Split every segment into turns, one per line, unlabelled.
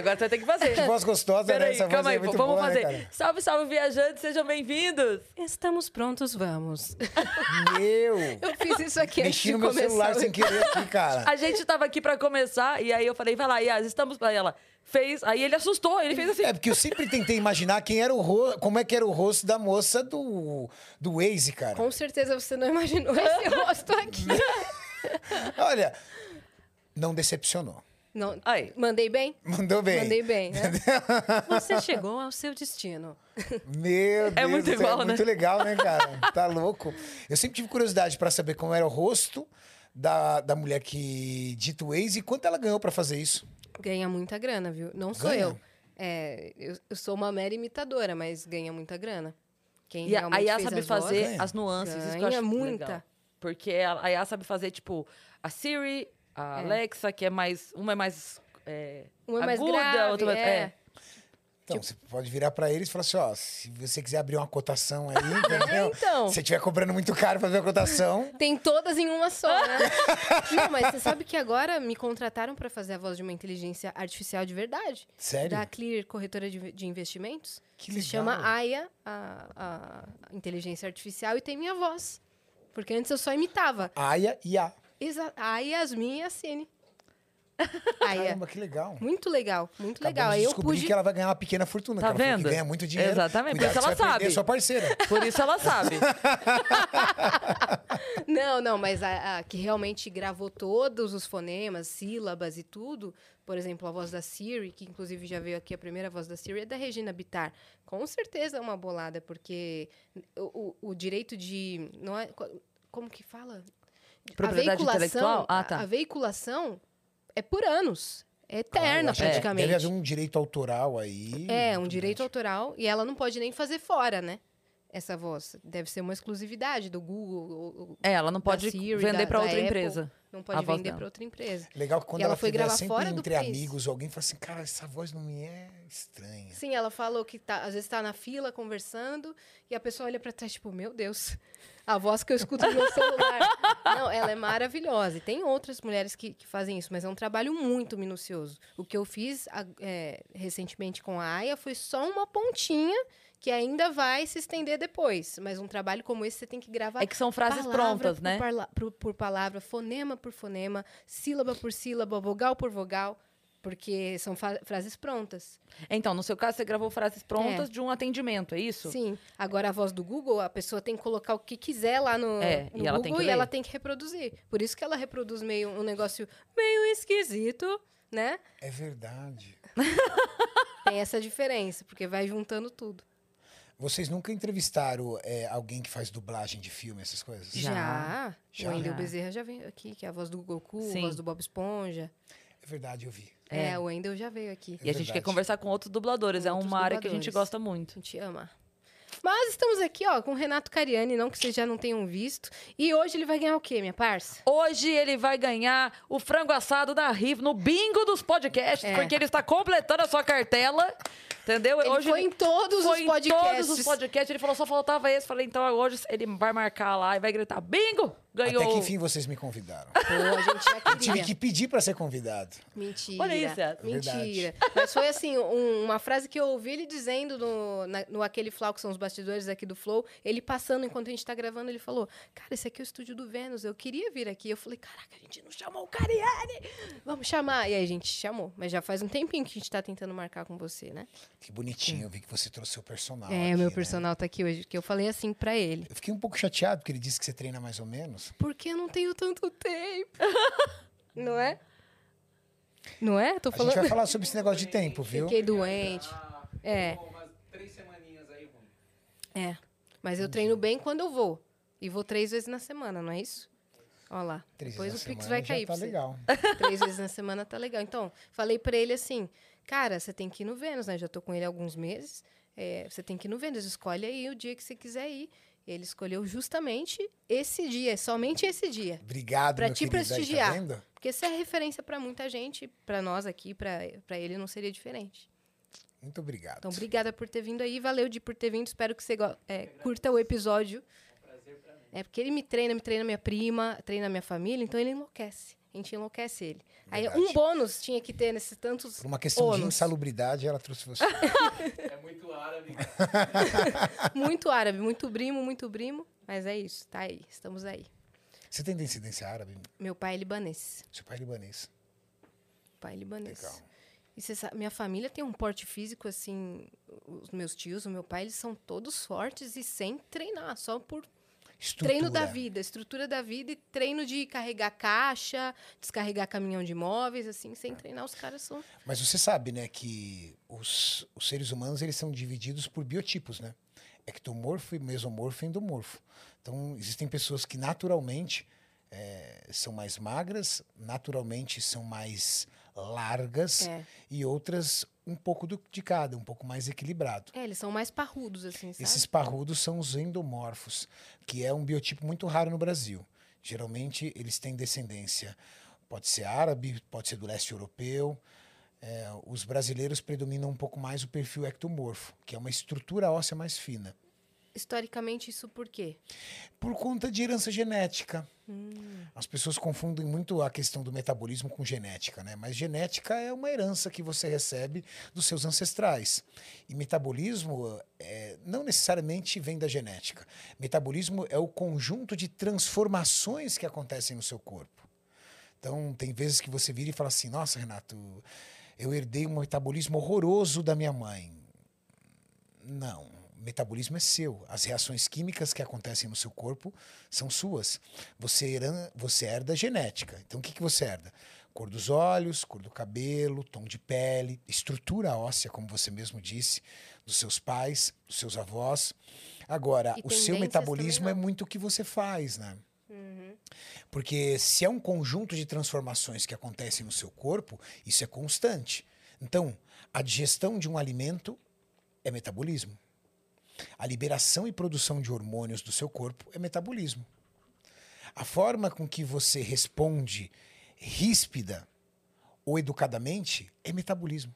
Agora você vai ter que fazer.
Que voz gostosa, né?
Peraí,
Essa voz
calma
é
aí,
muito
vamos
boa, né,
fazer.
cara?
salve, salve, viajantes, sejam bem-vindos.
Estamos prontos, vamos.
Meu!
Eu fiz isso aqui antes
Mexi no meu
começar.
celular sem querer aqui, cara.
A gente tava aqui pra começar, e aí eu falei, vai lá, Yas, estamos... Aí ela fez, aí ele assustou, ele fez assim.
É, porque eu sempre tentei imaginar quem era o ro... como é que era o rosto da moça do, do Waze, cara.
Com certeza você não imaginou esse rosto aqui.
Olha, não decepcionou.
Não,
Aí.
mandei bem?
Mandou bem.
Mandei bem, né? Você chegou ao seu destino.
Meu Deus,
muito
do céu,
igual,
é
né?
muito legal, né, cara? Tá louco. Eu sempre tive curiosidade pra saber como era o rosto da, da mulher que dita o Waze e quanto ela ganhou pra fazer isso.
Ganha muita grana, viu? Não sou
Ganha?
eu. É, eu. Eu sou uma mera imitadora, mas ganha muita grana. Quem
E a,
fez
sabe
as
fazer
ganha.
as nuances, isso que eu
Ganha
acho
muita.
legal. Porque a a Yas sabe fazer, tipo, a Siri, a Alexa, que é mais... Uma é mais... É,
Uma é mais
aguda,
grave,
outra
é.
Então, você pode virar pra eles e falar assim, ó, se você quiser abrir uma cotação aí, entendeu?
então.
Se você estiver cobrando muito caro pra ver a cotação,
Tem todas em uma só, né? Não, mas você sabe que agora me contrataram para fazer a voz de uma inteligência artificial de verdade.
sério?
Da Clear Corretora de, de Investimentos.
Que
Se
legal.
chama Aya, a, a inteligência artificial, e tem minha voz. Porque antes eu só imitava.
Aya e A.
Exa a Yasmin e a Cine.
Caramba, que legal.
Muito legal, muito
Acabamos
legal. Aí eu pude.
que ela vai ganhar uma pequena fortuna.
Tá
que ela falou que
vendo?
ganha muito dinheiro.
Exatamente, por
Cuidado,
isso ela sabe.
sua parceira.
Por isso ela sabe.
Não, não, mas a, a que realmente gravou todos os fonemas, sílabas e tudo. Por exemplo, a voz da Siri, que inclusive já veio aqui a primeira voz da Siri, é da Regina Bittar. Com certeza é uma bolada, porque o, o- o direito de. Não é, co- como que fala?
Propriedade intelectual? Ah, tá.
A, veiculação é por anos. É eterna,
Ah,
praticamente.
Deve haver um direito autoral aí.
É, um direito
grande.
autoral e ela não pode nem fazer fora, né? Essa voz. Deve ser uma exclusividade do Google.
É, ela não pode
Siri,
vender
da
outra
Apple.
empresa.
Não pode vender para outra empresa.
Legal que quando
E ela
ela,
foi gravar
sempre
fora do
entre
país.
amigos, alguém fala assim, cara, essa voz não me é estranha.
Sim, ela falou que tá, às vezes tá na fila conversando e a pessoa olha pra trás, tipo, meu Deus, a voz que eu escuto no meu celular. Não, ela é maravilhosa. E tem outras mulheres que, que fazem isso, mas é um trabalho muito minucioso. O que eu fiz é, recentemente com a Aya foi só uma pontinha que ainda vai se estender depois. Mas um trabalho como esse você tem que gravar
É que são frases prontas,
por
né?
por, por palavra, fonema por fonema, sílaba por sílaba, vogal por vogal, porque são frases prontas.
Então, no seu caso, você gravou frases prontas de um atendimento, é isso?
Sim. Agora, a voz do Google, a pessoa tem que colocar o que quiser lá no,
É,
no
e ela
Google
tem que
e ela tem que reproduzir. Por isso que ela reproduz meio um negócio meio esquisito, né?
É verdade.
Tem essa diferença, porque vai juntando tudo.
Vocês nunca entrevistaram é, alguém que faz dublagem de filme, essas coisas?
Já.
Já. O Wendel
Já.
Bezerra já veio aqui, que é a voz do Goku,
Sim.
a voz do Bob Esponja.
É verdade, eu vi.
É, o Wendel já veio aqui.
E a gente quer conversar com outros dubladores. é
Outros
uma área que a gente gosta muito.
A gente ama. Mas estamos aqui, ó, com o Renato Cariani, não que vocês já não tenham visto. E hoje ele vai ganhar o quê, minha parça?
Hoje ele vai ganhar o frango assado da Riv no bingo dos podcasts,
É.
porque ele está completando a sua cartela. Entendeu?
Ele
hoje
foi em todos
foi
os
em
podcasts.
todos os podcasts. Ele falou, só faltava esse. Falei, então hoje ele vai marcar lá e vai gritar: bingo! Ganhou!
Até que enfim vocês me convidaram.
Pô, a gente já
Eu tive que pedir pra ser convidado.
Mentira.
Olha isso, é
Mentira. Mas foi assim, um- uma frase que eu ouvi ele dizendo no, na- no aquele Flow, que são os bastidores aqui do Flow, ele passando enquanto a gente tá gravando, ele falou: Cara, esse aqui é o estúdio do Vênus, eu queria vir aqui. Eu falei, caraca, a gente não chamou o Cariani! Vamos chamar. E aí a gente chamou. Mas já faz um tempinho que a gente tá tentando marcar com você, né?
Que bonitinho, eu vi que você trouxe seu personal.
é,
aqui,
meu
né?
personal tá aqui hoje, que eu falei assim pra ele.
Eu fiquei um pouco chateado porque ele disse que você treina mais ou menos.
Porque eu não tenho tanto tempo. não é? Não é? Tô
A gente
falando.
vai falar sobre esse negócio de tempo, viu?
Fiquei doente. É.
Umas três semaninhas aí, ruim.
É. Mas eu treino bem quando eu vou. E vou três vezes na semana, não é isso? Olha lá.
Três
Depois o
vezes na
Pix
semana
vai cair
tá legal.
Três vezes na semana tá legal. Então, falei pra ele assim, cara, você tem que ir no Vênus, né? Já tô com ele há alguns meses. É, você tem que ir no Vênus, escolhe aí o dia que você quiser ir. Ele escolheu justamente esse dia, somente esse dia.
Obrigado,
Pra
meu
te
querido. Aí,
prestigiar.
Tá?
Porque você é referência pra muita gente, pra nós aqui, pra pra ele não seria diferente.
Muito obrigado.
Então, obrigada por ter vindo aí. Valeu de por ter vindo. Espero que você é, curta o episódio. É porque ele me treina, me treina minha prima, treina minha família, então ele enlouquece. A gente enlouquece ele. Aí
Verdade.
um bônus tinha que ter nesses tantos
Por uma questão de
ônus.
insalubridade, ela trouxe você.
É muito árabe.
Muito árabe, muito primo, muito primo. Mas é isso, tá aí, estamos aí.
Você tem descendência árabe?
Meu pai é libanês.
Seu pai é libanês.
Pai é libanês.
Legal.
E você sabe, minha família tem um porte físico assim. Os meus tios, o meu pai, eles são todos fortes e sem treinar, só por
Estrutura.
treino da vida, estrutura da vida e treino de carregar caixa, descarregar caminhão de móveis, assim, sem treinar, os caras são.
Mas você sabe, né, que os, os seres humanos eles são divididos por biotipos, né? Ectomorfo, mesomorfo e endomorfo. Então, existem pessoas que naturalmente eh, são mais magras, naturalmente são mais largas
É.
e outras um pouco do- de cada, um pouco mais equilibrado.
É, eles são mais parrudos, assim, sabe?
Esses parrudos são os endomorfos, que é um biotipo muito raro no Brasil. Geralmente eles têm descendência, pode ser árabe, pode ser do leste europeu. É, os brasileiros predominam um pouco mais o perfil ectomorfo, que é uma estrutura óssea mais fina.
Historicamente, isso por quê?
Por conta de herança genética. As pessoas confundem muito a questão do metabolismo com genética, né? Mas genética é uma herança que você recebe dos seus ancestrais. E metabolismo é, não necessariamente vem da genética. Metabolismo é o conjunto de transformações que acontecem no seu corpo. Então, tem vezes que você vira e fala assim: Nossa, Renato, eu herdei um metabolismo horroroso da minha mãe. Não, metabolismo é seu. As reações químicas que acontecem no seu corpo são suas. Você, heran- você herda a genética. Então, o que, que você herda? Cor dos olhos, cor do cabelo, tom de pele, estrutura óssea, como você mesmo disse, dos seus pais, dos seus avós. Agora,
E
o seu metabolismo é muito o que você faz, né?
Uhum.
Porque se é um conjunto de transformações que acontecem no seu corpo, isso é constante. Então, a digestão de um alimento é metabolismo. A liberação e produção de hormônios do seu corpo é metabolismo. A forma com que você responde ríspida ou educadamente é metabolismo.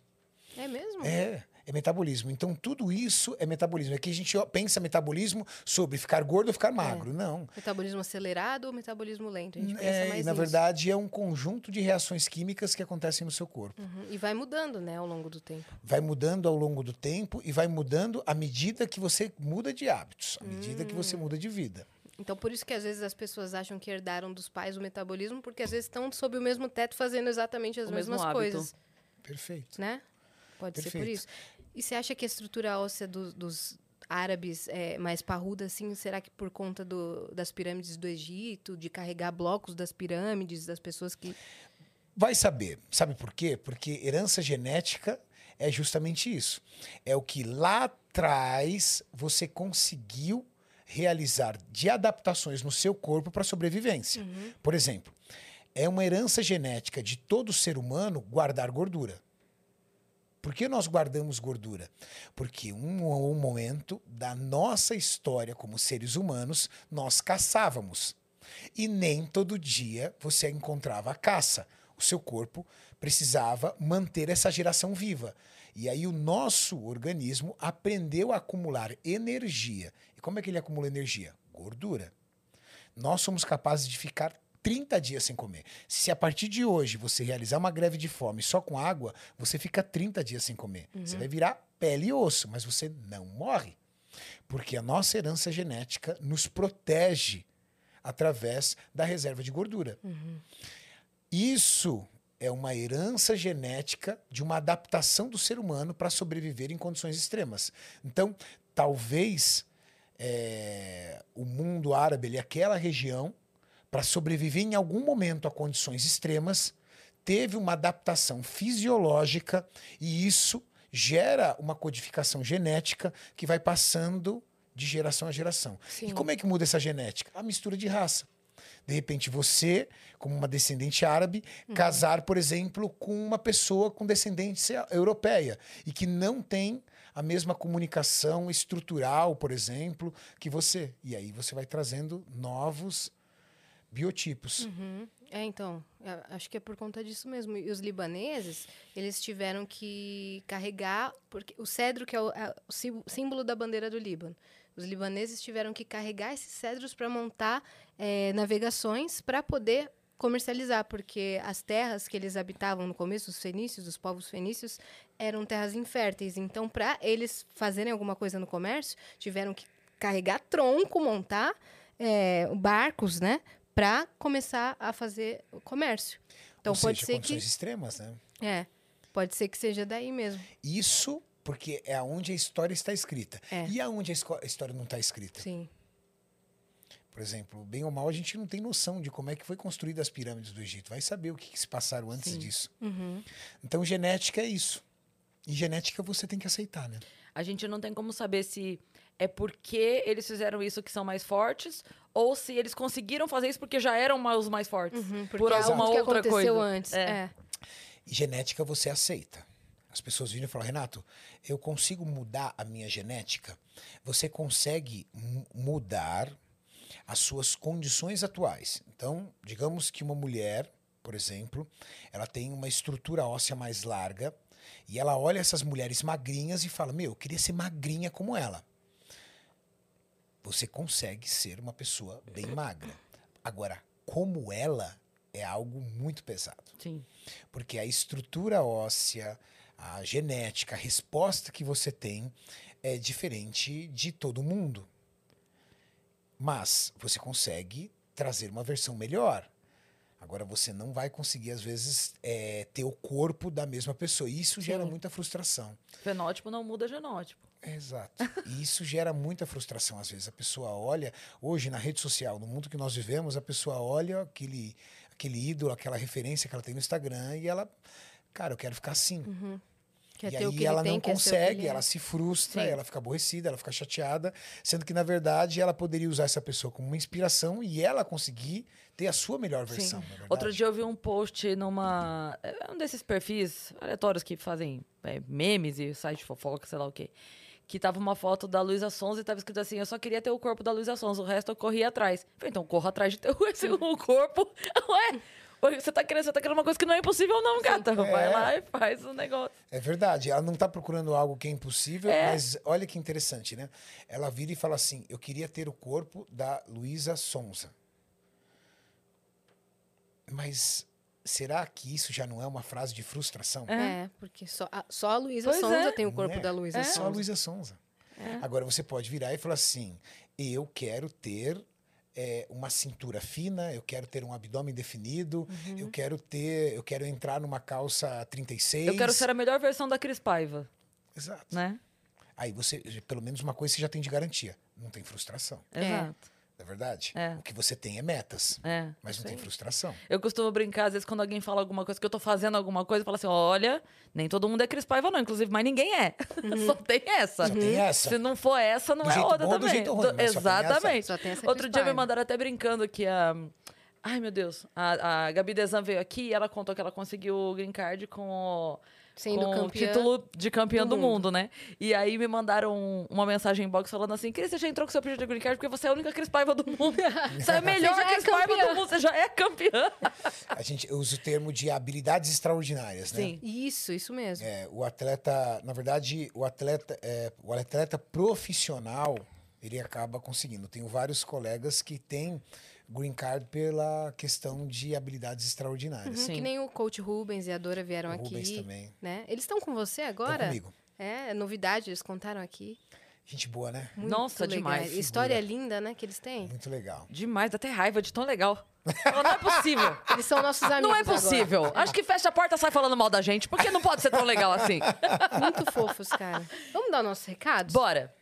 É mesmo?
É, é metabolismo. Então, tudo isso é metabolismo. Aqui a gente pensa metabolismo sobre ficar gordo ou ficar magro. Não.
Metabolismo acelerado ou metabolismo lento? A gente pensa
É,
mais
e na
nisso.
verdade é um conjunto de reações químicas que acontecem no seu corpo.
Uhum. E vai mudando, né, ao longo do tempo.
Vai mudando ao longo do tempo e vai mudando à medida que você muda de hábitos, à medida que
Hum.
você muda de vida.
Então, por isso que às vezes as pessoas acham que herdaram dos pais o metabolismo, porque às vezes estão sob o mesmo teto fazendo exatamente as
O
mesmas coisas,
Perfeito.
né? Pode ser por
Perfeito.
isso. E você acha que a estrutura óssea do- dos árabes é mais parruda, assim? Será que por conta do- das pirâmides do Egito, de carregar blocos das pirâmides, das pessoas que...
Vai saber. Sabe por quê? Porque herança genética é justamente isso. É o que lá atrás você conseguiu realizar de adaptações no seu corpo para sobrevivência. Por exemplo, é uma herança genética de todo ser humano guardar gordura. Por que nós guardamos gordura? Porque um, um momento da nossa história como seres humanos, nós caçávamos. E nem todo dia você encontrava a caça. O seu corpo precisava manter essa geração viva. E aí o nosso organismo aprendeu a acumular energia. E como é que ele acumula energia? Gordura. Nós somos capazes de ficar 30 dias sem comer. Se a partir de hoje você realizar uma greve de fome só com água, você fica 30 dias sem comer. Você vai virar pele e osso, mas você não morre. Porque a nossa herança genética nos protege através da reserva de gordura. Isso é uma herança genética de uma adaptação do ser humano para sobreviver em condições extremas. Então, talvez é, o mundo árabe, ali, aquela região, para sobreviver em algum momento a condições extremas, teve uma adaptação fisiológica e isso gera uma codificação genética que vai passando de geração a geração.
Sim.
E como é que muda essa genética? A mistura de raça. De repente, você, como uma descendente árabe, casar, por exemplo, com uma pessoa com descendência europeia e que não tem a mesma comunicação estrutural, por exemplo, que você. E aí você vai trazendo novos biotipos.
Uhum. É, então, é, acho que é por conta disso mesmo. E os libaneses, eles tiveram que carregar, porque o cedro, que é o, é o símbolo da bandeira do Líbano, os libaneses tiveram que carregar esses cedros para montar é, navegações para poder comercializar, porque as terras que eles habitavam no começo, os fenícios, os povos fenícios, eram terras inférteis. Então, para eles fazerem alguma coisa no comércio, tiveram que carregar tronco, montar é, barcos, né? Para começar a fazer o comércio. Então,
Ou
pode
seja,
ser
condições
que.
extremas, né?
É, pode ser que seja daí mesmo.
Isso porque é aonde a história está escrita.
É.
E aonde a a história não está escrita?
Sim.
Por exemplo, bem ou mal, a gente não tem noção de como é que foi construída as pirâmides do Egito. Vai saber o que, que se passaram antes
Sim.
disso.
Uhum.
Então, genética é isso. E genética você tem que aceitar, né?
A gente não tem como saber se é porque eles fizeram isso que são mais fortes ou se eles conseguiram fazer isso porque já eram os mais fortes.
Uhum,
por
é
alguma
que
outra
aconteceu
coisa.
antes.
É.
É.
Genética você aceita. As pessoas viram e falam, Renato, eu consigo mudar a minha genética? Você consegue mu- mudar as suas condições atuais. Então, digamos que uma mulher, por exemplo, ela tem uma estrutura óssea mais larga e ela olha essas mulheres magrinhas e fala: Meu, eu queria ser magrinha como ela. Você consegue ser uma pessoa bem magra. Agora, como ela é algo muito pesado.
Sim.
Porque a estrutura óssea, a genética, a resposta que você tem é diferente de todo mundo. Mas você consegue trazer uma versão melhor. Agora você não vai conseguir, às vezes, é, ter o corpo da mesma pessoa. E isso gera
Sim.
muita frustração.
Fenótipo não muda genótipo.
Exato. E isso gera muita frustração, às vezes. A pessoa olha, hoje na rede social, no mundo que nós vivemos, a pessoa olha aquele, aquele ídolo, aquela referência que ela tem no Instagram e ela, cara, eu quero ficar assim.
Quer
e aí ela
tem,
não consegue,
é.
ela se frustra,
Sim.
ela fica aborrecida, ela fica chateada, sendo que na verdade ela poderia usar essa pessoa como uma inspiração e ela conseguir ter a sua melhor versão. verdade.
Outro dia eu vi um post numa. É um desses perfis aleatórios que fazem é, memes e site de fofoca, sei lá o quê. Que tava uma foto da Luísa Sonza e tava escrito assim: Eu só queria ter o corpo da Luísa Sonza, o resto eu corria atrás. Eu Falei, então corra atrás de ter o corpo. Ué, você tá, querendo, você tá querendo uma coisa que não é impossível, não, gata. Vai
É.
lá e faz o negócio.
É verdade, ela não está procurando algo que é impossível,
É.
mas olha que interessante, né? Ela vira e fala assim: Eu queria ter o corpo da Luísa Sonza. Mas será que isso já não é uma frase de frustração?
É, porque só a, só a Luísa Sonza
é.
tem o corpo
é?
da Luísa
É só a
Sonza.
Luísa Sonza. Agora você pode virar e falar assim: eu quero ter é, uma cintura fina, eu quero ter um abdômen definido,
Uhum.
eu quero ter, eu quero entrar numa calça 36.
Eu quero ser a melhor versão da Cris Paiva,
Exato.
né?
Aí você, pelo menos uma coisa você já tem de garantia: não tem frustração.
É.
Exato.
Não é verdade?
É.
O que você tem é metas,
É.
mas não tem frustração.
Eu costumo brincar, às vezes, quando alguém fala alguma coisa, que eu tô fazendo alguma coisa, eu falo assim: olha, nem todo mundo é Cris Paiva, não. Inclusive, mas ninguém é. Só tem essa.
Só tem essa.
Se não for essa, não
Do
é outra
bom ou do
também.
jeito ruim,
Do-
mas só tem essa.
Exatamente.
Só tem essa
Outro dia me mandaram até brincando que a. Ai, meu Deus. A, a Gabi Desan veio aqui e ela contou que ela conseguiu o green card com o.
Sendo
com o título de campeã
do
do mundo. né? E aí me mandaram um- uma mensagem em box falando assim: Cris, você já entrou com seu pedido de green card porque você é a única Cris Paiva do mundo. Você é a melhor
é
Cris Paiva
campeã.
do mundo, você já é campeã.
A gente usa o termo de habilidades extraordinárias, né?
Sim.
Isso, isso mesmo.
É, o atleta, na verdade, o atleta, é, o atleta profissional, ele acaba conseguindo. Tenho vários colegas que têm green card pela questão de habilidades extraordinárias.
Uhum,
Sim.
que nem o coach Rubens e a Dora vieram
O
aqui.
Rubens também.
Né? Eles estão com você
Estão
agora?
comigo.
É, novidade, eles contaram aqui.
Gente boa, né?
Muito
Nossa,
legal.
demais.
História linda, né, que eles têm.
Muito legal.
Demais, dá até raiva de tão legal. Não é possível.
Eles são nossos amigos
Não é
agora.
possível. Acho que fecha a porta e sai falando mal da gente, porque não pode ser tão legal assim.
Muito fofos, cara. Vamos dar nossos recados?
Bora.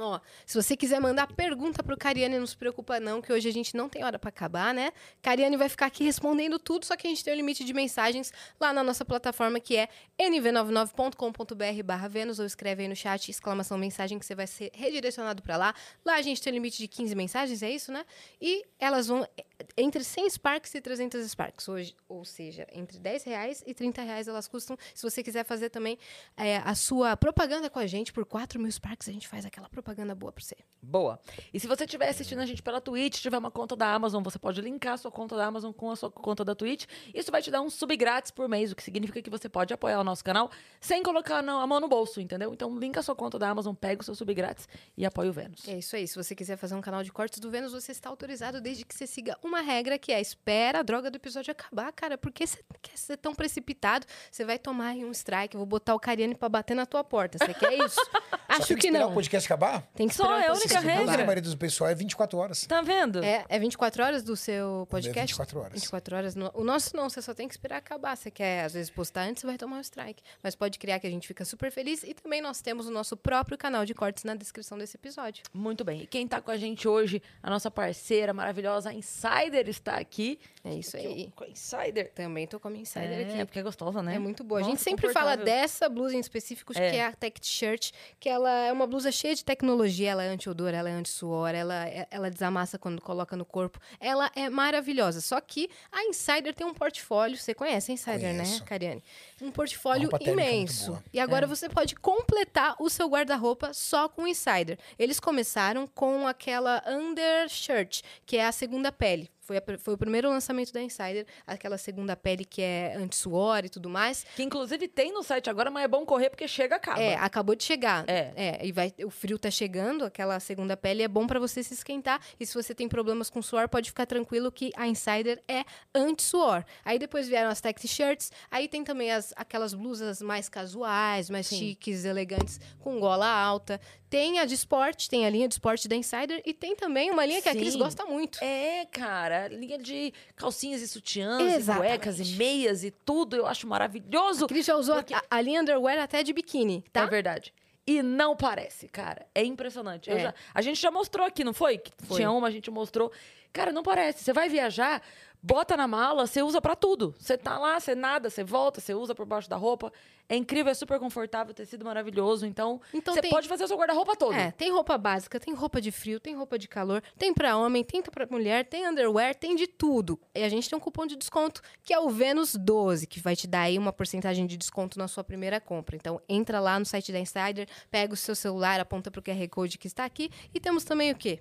Ó, se você quiser mandar pergunta pro Cariane, não se preocupa não, que hoje a gente não tem hora pra acabar, né? Cariane vai ficar aqui respondendo tudo, só que a gente tem um limite de mensagens lá na nossa plataforma, que é nv99.com.br barra Vênus, ou escreve aí no chat, exclamação mensagem, que você vai ser redirecionado pra lá. Lá a gente tem um limite de 15 mensagens, é isso, né? E elas vão eh, entre 100 Sparks e 300 Sparks, hoje, ou seja, entre 10 reais e 30 reais elas custam. Se você quiser fazer também eh, a sua propaganda com a gente, por 4 mil Sparks, a gente faz aquela propaganda propaganda boa pra você.
Boa. E se você estiver assistindo a gente pela Twitch, tiver uma conta da Amazon, você pode linkar a sua conta da Amazon com a sua conta da Twitch. Isso vai te dar um sub grátis por mês, o que significa que você pode apoiar o nosso canal sem colocar a mão no bolso, entendeu? Então, linka a sua conta da Amazon, pega o seu sub grátis e apoia o Vênus.
É isso aí. Se você quiser fazer um canal de cortes do Vênus, você está autorizado desde que você siga uma regra que é espera a droga do episódio acabar, cara. Por que você quer ser tão precipitado? Você vai tomar um strike, vou botar o Cariane pra bater na tua porta. Você quer isso? Acho
tem que,
que
esperar
não.
o podcast acabar?
Tem que
Só
esperar
é a
podcast
única
Segundo
regra.
a maioria do pessoal é 24 horas.
Tá vendo?
É, é 24 horas do seu podcast?
24 horas.
24 horas. No- O nosso não, você só tem que esperar acabar. Você quer, às vezes, postar antes, você vai tomar um strike. Mas pode criar que a gente fica super feliz. E também nós temos o nosso próprio canal de cortes na descrição desse episódio.
Muito bem. E quem tá com a gente hoje, a nossa parceira maravilhosa, a Insider, está aqui.
É isso
Aqui,
aí.
Com a Insider.
Também tô com a minha insider
é,
aqui.
porque é gostosa, né?
É muito boa. a
Nossa,
gente sempre fala dessa blusa em específico,
É.
que é a Tech Shirt, que ela é uma blusa cheia de tecnologia, ela é anti-odor, ela é anti-suor, ela, é- ela desamassa quando coloca no corpo. Ela é maravilhosa. Só que a Insider tem um portfólio, você conhece a Insider,
Conheço.
né, Cariane? Um portfólio
térmica muito
imenso. E agora você pode completar o seu guarda-roupa só com o Insider. Eles começaram com aquela undershirt, que é a segunda pele. Foi, a foi o primeiro lançamento da Insider, aquela segunda pele que é anti-suor e tudo mais.
Que inclusive tem no site agora, mas é bom correr porque chega acaba.
É, acabou de chegar.
É.
e vai, o frio tá chegando, aquela segunda pele é bom pra você se esquentar. E se você tem problemas com suor, pode ficar tranquilo que a Insider é anti-suor. Aí depois vieram as tech shirts, aí tem também as, aquelas blusas mais casuais, mais
Sim.
chiques, elegantes, com gola alta. Tem a de esporte, tem a linha de esporte da Insider e tem também uma linha que a Cris
Sim.
gosta muito.
É, cara, linha de calcinhas e sutiãs, e
Exatamente.
cuecas e meias e tudo, eu acho maravilhoso.
A Cris já usou a-
Porque-
a, a linha underwear até de biquíni, tá?
É verdade. E não parece, cara. É impressionante.
É.
já- a gente já mostrou aqui, não foi? Que
Foi.
Tinha uma, a gente mostrou. Cara, não parece. Você vai viajar, bota na mala, você usa pra tudo. Você tá lá, você nada, você volta, você usa por baixo da roupa. É incrível, é super confortável, tecido maravilhoso. Então,
Então
você
tem-
pode fazer o seu guarda-roupa todo.
É, tem roupa básica, tem roupa de frio, tem roupa de calor, tem pra homem, tem pra mulher, tem underwear, tem de tudo. E a gente tem um cupom de desconto que é o Vênus 12, que vai te dar aí uma porcentagem de desconto na sua primeira compra. Então entra lá no site da Insider, pega o seu celular, aponta pro QR Code que está aqui e temos também o quê?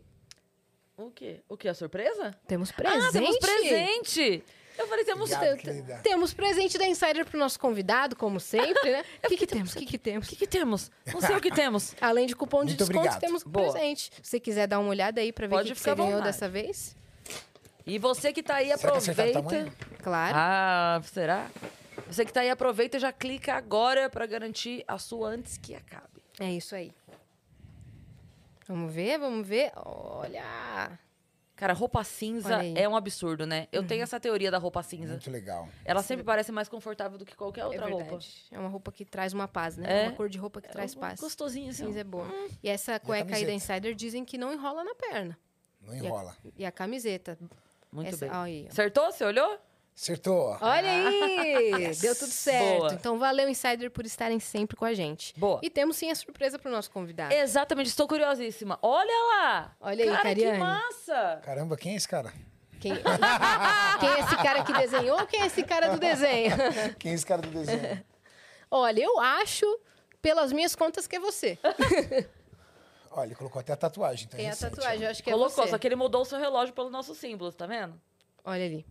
O quê? O quê? A surpresa?
Temos presente.
Ah, temos presente! Eu falei, temos...
Obrigado, querida.
Temos presente da Insider pro nosso convidado, como sempre, né? O que, que temos? O que, que temos?
O que, que temos? Não sei o que temos.
Além de cupom de
Muito
desconto,
obrigado.
temos
Boa.
presente. Se você quiser dar uma olhada aí pra ver o que, que você ganhou dessa vez.
E você que tá aí,
o
aproveita...
Claro.
Ah, será? Você que tá aí, aproveita e já clica agora pra garantir a sua antes que acabe.
É isso aí. Vamos ver, vamos ver. Olha!
Cara, roupa cinza.
Uhum.
é um absurdo, né? Eu tenho essa teoria da roupa cinza.
Muito legal.
Ela sempre parece mais confortável do que qualquer
É
outra roupa.
verdade. É uma roupa que traz uma paz, né?
É.
Uma cor de roupa que traz paz.
Gostosinho, assim.
Cinza é boa. E essa cueca aí da? Insider dizem que não enrola na perna.
Não enrola.
E a camiseta.
Muito
Essa-
bem.
aí.
Acertou? Você olhou?
Acertou.
Olha aí! Deu tudo certo.
Boa.
Então valeu, Insider, por estarem sempre com a gente.
Boa.
E temos sim a surpresa pro nosso convidado.
Exatamente, estou curiosíssima. Olha lá!
Olha aí,
cara, que
Cariane.
massa!
Caramba, quem é esse cara?
Quem... Quem é esse cara que desenhou ou quem é esse cara do desenho?
Quem é esse cara do desenho?
Olha, eu acho, pelas minhas contas, que é você.
Olha, ele colocou até a tatuagem. Então é
Tem a
recente,
tatuagem, eu acho que é
Colocou,
você.
só que ele mudou o seu relógio pelos nossos símbolos, tá vendo?
Olha ali.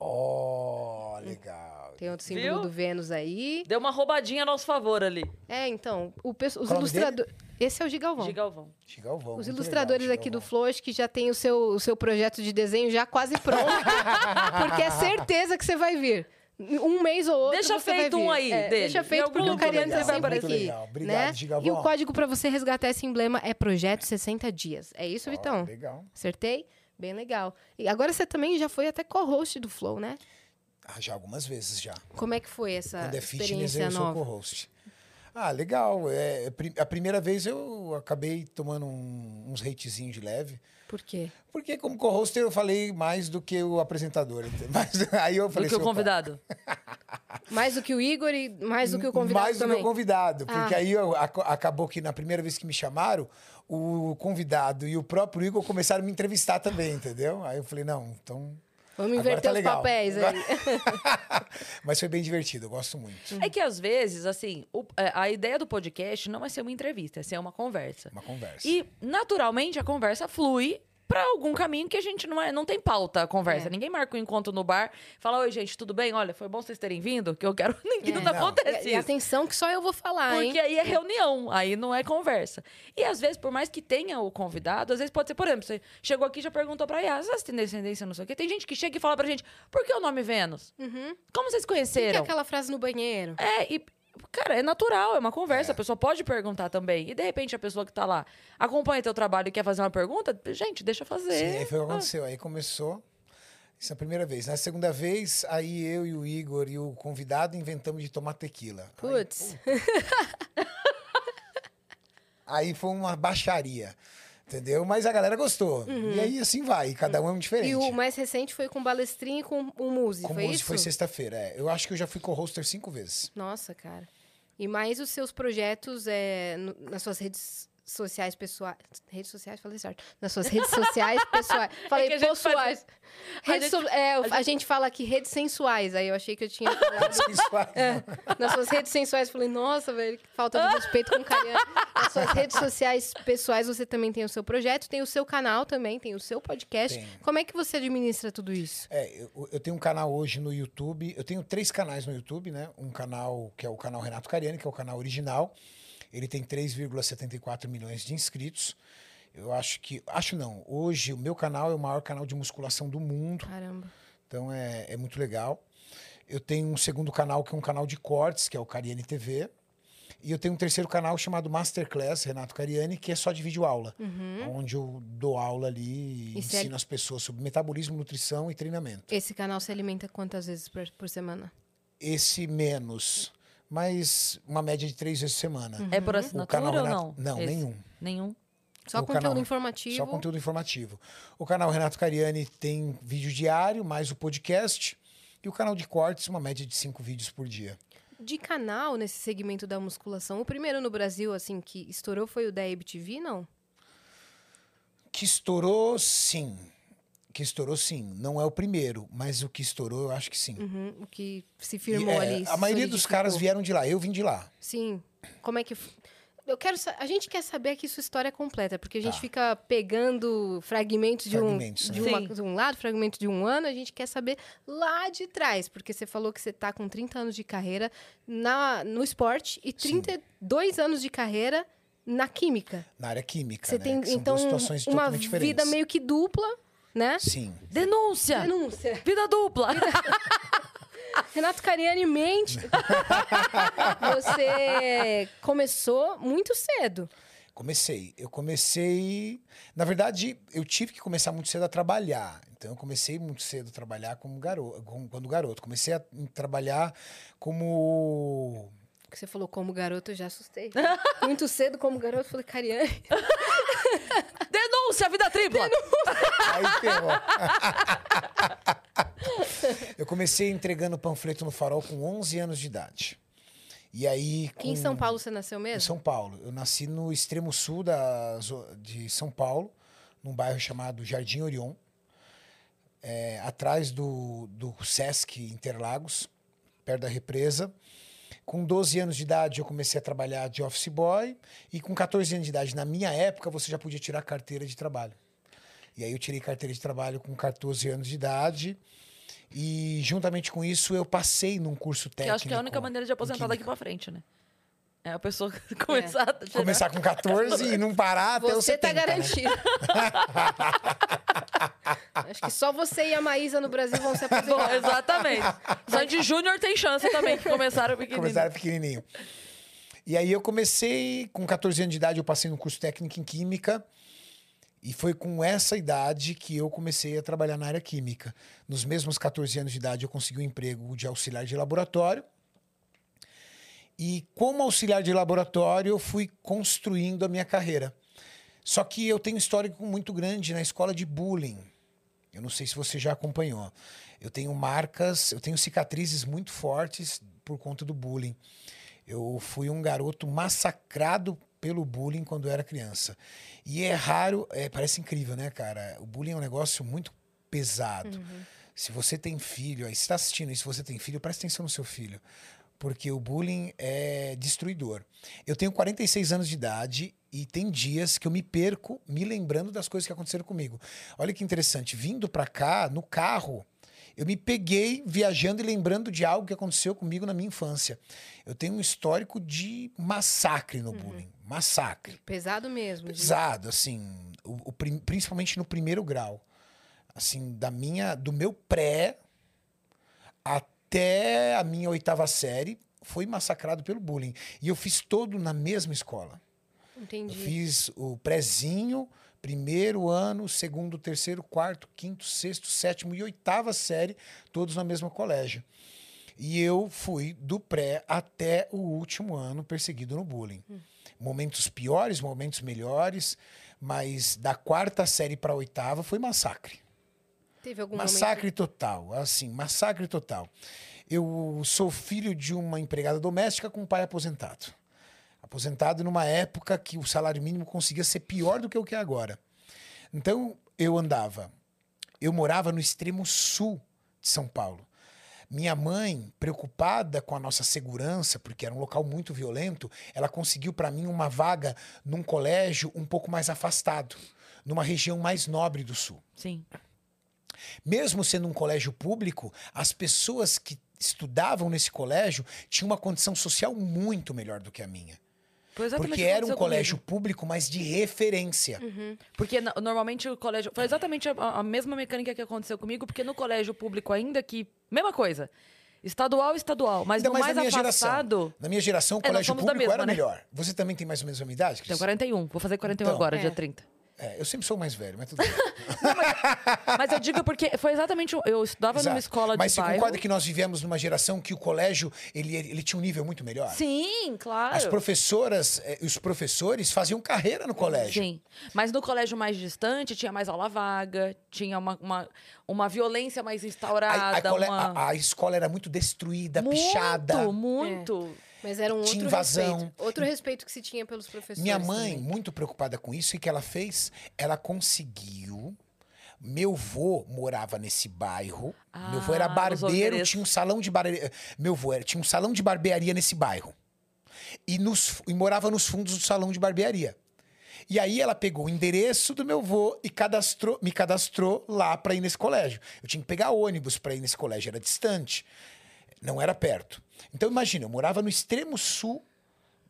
Ó, legal.
Tem outro símbolo
Viu?
do Vênus aí.
Deu uma roubadinha a nosso favor ali.
É, então, o os
Qual o nome
ilustradores. Esse é o Gigalvão.
De Galvão.
Chigalvão.
Os ilustradores
legal,
aqui do. Flow, acho que já tem o seu, o seu projeto de desenho já quase pronto. porque é certeza que você vai vir. Um mês ou outro
Deixa
você vai
feito um
vir.
aí
É,
dele.
Deixa
Em
feito
algum
porque o
lugar.
Cariano tá sempre
legal,
aqui.
legal. Obrigado,
né?
Gigalvão.
E o código pra você resgatar esse emblema é Projeto 60 Dias. É isso,
Ó,
Vitão?
Legal.
Acertei? Bem legal. E agora você também já foi até co-host do Flow, né?
Ah, já algumas vezes já.
Como é que foi essa
Quando é fitness, eu sou
nova?
co-host. Ah, legal. É, pri- a primeira vez eu acabei tomando um- uns hatezinhos de leve.
Por quê?
Porque como co-hoster eu falei mais do que o apresentador. aí eu
Do
falei
que o
assim,
convidado.
Mais do que o Igor e mais do que o convidado
mais do
também?
que o convidado. Porque
Ah.
aí eu- ac- acabou que na primeira vez que me chamaram, o convidado e o próprio Igor começaram a me entrevistar também, entendeu? Aí eu falei, não, então
Vamos
Agora
inverter
tá
os
legal.
papéis aí.
Mas foi bem divertido, eu gosto muito.
É que às vezes, assim, o- é, a ideia do podcast não é ser uma entrevista, é ser uma conversa.
Uma conversa.
E, naturalmente, a conversa flui pra algum caminho que a gente não é, não tem pauta a conversa.
É.
Ninguém marca um encontro no bar, fala: "Oi, gente, tudo bem? Olha, foi bom vocês terem vindo, que eu quero ninguém
É.
não,
Não.
acontece
E, e
isso".
atenção que só eu vou falar,
Porque
hein?
aí é reunião, aí não é conversa. E às vezes, por mais que tenha o convidado, às vezes pode ser, por exemplo, você chegou aqui e já perguntou pra Yas, vocês têm descendência, não sei o quê. Tem gente que chega e fala pra gente, por que o nome Vênus?
Uhum.
Como vocês
O que, que é
conheceram?
aquela frase no banheiro?
É, e, cara, é natural, é uma conversa, a pessoa pode perguntar também. E de repente a pessoa que tá lá acompanha teu trabalho e quer fazer uma pergunta, gente, deixa fazer.
Sim, aí foi o que aconteceu. Aí começou. Isso é a primeira vez. Na segunda vez, aí eu e o Igor e o convidado inventamos de tomar tequila. Aí,
Putz.
Aí foi uma baixaria. Entendeu? Mas a galera gostou. E aí assim vai. e Cada um é um diferente.
E o mais recente foi com balestrinho e com o Muzi,
Como
foi isso?
foi sexta-feira. é. Eu acho que eu já fui co-hoster cinco vezes.
Nossa, cara. E mais os seus projetos é, nas suas redes sociais pessoais. Redes sociais, falei certo. Nas suas redes sociais pessoais. Falei
É
pessoais.
faz- a
Redes
gente-
so- é, a, gente... fala aqui redes sensuais. Aí eu achei que eu tinha falado.
Sensuais.
É. Nas suas redes sensuais, falei, nossa, velho, que falta de respeito com o Cariano. Nas suas redes sociais pessoais, você também tem o seu projeto, tem o seu canal também, tem o seu podcast.
Tem.
Como é que você administra tudo isso?
É, eu, eu tenho um canal hoje no YouTube. Eu tenho três canais no YouTube, né? Um canal que é o canal Renato Cariani, que é o canal original. Ele tem 3,74 milhões de inscritos. Eu acho que. Acho não. Hoje o meu canal é o maior canal de musculação do mundo.
Caramba.
Então é, é muito legal. Eu tenho um segundo canal que é um canal de cortes, que é o Cariani TV. E eu tenho um terceiro canal chamado Masterclass, Renato Cariani, que é só de vídeo aula. Onde eu dou aula ali e
E
ensino
segue-
as pessoas sobre metabolismo, nutrição e treinamento.
Esse canal se alimenta quantas vezes por, por semana?
Esse menos, mas uma média de três vezes por semana.
É por
O
assinatura
canal
ou
Renato...
não?
Não,
Esse?
nenhum.
Nenhum.
Só
O
conteúdo
canal-
informativo.
Só conteúdo informativo. O canal Renato Cariani tem vídeo diário, mais o podcast. E o canal de cortes, uma média de cinco vídeos por dia.
De canal nesse segmento da musculação, o primeiro no Brasil, assim, que estourou foi o da ABTV, não?
Que estourou, sim. Que estourou, sim. Não é o primeiro, mas o que estourou, eu acho que sim.
Uhum, o que se
E,
firmou
é,
ali.
a maioria dos caras vieram de lá. Eu vim de lá.
Sim. Como é que. Eu quero. A gente quer saber aqui sua história completa, porque a gente
Tá.
fica pegando fragmentos de,
Fragmentos,
um,
né?
de, uma-
Sim.
de um lado, fragmento de um ano, a gente quer saber lá de trás, porque você falou que você tá com 30 anos de carreira na, no esporte e 32 anos de carreira na química.
Na área química,
Você
né?
tem,
que são
então,
duas situações
uma vida meio que dupla, né?
Sim.
Denúncia!
Denúncia.
Vida dupla!
Renato Cariani mente. Você começou muito cedo.
Comecei. Eu comecei. Na verdade, eu tive que começar muito cedo a trabalhar. Então, eu comecei muito cedo a trabalhar como garoto, quando garoto. Comecei a trabalhar como.
que você falou como garoto, eu já assustei. Muito cedo como garoto, eu falei, Cariani.
Denúncia! Vida tripla!
Aí ferrou. eu comecei entregando panfleto no farol com 11 anos de idade. E aí.
Aqui em
com-
São Paulo você nasceu
Em
mesmo?
São Paulo. Eu nasci no extremo sul da, de São Paulo, num bairro chamado Jardim Orion, é, atrás do, do Sesc Interlagos, perto da represa. Com 12 anos de idade, eu comecei a trabalhar de office boy. E com 14 anos de idade, na minha época, você já podia tirar carteira de trabalho. E aí eu tirei carteira de trabalho com 14 anos de idade. E juntamente com isso, eu passei num curso
Que
técnico.
eu acho que é a única maneira de aposentar daqui pra frente, né? É a pessoa começar a tirar.
Começar com 14 e não parar até os
Você
70,
tá
né?
garantido. Acho que só você e a Maísa no Brasil vão se
Bom,
aposentar.
exatamente. Sandy Júnior tem chance também, que começaram pequenininho.
Começaram pequenininho. E aí eu comecei, com 14 anos de idade, eu passei no curso técnico em Química. E foi com essa idade que eu comecei a trabalhar na área química. Nos mesmos 14 anos de idade, eu consegui um emprego de auxiliar de laboratório. E como auxiliar de laboratório, eu fui construindo a minha carreira. Só que eu tenho um histórico muito grande na escola de bullying. Eu não sei se você já acompanhou. Eu tenho marcas, eu tenho cicatrizes muito fortes por conta do bullying. Eu fui um garoto massacrado pelo bullying quando eu era criança. E é raro, é, parece incrível, né, cara? O bullying é um negócio muito pesado. Se você tem filho, aí você está assistindo isso, se você tem filho, presta atenção no seu filho. Porque o bullying é destruidor. Eu tenho 46 anos de idade e tem dias que eu me perco me lembrando das coisas que aconteceram comigo. Olha que interessante, vindo para cá, no carro, eu me peguei viajando e lembrando de algo que aconteceu comigo na minha infância. Eu tenho um histórico de massacre no bullying. Massacre.
Pesado mesmo.
Pesado, assim, o, o principalmente no primeiro grau. Assim, da minha, do meu pré até a minha oitava série, foi massacrado pelo bullying. E eu fiz todo na mesma escola. Eu
Entendi.
fiz o prézinho, primeiro ano, segundo, terceiro, quarto, quinto, sexto, sétimo e oitava série, todos no mesmo colégio. E eu fui do pré até o último ano perseguido no bullying. Momentos piores, momentos melhores, mas da quarta série para a oitava foi massacre.
Teve algum
Massacre total, assim, massacre total. Eu sou filho de uma empregada doméstica com um pai aposentado. Aposentado numa época que o salário mínimo conseguia ser pior do que o que é agora. Então, eu andava. Eu morava no extremo sul de São Paulo. Minha mãe, preocupada com a nossa segurança, porque era um local muito violento, ela conseguiu para mim uma vaga num colégio um pouco mais afastado, numa região mais nobre do sul.
Sim.
Mesmo sendo um colégio público, as pessoas que estudavam nesse colégio tinham uma condição social muito melhor do que a minha.
Foi exatamente
Porque era um colégio
comigo.
público, mas de referência.
Porque na- normalmente o colégio. Foi exatamente a, a mesma mecânica que aconteceu comigo, porque no colégio público, ainda que. Mesma coisa. Estadual, estadual. Mas
Ainda
no
mais
mais
na minha
afastado.
geração. Na minha geração, o
É,
colégio público
mesma,
era
né?
melhor. Você também tem mais ou menos a minha idade?
Tenho
Cris?
41. Vou fazer 41
Então.
agora,
É.
dia 30.
É, eu sempre sou mais velho, mas tudo bem.
Mas eu digo porque foi exatamente. Eu estudava numa
Exato.
escola de
mas você concorda que nós vivemos numa geração que o colégio ele, ele tinha um nível muito melhor?
Sim, claro.
As professoras e os professores faziam carreira no colégio.
Sim. Mas no colégio mais distante tinha mais aula vaga, tinha uma, uma, uma violência mais
A,
instaurada.
a cole-
uma...
a- a escola era muito destruída,
muito,
pichada.
muito.
Mas era um outro
Tinha invasão.
respeito. Outro respeito que se tinha pelos professores.
Minha mãe,
também.
muito preocupada com isso, e que ela fez? Ela conseguiu. Meu vô morava nesse bairro. meu vô era
Ah,
barbeiro, tinha um salão de barbearia. Meu vô era, tinha um salão de barbearia nesse bairro. E, nos, e morava nos fundos do salão de barbearia. E aí ela pegou o endereço do meu vô e cadastrou, me cadastrou lá para ir nesse colégio. Eu tinha que pegar ônibus para ir nesse colégio, era distante. Não era perto. Então imagina, eu morava no extremo sul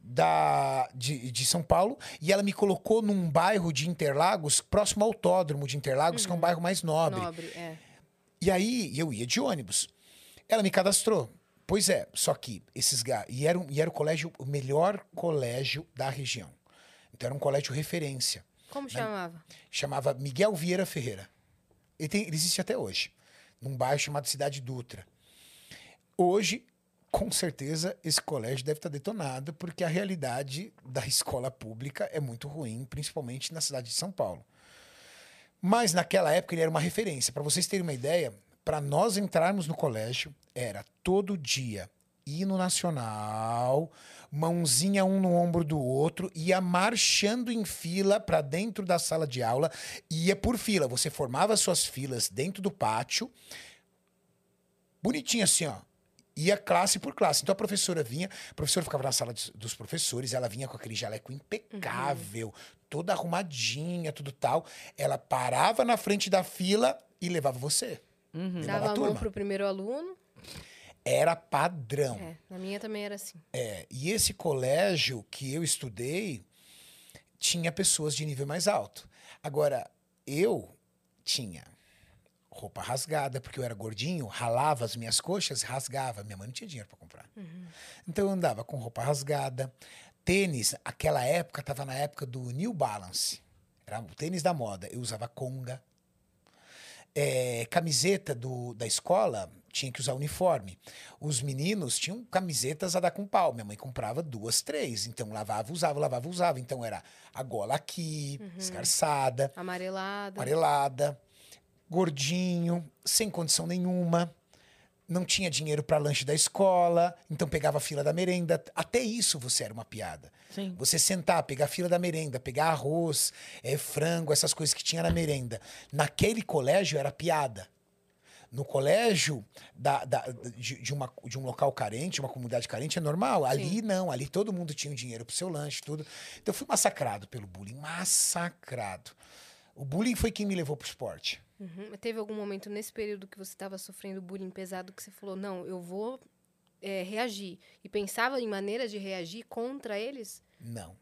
da, de, de São Paulo e ela me colocou num bairro de Interlagos, próximo ao autódromo de Interlagos, que é um bairro mais nobre.
Nobre, é.
E aí eu ia de ônibus. Ela me cadastrou. Pois é, só que esses e era, e era o colégio, o melhor colégio da região. Então era um colégio referência.
Como chamava?
Chamava Miguel Vieira Ferreira. Ele, tem- ele existe até hoje, num bairro chamado Cidade Dutra. Hoje, com certeza, esse colégio deve estar detonado, porque a realidade da escola pública é muito ruim, principalmente na cidade de São Paulo. Mas naquela época ele era uma referência. Para vocês terem uma ideia, para nós entrarmos no colégio, era todo dia hino nacional, mãozinha um no ombro do outro, ia marchando em fila para dentro da sala de aula, ia por fila. Você formava suas filas dentro do pátio, bonitinho assim, ó. Ia classe por classe. Então a professora vinha, a professora ficava na sala dos, dos professores, ela vinha com aquele jaleco impecável, toda arrumadinha, tudo tal. Ela parava na frente da fila e levava você. Levava
Dava
a
a mão
turma.
pro primeiro aluno.
Era padrão.
É, na minha também era assim.
É, e esse colégio que eu estudei tinha pessoas de nível mais alto. Agora, eu tinha roupa rasgada, porque eu era gordinho, ralava as minhas coxas, rasgava. Minha mãe não tinha dinheiro para comprar. Então eu andava com roupa rasgada. Tênis, aquela época, estava na época do New Balance. Era o tênis da moda. Eu usava conga. É, camiseta do, da escola, tinha que usar uniforme. Os meninos tinham camisetas a dar com pau. Minha mãe comprava duas, três. Então lavava, usava, lavava, usava. Então era a gola aqui, esgarçada,
Amarelada.
amarelada, gordinho, sem condição nenhuma. Não tinha dinheiro para lanche da escola, então pegava a fila da merenda. Até isso você era uma piada.
Sim.
Você sentar, pegar a fila da merenda, pegar arroz, eh, frango, essas coisas que tinha na merenda. Naquele colégio era piada. No colégio da, da- de, de uma, de um local carente, uma comunidade carente, é normal. Ali não, ali todo mundo tinha dinheiro pro seu lanche, tudo. Então eu fui massacrado pelo bullying, massacrado. O bullying foi quem me levou pro esporte.
Uhum. Teve algum momento nesse período que você estava sofrendo bullying pesado que você falou, não, eu vou é, reagir. E pensava em maneiras de reagir contra eles?
Não.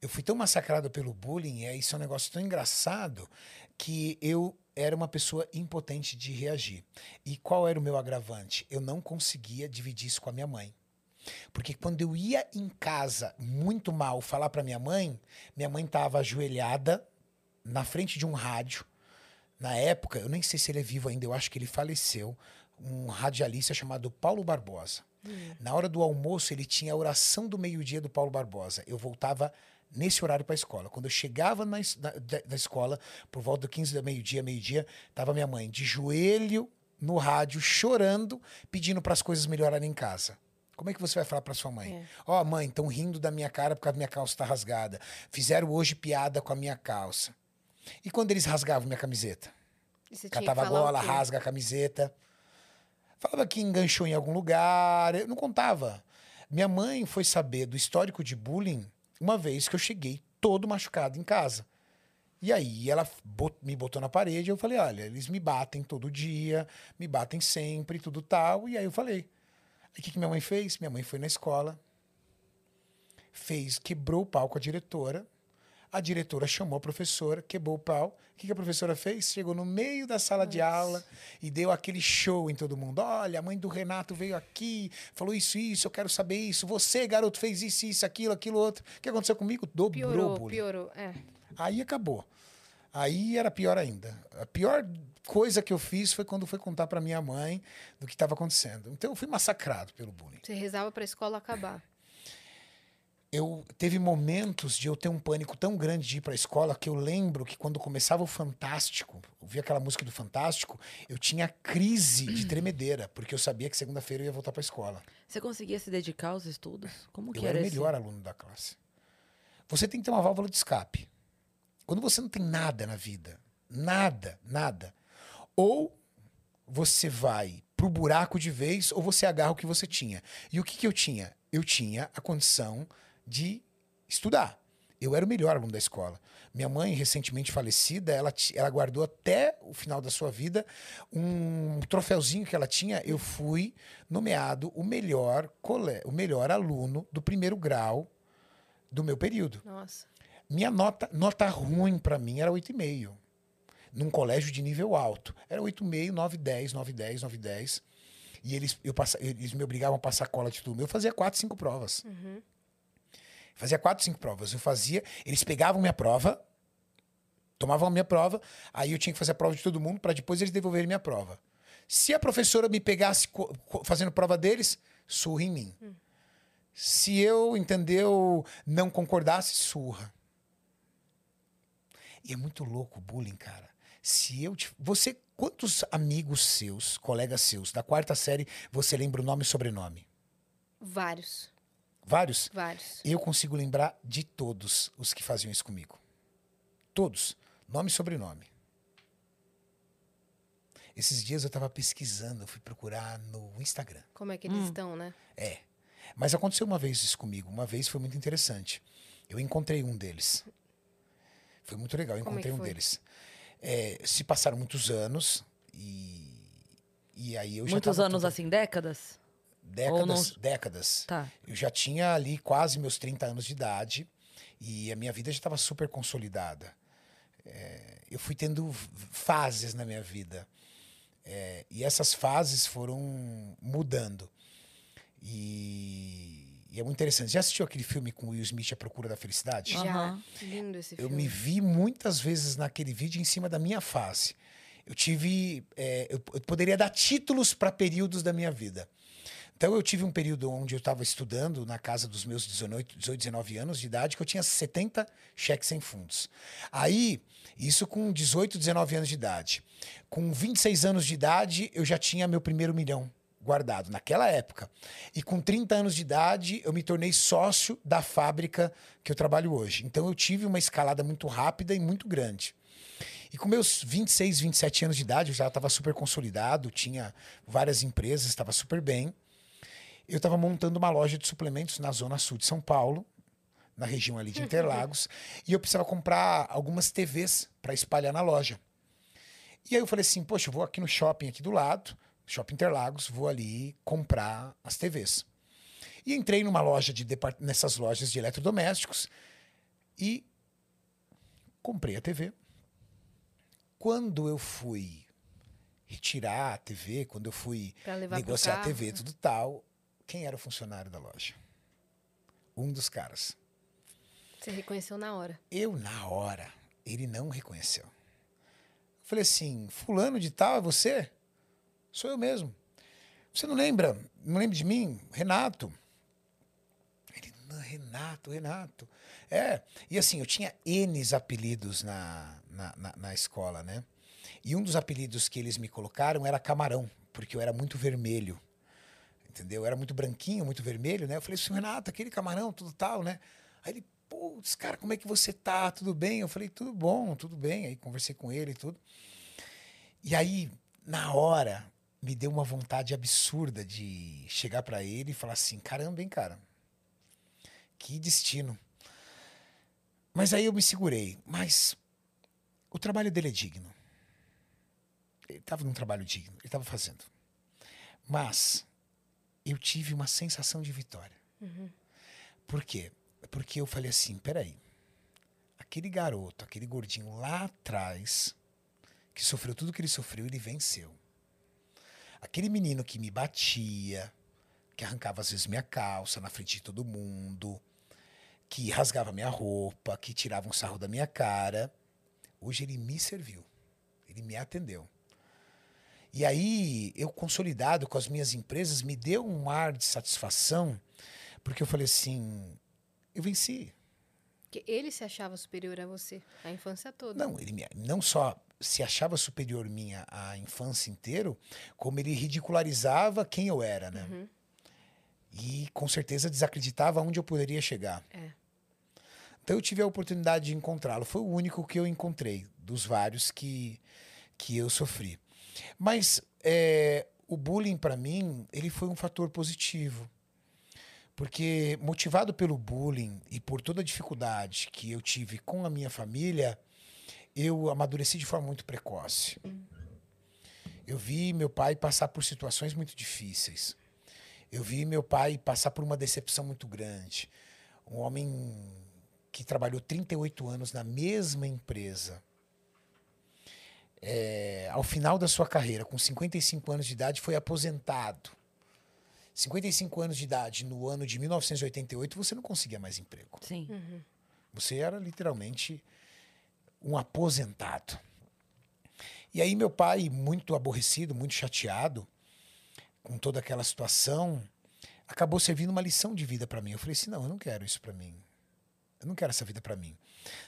Eu fui tão massacrado pelo bullying, é isso é um negócio tão engraçado que eu era uma pessoa impotente de reagir. E qual era o meu agravante? Eu não conseguia dividir isso com a minha mãe. Porque quando eu ia em casa muito mal falar para minha mãe, minha mãe estava ajoelhada na frente de um rádio. Na época, eu nem sei se ele é vivo ainda, eu acho que ele faleceu, um radialista chamado Paulo Barbosa. Na hora do almoço, ele tinha a oração do meio-dia do Paulo Barbosa. Eu voltava nesse horário para a escola. Quando eu chegava na, da, da escola, por volta do 15 da meio-dia, meio-dia, tava minha mãe de joelho no rádio, chorando, pedindo para as coisas melhorarem em casa. Como é que você vai falar para sua mãe?
É.
Ó, mãe, estão rindo da minha cara porque a minha calça está rasgada. Fizeram hoje piada com a minha calça. E quando eles rasgavam minha camiseta? Catava a gola, rasga a camiseta. Falava que enganchou em algum lugar. Eu não contava. Minha mãe foi saber do histórico de bullying uma vez que eu cheguei todo machucado em casa. E aí ela me botou na parede e eu falei: olha, eles me batem todo dia, me batem sempre, tudo tal. E aí eu falei. Aí o que, que minha mãe fez? Minha mãe foi na escola, fez, quebrou o pau com a diretora. A diretora chamou a professora, quebrou o pau. O que, que a professora fez? Chegou no meio da sala de aula e deu aquele show em todo mundo. Olha, a mãe do Renato veio aqui, falou isso, isso, eu quero saber isso. Você, garoto, fez isso, isso, aquilo, aquilo, outro. O que aconteceu comigo? Dobrou
Piorou,
bullying.
piorou. É.
Aí acabou. Aí era pior ainda. A pior coisa que eu fiz foi quando foi contar para minha mãe do que estava acontecendo. Então eu fui massacrado pelo bullying.
Você rezava pra escola acabar.
Eu teve momentos de eu ter um pânico tão grande de ir para a escola que eu lembro que quando começava o Fantástico, eu via aquela música do Fantástico, eu tinha crise de tremedeira, porque eu sabia que segunda-feira eu ia voltar para a escola.
Você conseguia se dedicar aos estudos? Como que
Eu era o
esse?
melhor aluno da classe. Você tem que ter uma válvula de escape. Quando você não tem nada na vida, nada, nada, ou você vai pro buraco de vez ou você agarra o que você tinha. E o que, que eu tinha? Eu tinha a condição de estudar. Eu era o melhor aluno da escola. Minha mãe, recentemente falecida, ela, ela guardou até o final da sua vida um troféuzinho que ela tinha. Eu fui nomeado o melhor, cole... o melhor aluno do primeiro grau do meu período.
Nossa.
Minha nota, nota ruim para mim era 8,5. Num colégio de nível alto. Era 8,5, 9, 10, 9, 10, 9, 10. E eles, eu passa, eles me obrigavam a passar cola de tudo. Eu fazia 4, 5 provas. Fazia 4, 5 provas. Eu fazia. Eles pegavam minha prova, tomavam a minha prova, aí eu tinha que fazer a prova de todo mundo para depois eles devolverem minha prova. Se a professora me pegasse fazendo prova deles, surra em mim. Se eu, entendeu, não concordasse, surra. E é muito louco o bullying, cara. Se eu te... Você, quantos amigos seus, colegas seus, da quarta série, você lembra o nome e sobrenome?
Vários.
Vários?
Vários.
Eu consigo lembrar de todos os que faziam isso comigo. Todos. Nome e sobrenome. Esses dias eu tava pesquisando, eu fui procurar no Instagram.
Como é que eles estão, né?
É. Mas aconteceu uma vez isso comigo. Uma vez foi muito interessante. Eu encontrei um deles. Foi muito legal. Eu
é
encontrei
que
um deles. É, se passaram muitos anos e, e aí eu já
Muitos
tava
anos
todo-
assim, décadas?
Décadas,
não-
décadas.
Tá.
Eu já tinha ali quase meus 30 anos de idade e a minha vida já estava super consolidada. É, eu fui tendo fases na minha vida. É, e essas fases foram mudando. E, e é muito interessante. Já assistiu aquele filme com Will Smith, A Procura da Felicidade?
Já.
Aham.
Lindo esse
Eu
filme.
me vi muitas vezes naquele vídeo em cima da minha face. Eu tive. é, eu, eu poderia dar títulos para períodos da minha vida. Então, eu tive um período onde eu estava estudando na casa dos meus 18, 18, 19 anos de idade, que eu tinha 70 cheques sem fundos. Aí, isso com 18, 19 anos de idade. Com 26 anos de idade, eu já tinha meu primeiro milhão guardado, naquela época. E com 30 anos de idade, eu me tornei sócio da fábrica que eu trabalho hoje. Então, eu tive uma escalada muito rápida e muito grande. E com meus 26, 27 anos de idade, eu já estava super consolidado, tinha várias empresas, estava super bem. Eu estava montando uma loja de suplementos na zona sul de São Paulo, na região ali de Interlagos, e eu precisava comprar algumas TVs para espalhar na loja. E aí eu falei assim, poxa, eu vou aqui no shopping aqui do lado, Shopping Interlagos, vou ali comprar as TVs. E entrei numa loja de nessas lojas de eletrodomésticos e comprei a TV. Quando eu fui retirar a TV, quando eu fui negociar a. TV, tudo tal, quem era o funcionário da loja? Um dos caras.
Você reconheceu na hora.
Eu, na hora, ele não reconheceu. Falei assim, fulano de tal, é você? Sou eu mesmo. Você não lembra? Não lembra de mim? Renato. Ele, Renato, Renato. É, e assim, eu tinha N apelidos na, na, na, na escola, né? E um dos apelidos que eles me colocaram era Camarão, porque eu era muito vermelho. Entendeu? Eu era muito branquinho, muito vermelho, né? Eu falei assim, Renato, aquele camarão, tudo tal, né? Aí ele, putz, cara, como é que você tá? Tudo bem? Eu falei, tudo bom, tudo bem. Aí conversei com ele e tudo. E aí, na hora, me deu uma vontade absurda de chegar pra ele e falar assim: caramba, hein, cara? Que destino. Mas aí eu me segurei. Mas o trabalho dele é digno. Ele estava num trabalho digno, ele estava fazendo. Mas eu tive uma sensação de vitória. Por quê? Porque eu falei assim: peraí. Aquele garoto, aquele gordinho lá atrás, que sofreu tudo que ele sofreu, ele venceu. Aquele menino que me batia, que arrancava às vezes minha calça na frente de todo mundo, que rasgava minha roupa, que tirava um sarro da minha cara, hoje ele me serviu. Ele me atendeu. E aí, eu consolidado com as minhas empresas, me deu um ar de satisfação, porque eu falei assim: eu venci.
Porque ele se achava superior a você a infância toda.
Não, ele me- não só se achava superior minha a infância inteiro, como ele ridicularizava quem eu era, né?
Uhum.
E com certeza desacreditava onde eu poderia chegar.
É.
Então eu tive a oportunidade de encontrá-lo. Foi o único que eu encontrei dos vários que, que eu sofri. Mas é, o bullying para mim ele foi um fator positivo. Porque motivado pelo bullying e por toda a dificuldade que eu tive com a minha família, eu amadureci de forma muito precoce. Eu vi meu pai passar por situações muito difíceis. Eu vi meu pai passar por uma decepção muito grande. Um homem que trabalhou 38 anos na mesma empresa. É, ao final da sua carreira, com 55 anos de idade, foi aposentado. 55 anos de idade, no ano de 1988, você não conseguia mais emprego.
Sim.
Você era literalmente um aposentado. E aí meu pai, muito aborrecido, muito chateado com toda aquela situação, acabou servindo uma lição de vida para mim. Eu falei assim: "Não, eu não quero isso para mim. Eu não quero essa vida para mim".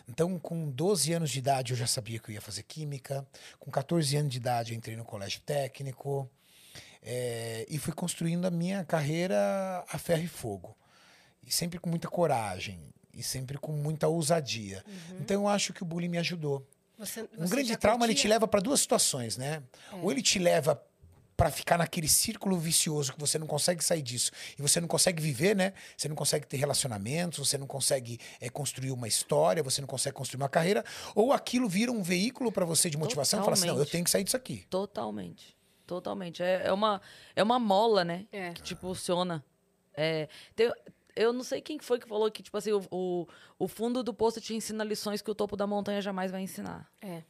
Então, com 12 anos de idade, eu já sabia que eu ia fazer química. Com 14 anos de idade, eu entrei no colégio técnico. eh, e fui construindo a minha carreira a ferro e fogo. E sempre com muita coragem. E sempre com muita ousadia. Então, eu acho que o bullying me ajudou.
Você,
Um
você
grande
já
trauma ele te leva para duas situações, né? Ou ele te leva para ficar naquele círculo vicioso que você não consegue sair disso e você não consegue viver, né? Você não consegue ter relacionamentos, você não consegue eh, construir uma história, você não consegue construir uma carreira, ou aquilo vira um veículo para você de motivação e fala assim: não, eu tenho que sair disso aqui.
Totalmente. Totalmente. É, é, uma, é uma mola, né?
É.
Que te impulsiona. É, tem- eu não sei quem foi que falou que, tipo assim, o, o, o fundo do poço te ensina lições que o topo da montanha jamais vai ensinar.
É.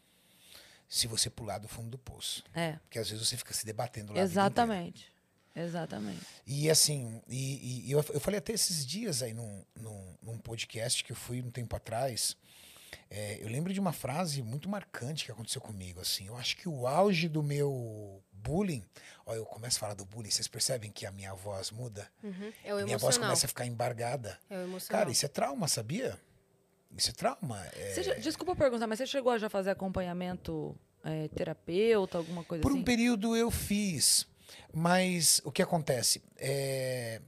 Se você pular do fundo do poço.
É.
Porque às vezes você fica se debatendo lá.
Exatamente. Exatamente.
E assim, e, e eu, eu falei até esses dias aí num, num, num podcast que eu fui um tempo atrás. é, eu lembro de uma frase muito marcante que aconteceu comigo. Assim, eu acho que o auge do meu bullying. Ó, eu começo a falar do bullying, vocês percebem que a minha voz muda?
Uhum. É
minha voz
emocional.
começa a ficar embargada.
É o emocional.
Cara, isso é trauma, sabia? Isso é trauma. É,
Você desculpa perguntar, mas você chegou a já fazer acompanhamento é, terapeuta, alguma coisa
Por
assim?
um período eu fiz, mas o que acontece? É,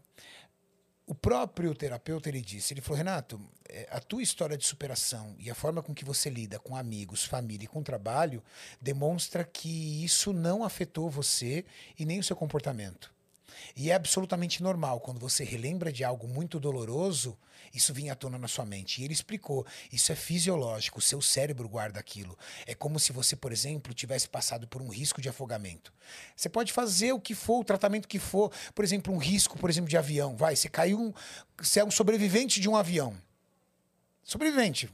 o próprio terapeuta ele disse, ele falou, Renato, é, a tua história de superação e a forma com que você lida com amigos, família e com trabalho demonstra que isso não afetou você e nem o seu comportamento. E é absolutamente normal quando você relembra de algo muito doloroso, isso vinha à tona na sua mente. E ele explicou: isso é fisiológico, o seu cérebro guarda aquilo. É como se você, por exemplo, tivesse passado por um risco de afogamento. Você pode fazer o que for, o tratamento que for, por exemplo, um risco, por exemplo, de avião. Vai, você caiu, um, você é um sobrevivente de um avião. Sobrevivente.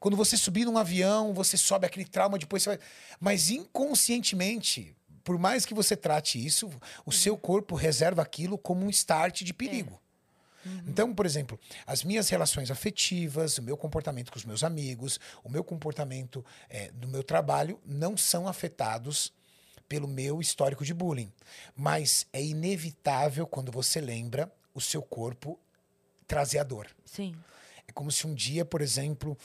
Quando você subir num avião, você sobe aquele trauma, depois você vai. Mas inconscientemente, por mais que você trate isso, o seu corpo reserva aquilo como um start de perigo. Uhum. Então, por exemplo, as minhas relações afetivas, o meu comportamento com os meus amigos, o meu comportamento é, no meu trabalho não são afetados pelo meu histórico de bullying. Mas é inevitável quando você lembra o seu corpo trazer a dor.
Sim.
É como se um dia, por exemplo,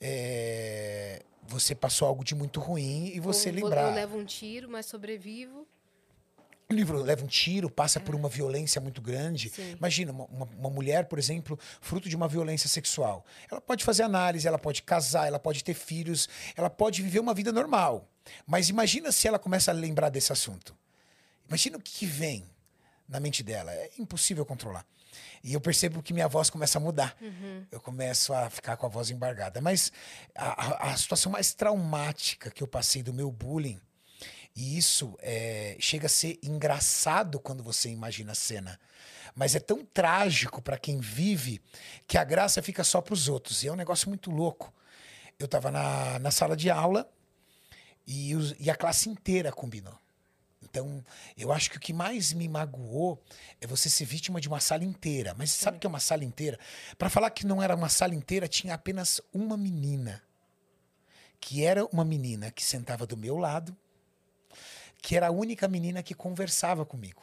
é, você passou algo de muito ruim e você
Ou,
lembrar.
Eu levo um tiro, mas sobrevivo.
O livro leva um tiro, passa por uma violência muito grande.
Sim.
Imagina, uma, uma- uma mulher, por exemplo, fruto de uma violência sexual. Ela pode fazer análise, ela pode casar, ela pode ter filhos, ela pode viver uma vida normal. Mas imagina se ela começa a lembrar desse assunto. Imagina o que, que vem na mente dela. É impossível controlar. E eu percebo que minha voz começa a mudar. Eu começo a ficar com a voz embargada. Mas a, a- a situação mais traumática que eu passei do meu bullying, e isso é, chega a ser engraçado quando você imagina a cena. Mas é tão trágico para quem vive que a graça fica só para os outros. E é um negócio muito louco. Eu estava na, na sala de aula e, os- e a classe inteira combinou. Então, eu acho que o que mais me magoou é você ser vítima de uma sala inteira. Mas sabe o que é uma sala inteira? Para falar que não era uma sala inteira, tinha apenas uma menina. Que era uma menina que sentava do meu lado, que era a única menina que conversava comigo.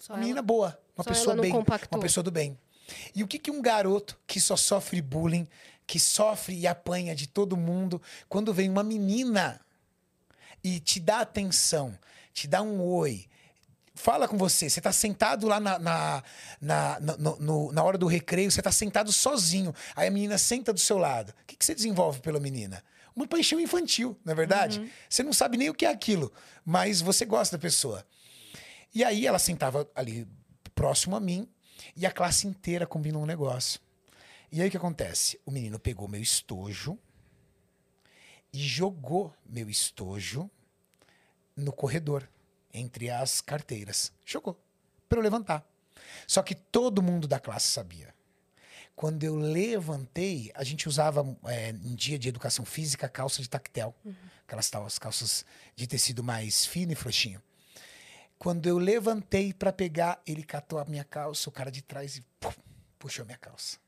Só
Uma menina
ela-
boa, uma pessoa bem,
compactou.
uma pessoa do bem. E o que, que um garoto que só sofre bullying, que sofre e apanha de todo mundo, quando vem uma menina e te dá atenção, te dá um oi, fala com você, você tá sentado lá na, na, na, na- no- na hora do recreio, você tá sentado sozinho, aí a menina senta do seu lado. O que, que você desenvolve pela menina? Uma paixão infantil, não é verdade? Você não sabe nem o que é aquilo, mas você gosta da pessoa. E aí ela sentava ali próximo a mim e a classe inteira combinou um negócio. E aí o que acontece? O menino pegou meu estojo e jogou meu estojo no corredor, entre as carteiras. Jogou, para eu levantar. Só que todo mundo da classe sabia. Quando eu levantei, a gente usava é, em dia de educação física calça de tactel. Aquelas tal, as calças de tecido mais fino e frouxinho. Quando eu levantei para pegar, ele catou a minha calça, o cara de trás e pum, puxou minha calça.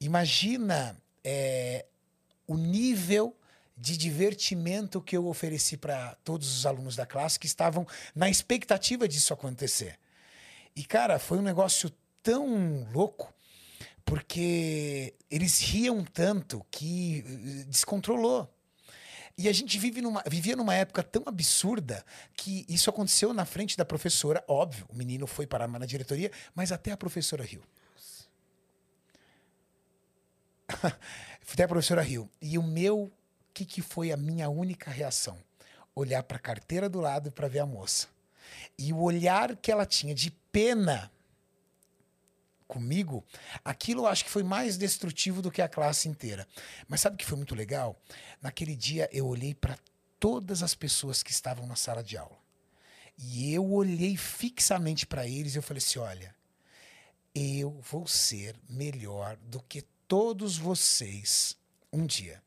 Imagina é, o nível de divertimento que eu ofereci para todos os alunos da classe que estavam na expectativa disso acontecer. E, cara, foi um negócio tão louco, porque eles riam tanto que eh, descontrolou. E a gente vive numa, vivia numa época tão absurda que isso aconteceu na frente da professora. Óbvio, o menino foi parar na diretoria, mas até a professora riu. até a professora riu. E o meu, que, que foi a minha única reação? Olhar para a carteira do lado para ver a moça. E o olhar que ela tinha de pena comigo, aquilo eu acho que foi mais destrutivo do que a classe inteira. Mas sabe o que foi muito legal? Naquele dia eu olhei para todas as pessoas que estavam na sala de aula. E eu olhei fixamente para eles e eu falei assim: olha, eu vou ser melhor do que todos vocês um dia.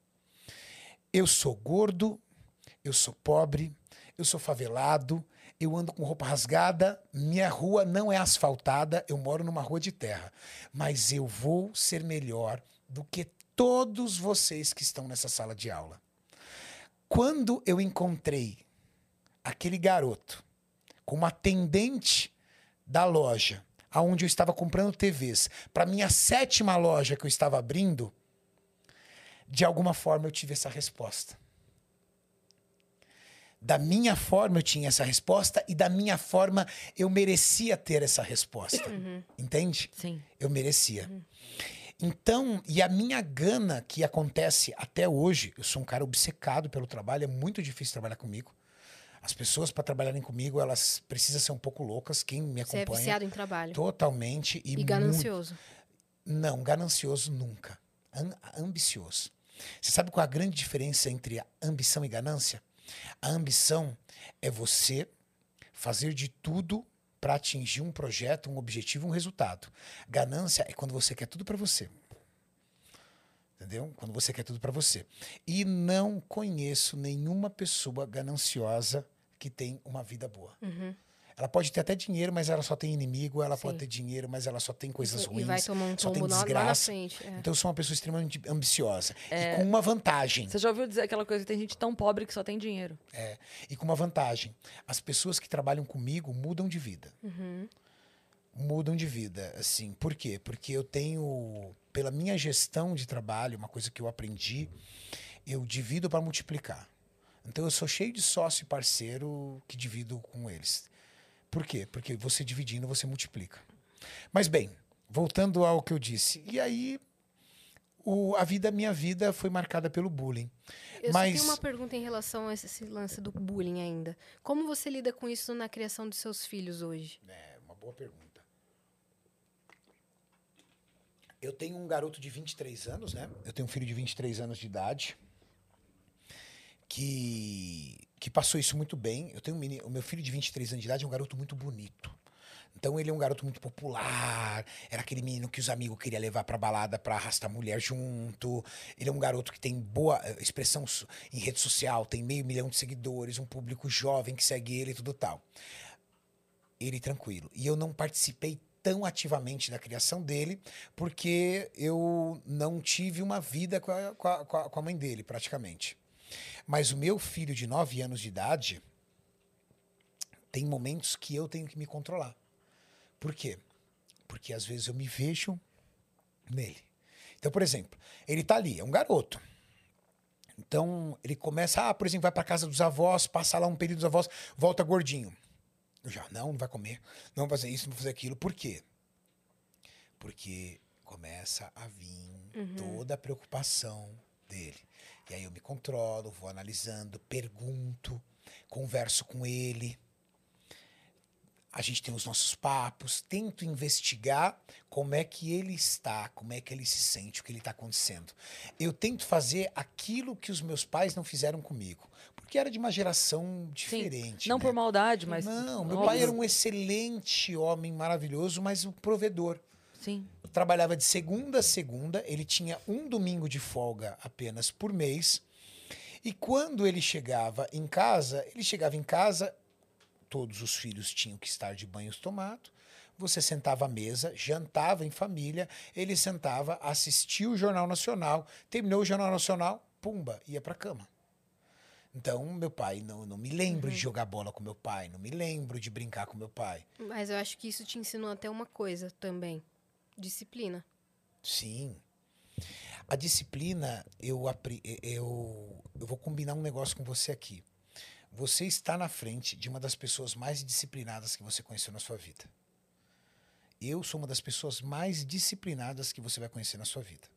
Eu sou gordo, eu sou pobre, eu sou favelado, eu ando com roupa rasgada, minha rua não é asfaltada, eu moro numa rua de terra. Mas eu vou ser melhor do que todos vocês que estão nessa sala de aula. Quando eu encontrei aquele garoto com uma atendente da loja, aonde eu estava comprando TVs, para minha sétima loja que eu estava abrindo, de alguma forma eu tive essa resposta. Da minha forma eu tinha essa resposta e da minha forma eu merecia ter essa resposta. Entende?
Sim.
Eu merecia. Então, e a minha gana que acontece até hoje, eu sou um cara obcecado pelo trabalho, é muito difícil trabalhar comigo. As pessoas para trabalharem comigo, elas precisam ser um pouco loucas, quem me
Você é
acompanha.
viciado em trabalho.
Totalmente e,
E
muito-
ganancioso.
não, ganancioso nunca. Am- ambicioso. Você sabe qual é a grande diferença entre ambição e ganância? A ambição é você fazer de tudo para atingir um projeto, um objetivo, um resultado. Ganância é quando você quer tudo para você. Entendeu? Quando você quer tudo para você. E não conheço nenhuma pessoa gananciosa que tem uma vida boa.
Uhum.
Ela pode ter até dinheiro, mas ela só tem inimigo. Ela pode
Sim.
ter dinheiro, mas ela só tem coisas
E
ruins.
vai tomar um
só tem desgraça.
frente. é.
Então eu sou uma pessoa extremamente ambiciosa. E com uma vantagem.
Você já ouviu dizer aquela coisa que tem gente tão pobre que só tem dinheiro?
É, e com uma vantagem. As pessoas que trabalham comigo mudam de vida.
Uhum.
Mudam de vida, assim. Por quê? Porque eu tenho, pela minha gestão de trabalho, uma coisa que eu aprendi, eu divido para multiplicar. Então eu sou cheio de sócio e parceiro que divido com eles. Por quê? Porque você dividindo, você multiplica. Mas bem, voltando ao que eu disse. E aí, o- a vida, minha vida foi marcada pelo bullying.
Eu
Mas-
tenho uma pergunta em relação a esse, esse lance do bullying ainda. Como você lida com isso na criação dos seus filhos hoje?
É uma boa pergunta. Eu tenho um garoto de 23 anos, né? Eu tenho um filho de 23 anos de idade que que passou isso muito bem. Eu tenho um menino, o meu filho de 23 anos de idade é um garoto muito bonito. Então ele é um garoto muito popular, era aquele menino que os amigos queriam levar pra balada pra arrastar mulher junto. Ele é um garoto que tem boa eh, expressão em rede social, tem meio milhão de seguidores, um público jovem que segue ele e tudo tal ele tranquilo. E eu não participei tão ativamente da criação dele, porque eu não tive uma vida com a- com a- com a mãe dele, praticamente. Mas o meu filho de 9 anos de idade tem momentos que eu tenho que me controlar. Por quê? Porque às vezes eu me vejo nele. Então, por exemplo, ele tá ali, é um garoto. Então, ele começa, ah, por exemplo, vai para casa dos avós, passa lá um período dos avós, volta gordinho. Eu já, não, não vai comer, não vai fazer isso, não vai fazer aquilo. Por quê? Porque começa a vir toda a preocupação dele. E aí eu me controlo, vou analisando, pergunto, converso com ele. A gente tem os nossos papos, tento investigar como é que ele está, como é que ele se sente, o que ele está acontecendo. Eu tento fazer aquilo que os meus pais não fizeram comigo, porque era de uma geração diferente.
Não
né?
por maldade, mas.
Não, meu pai era um excelente homem, maravilhoso, mas um provedor.
Sim.
Trabalhava de segunda a segunda, ele tinha um domingo de folga apenas por mês. E quando ele chegava em casa, ele chegava em casa, todos os filhos tinham que estar de banhos tomados. Você sentava à mesa, jantava em família, ele sentava, assistia o Jornal Nacional, terminou o Jornal Nacional, pumba, ia para cama. Então, meu pai, não, não me lembro de jogar bola com meu pai, não me lembro de brincar com meu pai.
Mas eu acho que isso te ensinou até uma coisa também. Disciplina.
Sim. A disciplina, eu, eu, eu vou combinar um negócio com você aqui. Você está na frente de uma das pessoas mais disciplinadas que você conheceu na sua vida. Eu sou uma das pessoas mais disciplinadas que você vai conhecer na sua vida.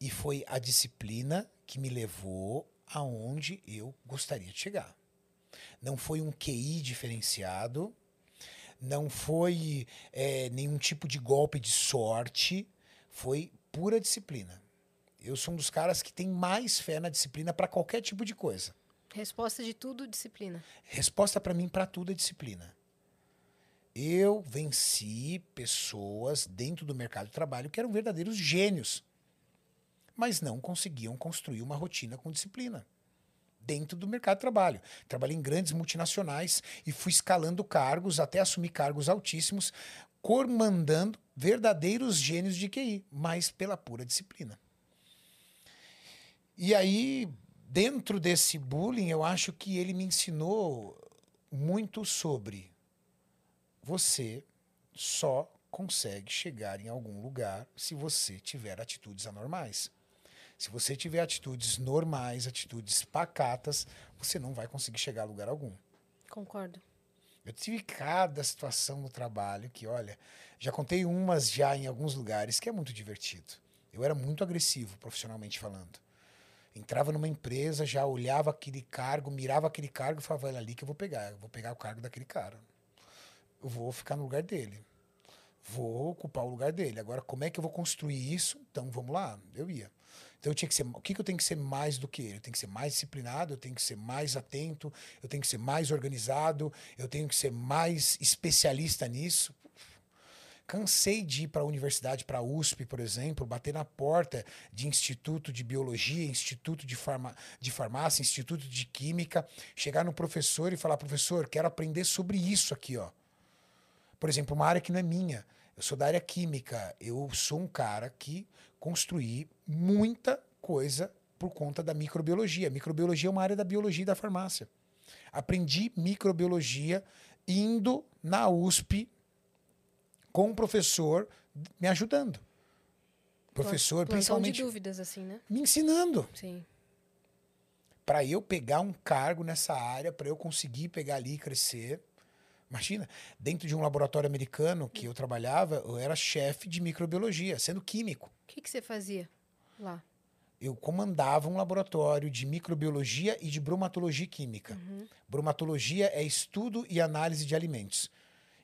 E foi a disciplina que me levou aonde eu gostaria de chegar. Não foi um QI diferenciado, não foi eh, nenhum tipo de golpe de sorte, foi pura disciplina. Eu sou um dos caras que tem mais fé na disciplina para qualquer tipo de coisa.
Resposta de tudo, disciplina.
Resposta para mim para tudo é disciplina. Eu venci pessoas dentro do mercado de trabalho que eram verdadeiros gênios, mas não conseguiam construir uma rotina com disciplina dentro do mercado de trabalho. Trabalhei em grandes multinacionais e fui escalando cargos até assumir cargos altíssimos, comandando verdadeiros gênios de QI, mas pela pura disciplina. E aí, dentro desse bullying, eu acho que ele me ensinou muito sobre você só consegue chegar em algum lugar se você tiver atitudes anormais. Se você tiver atitudes normais, atitudes pacatas, você não vai conseguir chegar a lugar algum.
Concordo.
Eu tive cada situação no trabalho que, olha, já contei umas já em alguns lugares que é muito divertido. Eu era muito agressivo, profissionalmente falando. Entrava numa empresa, já olhava aquele cargo, mirava aquele cargo e falava, olha ali que eu vou pegar, eu vou pegar o cargo daquele cara. Eu vou ficar no lugar dele. Vou ocupar o lugar dele. Agora, como é que eu vou construir isso? Então, vamos lá. Eu ia. Então, eu tinha que ser. O que, que eu tenho que ser mais do que ele? Eu tenho que ser mais disciplinado, eu tenho que ser mais atento, eu tenho que ser mais organizado, eu tenho que ser mais especialista nisso. Cansei de ir para a universidade, para a USP, por exemplo, bater na porta de instituto de biologia, instituto de, farma, de farmácia, instituto de química, chegar no professor e falar: professor, quero aprender sobre isso aqui, ó. Por exemplo, uma área que não é minha. Eu sou da área química. Eu sou um cara que construí muita coisa por conta da microbiologia. Microbiologia é uma área da biologia e da farmácia. Aprendi microbiologia indo na USP com um professor me ajudando. Professor,
Plantão
principalmente
de dúvidas, assim, né?
me ensinando
Sim.
para eu pegar um cargo nessa área, para eu conseguir pegar ali e crescer. Imagina, dentro de um laboratório americano que eu trabalhava, eu era chefe de microbiologia, sendo químico.
O que, que você fazia lá?
Eu comandava um laboratório de microbiologia e de bromatologia química. Bromatologia é estudo e análise de alimentos.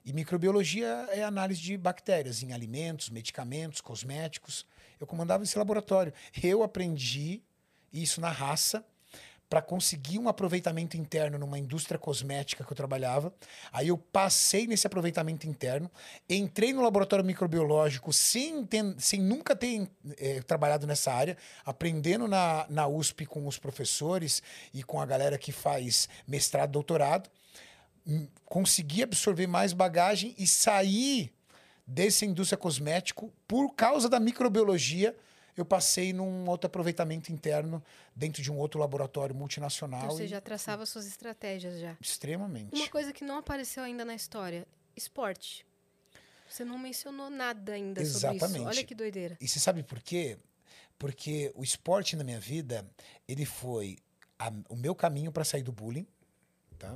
E microbiologia é análise de bactérias em alimentos, medicamentos, cosméticos. Eu comandava esse laboratório. Eu aprendi isso na raça para conseguir um aproveitamento interno numa indústria cosmética que eu trabalhava. Aí eu passei nesse aproveitamento interno, entrei no laboratório microbiológico sem, ten- sem nunca ter eh, trabalhado nessa área, aprendendo na, na USP com os professores e com a galera que faz mestrado, doutorado. Hum, Consegui absorver mais bagagem e sair dessa indústria cosmético por causa da microbiologia. Eu passei num outro aproveitamento interno dentro de um outro laboratório multinacional.
Então você
e-
já traçava suas estratégias já.
Extremamente.
Uma coisa que não apareceu ainda na história: esporte. Você não mencionou nada ainda sobre
Exatamente.
isso. Olha que doideira.
E você sabe por quê? Porque o esporte na minha vida, ele foi a- o meu caminho para sair do bullying, tá?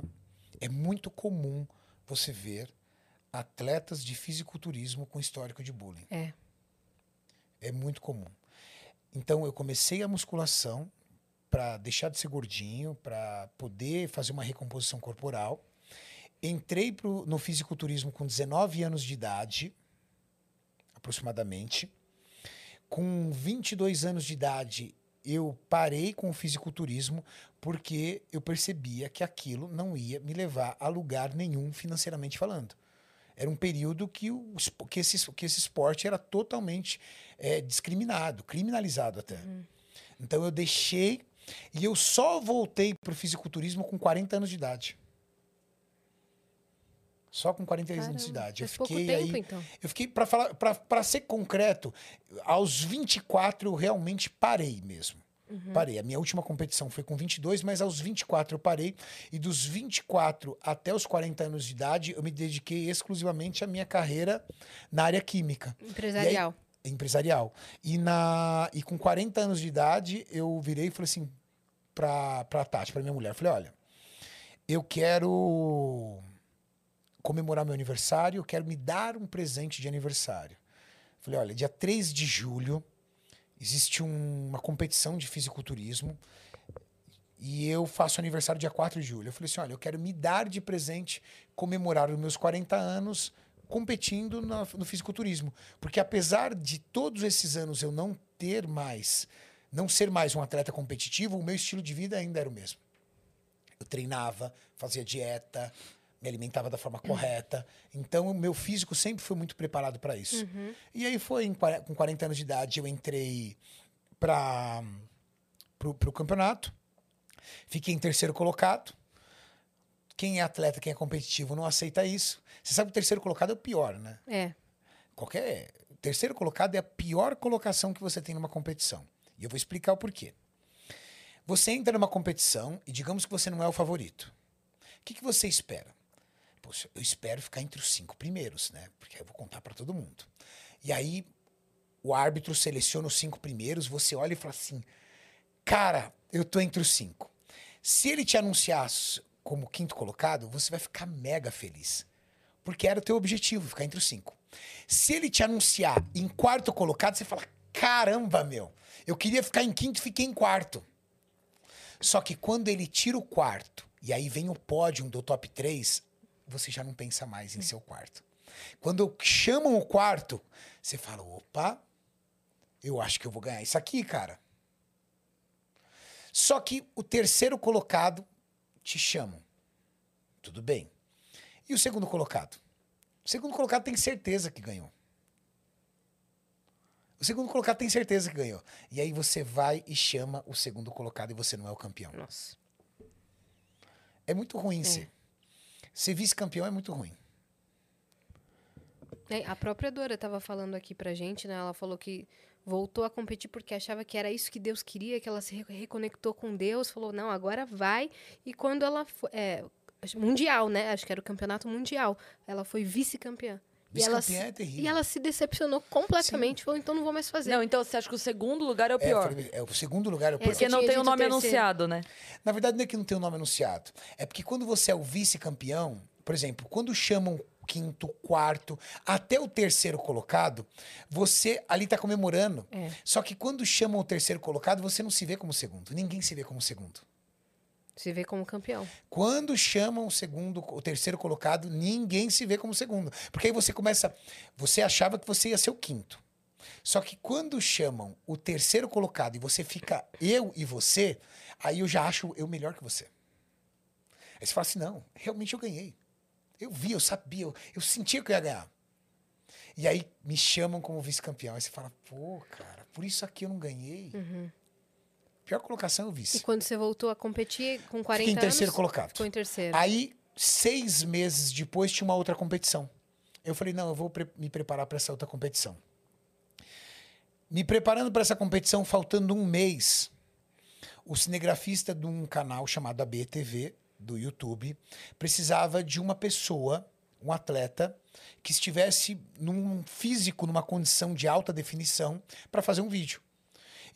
É muito comum você ver atletas de fisiculturismo com histórico de bullying.
É.
É muito comum. Então eu comecei a musculação para deixar de ser gordinho, para poder fazer uma recomposição corporal. Entrei pro, no fisiculturismo com 19 anos de idade, aproximadamente. Com 22 anos de idade, eu parei com o fisiculturismo porque eu percebia que aquilo não ia me levar a lugar nenhum financeiramente falando. Era um período que, o, que, esse, que esse esporte era totalmente eh, discriminado, criminalizado até. Então eu deixei e eu só voltei para o fisiculturismo com 40 anos de idade. Só com 43 anos de
Caramba,
idade. Eu fiquei
tempo,
aí.
então.
Eu fiquei, para falar, para ser concreto, aos 24 eu realmente parei mesmo.
Uhum.
Parei. A minha última competição foi com 22, mas aos 24 eu parei. E dos 24 até os 40 anos de idade, eu me dediquei exclusivamente à minha carreira na área química
Empresarial.
empresarial. E, na, e com 40 anos de idade, eu virei e falei assim pra, pra Tati, pra minha mulher, falei, olha, eu quero comemorar meu aniversário, eu quero me dar um presente de aniversário. Falei, olha, dia 3 de julho existe um- uma competição de fisiculturismo e eu faço aniversário dia 4 de julho. Eu falei assim, olha, eu quero me dar de presente, comemorar os meus 40 anos competindo no fisiculturismo. Porque apesar de todos esses anos eu não ter mais, não ser mais um atleta competitivo, o meu estilo de vida ainda era o mesmo. Eu treinava, fazia dieta, me alimentava da forma correta. Então, o meu físico sempre foi muito preparado para isso. E aí foi em com 40 anos de idade, eu entrei para o campeonato. Fiquei em terceiro colocado. Quem é atleta, quem é competitivo, não aceita isso. Você sabe que o terceiro colocado é o pior, né?
É.
Qualquer. Terceiro colocado é a pior colocação que você tem numa competição. E eu vou explicar o porquê. Você entra numa competição e digamos que você não é o favorito. O que, que você espera? Poxa, eu espero ficar entre os cinco primeiros, né? Porque aí eu vou contar para todo mundo. E aí, o árbitro seleciona os cinco primeiros, você olha e fala assim: cara, eu tô entre os cinco. Se ele te anunciar como quinto colocado, você vai ficar mega feliz. Porque era o teu objetivo, ficar entre os cinco. Se ele te anunciar em quarto colocado, você fala: caramba, meu, eu queria ficar em quinto fiquei em quarto. Só que quando ele tira o quarto e aí vem o pódio do top 3, você já não pensa mais em ser o quarto. Quando chamam o quarto, você fala: opa, eu acho que eu vou ganhar isso aqui, cara. Só que o terceiro colocado te chamam. Tudo bem. E o segundo colocado? O segundo colocado tem certeza que ganhou. O segundo colocado tem certeza que ganhou. E aí você vai e chama o segundo colocado e você não é o campeão.
Nossa.
É muito ruim ser. Ser vice-campeão é muito ruim.
É, a própria Dora estava falando aqui pra gente, né? Ela falou que voltou a competir porque achava que era isso que Deus queria, que ela se re- reconectou com Deus, falou, não, agora vai. E quando ela foi. É, mundial, né? Acho que era o campeonato mundial. Ela foi vice-campeã. E ela,
é terrível.
e ela se decepcionou completamente, falou, então não vou mais fazer.
Não, então você acha que o segundo lugar é o
É,
pior?
falei, é, o segundo lugar é o
É,
pior.
Porque não tem o nome
terceiro.
anunciado, né?
Na verdade, não é que não tem o nome anunciado. É porque quando você é o vice-campeão, por exemplo, quando chamam o quinto, quarto, até o terceiro colocado, você ali tá comemorando.
É.
Só que quando chamam o terceiro colocado, você não se vê como segundo. Ninguém se vê como segundo.
Se vê como campeão.
Quando chamam o segundo, o terceiro colocado, ninguém se vê como segundo. Porque aí você começa. Você achava que você ia ser o quinto. Só que quando chamam o terceiro colocado e você fica eu e você, aí eu já acho eu melhor que você. Aí você fala assim: não, realmente eu ganhei. Eu vi, eu sabia, eu, eu sentia que eu ia ganhar. E aí me chamam como vice-campeão. Aí você fala: pô, cara, por isso aqui eu não ganhei. Pior colocação é o
E
vice.
quando você voltou a competir com 40
Fiquei em terceiro
anos,
colocado.
ficou em terceiro.
Aí, seis meses depois, tinha uma outra competição. Eu falei, não, eu vou pre- me preparar para essa outra competição. Me preparando para essa competição, faltando um mês, o cinegrafista de um canal chamado ABTV, do YouTube, precisava de uma pessoa, um atleta, que estivesse num físico, numa condição de alta definição, para fazer um vídeo.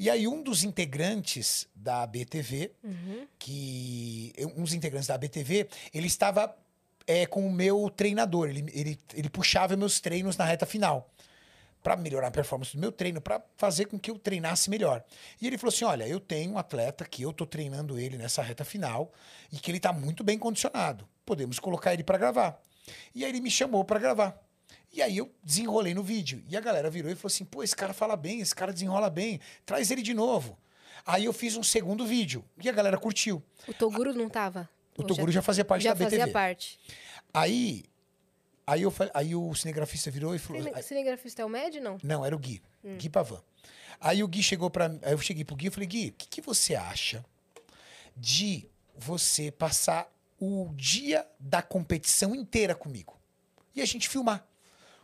E aí, um dos integrantes da ABTV, que um dos integrantes da ABTV, ele estava é, com o meu treinador. Ele, ele, ele puxava meus treinos na reta final para melhorar a performance do meu treino, para fazer com que eu treinasse melhor. E ele falou assim: "Olha, eu tenho um atleta que eu tô treinando ele nessa reta final e que ele tá muito bem condicionado. Podemos colocar ele para gravar". E aí ele me chamou para gravar. E aí eu desenrolei no vídeo. E a galera virou e falou assim: "Pô, esse cara fala bem, esse cara desenrola bem, traz ele de novo". Aí eu fiz um segundo vídeo e a galera curtiu.
O Toguro não tava?
O Toguro já fazia parte
já
da BTV.
fazia parte.
Aí, aí, eu, aí o cinegrafista virou e falou:
Cine- Cinegrafista é o Med, não?
Não, era o Gui. Gui Pavan. Aí o Gui chegou para Aí eu cheguei pro Gui e falei: Gui, o que, que você acha de você passar o dia da competição inteira comigo? E a gente filmar.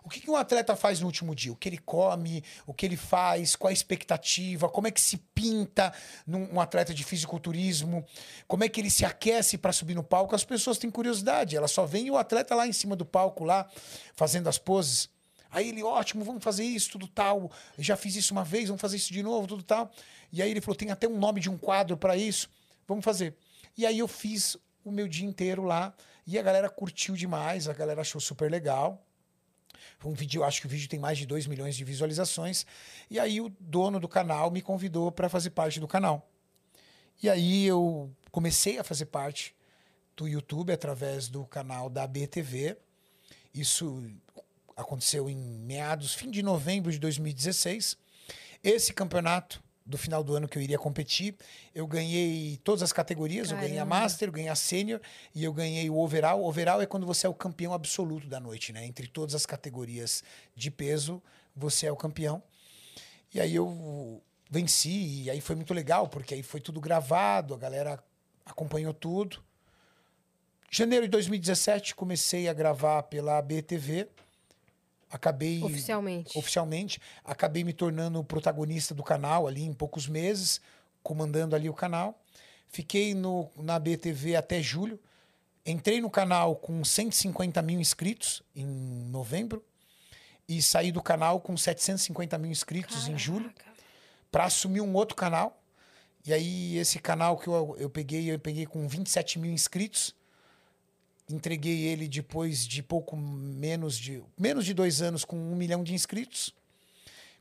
O que, que um atleta faz no último dia? O que ele come, o que ele faz, qual a expectativa, como é que se pinta num um atleta de fisiculturismo, como é que ele se aquece para subir no palco. As pessoas têm curiosidade, elas só veem o atleta lá em cima do palco, lá, fazendo as poses. Aí ele, ótimo, vamos fazer isso, tudo tal. Já fiz isso uma vez, vamos fazer isso de novo, tudo tal. E aí ele falou: tem até um nome de um quadro para isso, vamos fazer. E aí eu fiz o meu dia inteiro lá e a galera curtiu demais, a galera achou super legal. Um vídeo, acho que o vídeo tem mais de 2 milhões de visualizações. E aí o dono do canal me convidou para fazer parte do canal. E aí eu comecei a fazer parte do YouTube através do canal da BTV. Isso aconteceu em meados, fim de novembro de 2016. Esse campeonato do final do ano que eu iria competir, eu ganhei todas as categorias, eu ganhei a
Caramba.
Master, eu ganhei a Sênior e eu ganhei o Overall. O Overall é quando você é o campeão absoluto da noite, né? Entre todas as categorias de peso, você é o campeão. E aí eu venci, e aí foi muito legal, porque aí foi tudo gravado, a galera acompanhou tudo. Janeiro de 2017, comecei a gravar pela BTV. Acabei
Oficialmente.
oficialmente, acabei me tornando o protagonista do canal ali em poucos meses, comandando ali o canal. Fiquei no, na BTV até julho. Entrei no canal com 150 mil inscritos em novembro. e saí do canal com 750 mil inscritos em julho
Caraca.
para assumir um outro canal. E aí, esse canal que eu, eu peguei, eu peguei com 27 mil inscritos. Entreguei ele depois de pouco menos de menos de dois anos com um milhão de inscritos.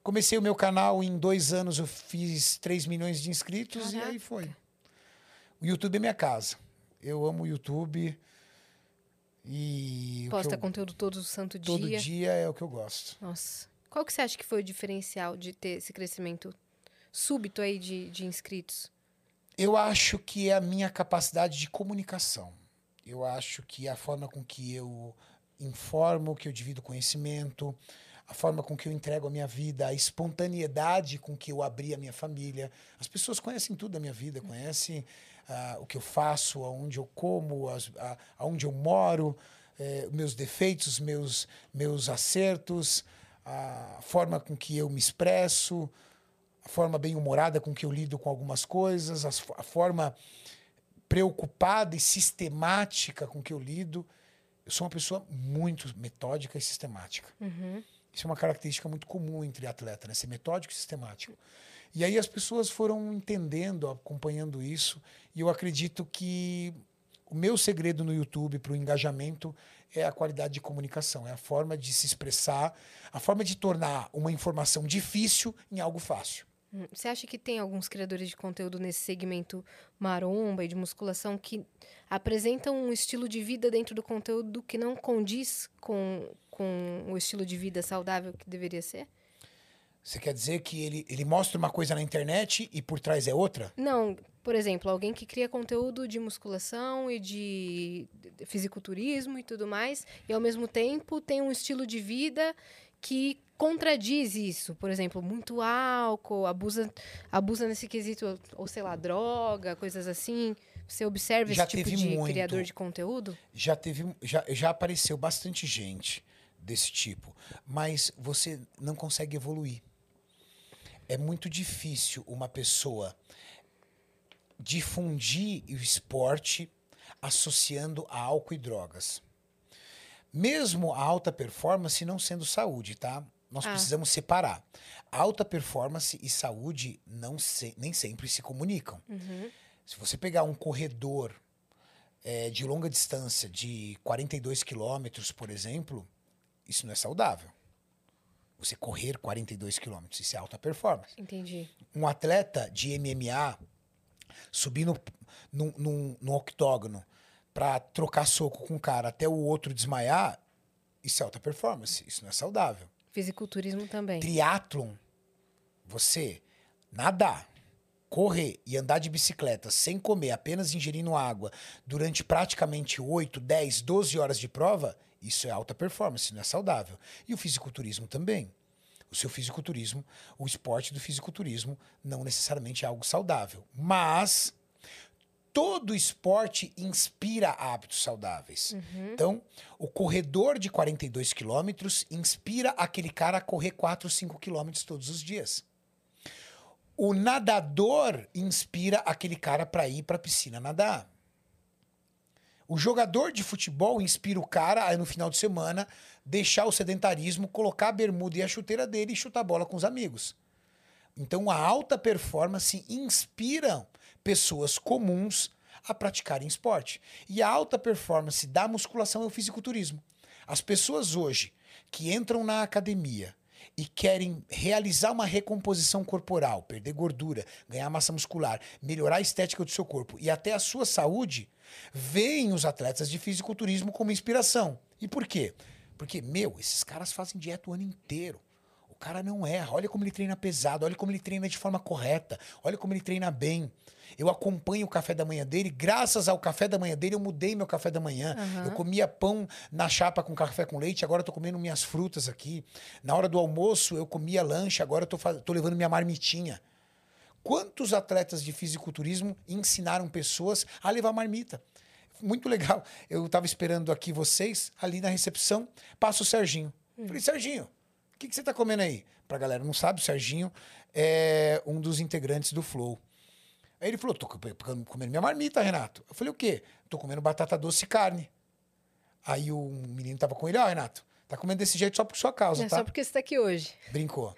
Comecei o meu canal em dois anos, eu fiz 3 milhões de inscritos e aí
Caraca.
foi. O YouTube é minha casa. Eu amo o YouTube. E
Posta
eu-
conteúdo todo santo
todo
dia.
dia é o que eu gosto.
Nossa. Qual que você acha que foi o diferencial de ter esse crescimento súbito aí de, de inscritos?
Eu acho que é a minha capacidade de comunicação. Eu acho que a forma com que eu informo, que eu divido conhecimento, a forma com que eu entrego a minha vida, a espontaneidade com que eu abri a minha família. As pessoas conhecem tudo da minha vida, conhecem ah, o que eu faço, aonde eu como, as, a, aonde eu moro, eh, meus defeitos, meus, meus acertos, a forma com que eu me expresso, a forma bem humorada com que eu lido com algumas coisas, as fo- a forma preocupada e sistemática com que eu lido. Eu sou uma pessoa muito metódica e sistemática. Isso é uma característica muito comum entre atletas, né? Ser metódico e sistemático. E aí as pessoas foram entendendo, acompanhando isso, e eu acredito que o meu segredo no YouTube para o engajamento é a qualidade de comunicação, é a forma de se expressar, a forma de tornar uma informação difícil em algo fácil.
Você acha que tem alguns criadores de conteúdo nesse segmento maromba e de musculação que apresentam um estilo de vida dentro do conteúdo que não condiz com, com o estilo de vida saudável que deveria ser?
Você quer dizer que ele, ele mostra uma coisa na internet e por trás é outra?
Não, por exemplo, alguém que cria conteúdo de musculação e de fisiculturismo e tudo mais, e ao mesmo tempo tem um estilo de vida que contradiz isso. Por exemplo, muito álcool, abusa, abusa nesse quesito, ou sei lá, droga, coisas assim. Você observa
Já
esse tipo de
muito.
criador de conteúdo?
Já teve, já, já apareceu bastante gente desse tipo, mas você não consegue evoluir. É muito difícil uma pessoa difundir o esporte associando a álcool e drogas. Mesmo a alta performance não sendo saúde, tá? Nós
Ah.
precisamos separar. Alta performance e saúde não se- nem sempre se comunicam. Se você pegar um corredor eh, de longa distância de 42 quilômetros, por exemplo, isso não é saudável. Você correr 42 quilômetros, isso é alta performance.
Entendi.
Um atleta de MMA subir no, num octógono para trocar soco com o cara até o outro desmaiar, isso é alta performance, isso não é saudável.
Fisiculturismo também.
Triatlon, você nadar, correr e andar de bicicleta sem comer, apenas ingerindo água, durante praticamente 8, 10, 12 horas de prova, isso é alta performance, não é saudável. E o fisiculturismo também. O seu fisiculturismo, o esporte do fisiculturismo não necessariamente é algo saudável, mas todo esporte inspira hábitos saudáveis. Então, o corredor de 42 quilômetros inspira aquele cara a correr 4, 5 quilômetros todos os dias. O nadador inspira aquele cara para ir para a piscina nadar. O jogador de futebol inspira o cara a, no final de semana, deixar o sedentarismo, colocar a bermuda e a chuteira dele e chutar bola com os amigos. Então, a alta performance inspira pessoas comuns a praticarem esporte. E a alta performance da musculação é o fisiculturismo. As pessoas hoje que entram na academia e querem realizar uma recomposição corporal, perder gordura, ganhar massa muscular, melhorar a estética do seu corpo e até a sua saúde, veem os atletas de fisiculturismo como inspiração. E por quê? Porque, meu, esses caras fazem dieta o ano inteiro. O cara não erra. Olha como ele treina pesado, olha como ele treina de forma correta, olha como ele treina bem. Eu acompanho o café da manhã dele, graças ao café da manhã dele, eu mudei meu café da manhã. Eu comia pão na chapa com café com leite, agora eu tô comendo minhas frutas aqui. Na hora do almoço, eu comia lanche, agora eu tô, tô levando minha marmitinha. Quantos atletas de fisiculturismo ensinaram pessoas a levar marmita? Muito legal. Eu estava esperando aqui vocês, ali na recepção, passa o Serginho. Falei, Serginho, o que, que você está comendo aí? Pra galera não sabe, o Serginho é um dos integrantes do Flow. Aí ele falou, tô co- comendo minha marmita, Renato. Eu falei, o quê? Tô comendo batata doce e carne. Aí o menino tava com ele, ó, Renato, Tá comendo desse jeito só por sua causa,
É
tá?
só porque você tá aqui hoje.
Brincou.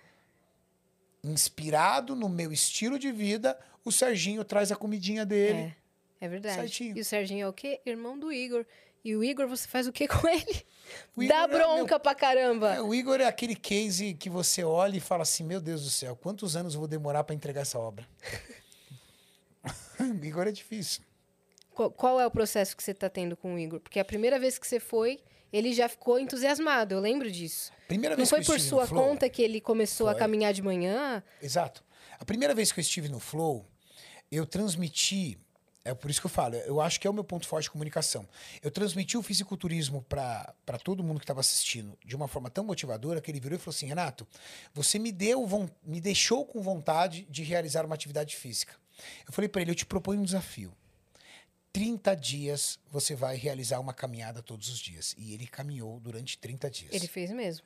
Inspirado no meu estilo de vida, o Serginho traz a comidinha dele.
É, é verdade.
Certinho.
E o Serginho é o quê? Irmão do Igor. E o Igor, você faz o quê com ele? Dá
é
bronca pra caramba.
É, o Igor é aquele case que você olha e fala assim: Meu Deus do céu, quantos anos eu vou demorar para entregar essa obra? o Igor é difícil.
Qual, qual é o processo que você tá tendo com o Igor? Porque a primeira vez que você foi, ele já ficou entusiasmado, eu lembro disso.
Primeira
Não
vez
foi
que eu
por sua
Flow,
conta que ele começou a
Foi.
caminhar de manhã?
Exato. A primeira vez que eu estive no Flow, eu transmiti. É por isso que eu falo, eu acho que é o meu ponto forte de comunicação. Eu transmiti o fisiculturismo para todo mundo que estava assistindo de uma forma tão motivadora que ele virou e falou assim: Renato, você me deu me deixou com vontade de realizar uma atividade física. Eu falei para ele: eu te proponho um desafio. 30 dias você vai realizar uma caminhada todos os dias. E ele caminhou durante 30 dias.
Ele fez mesmo.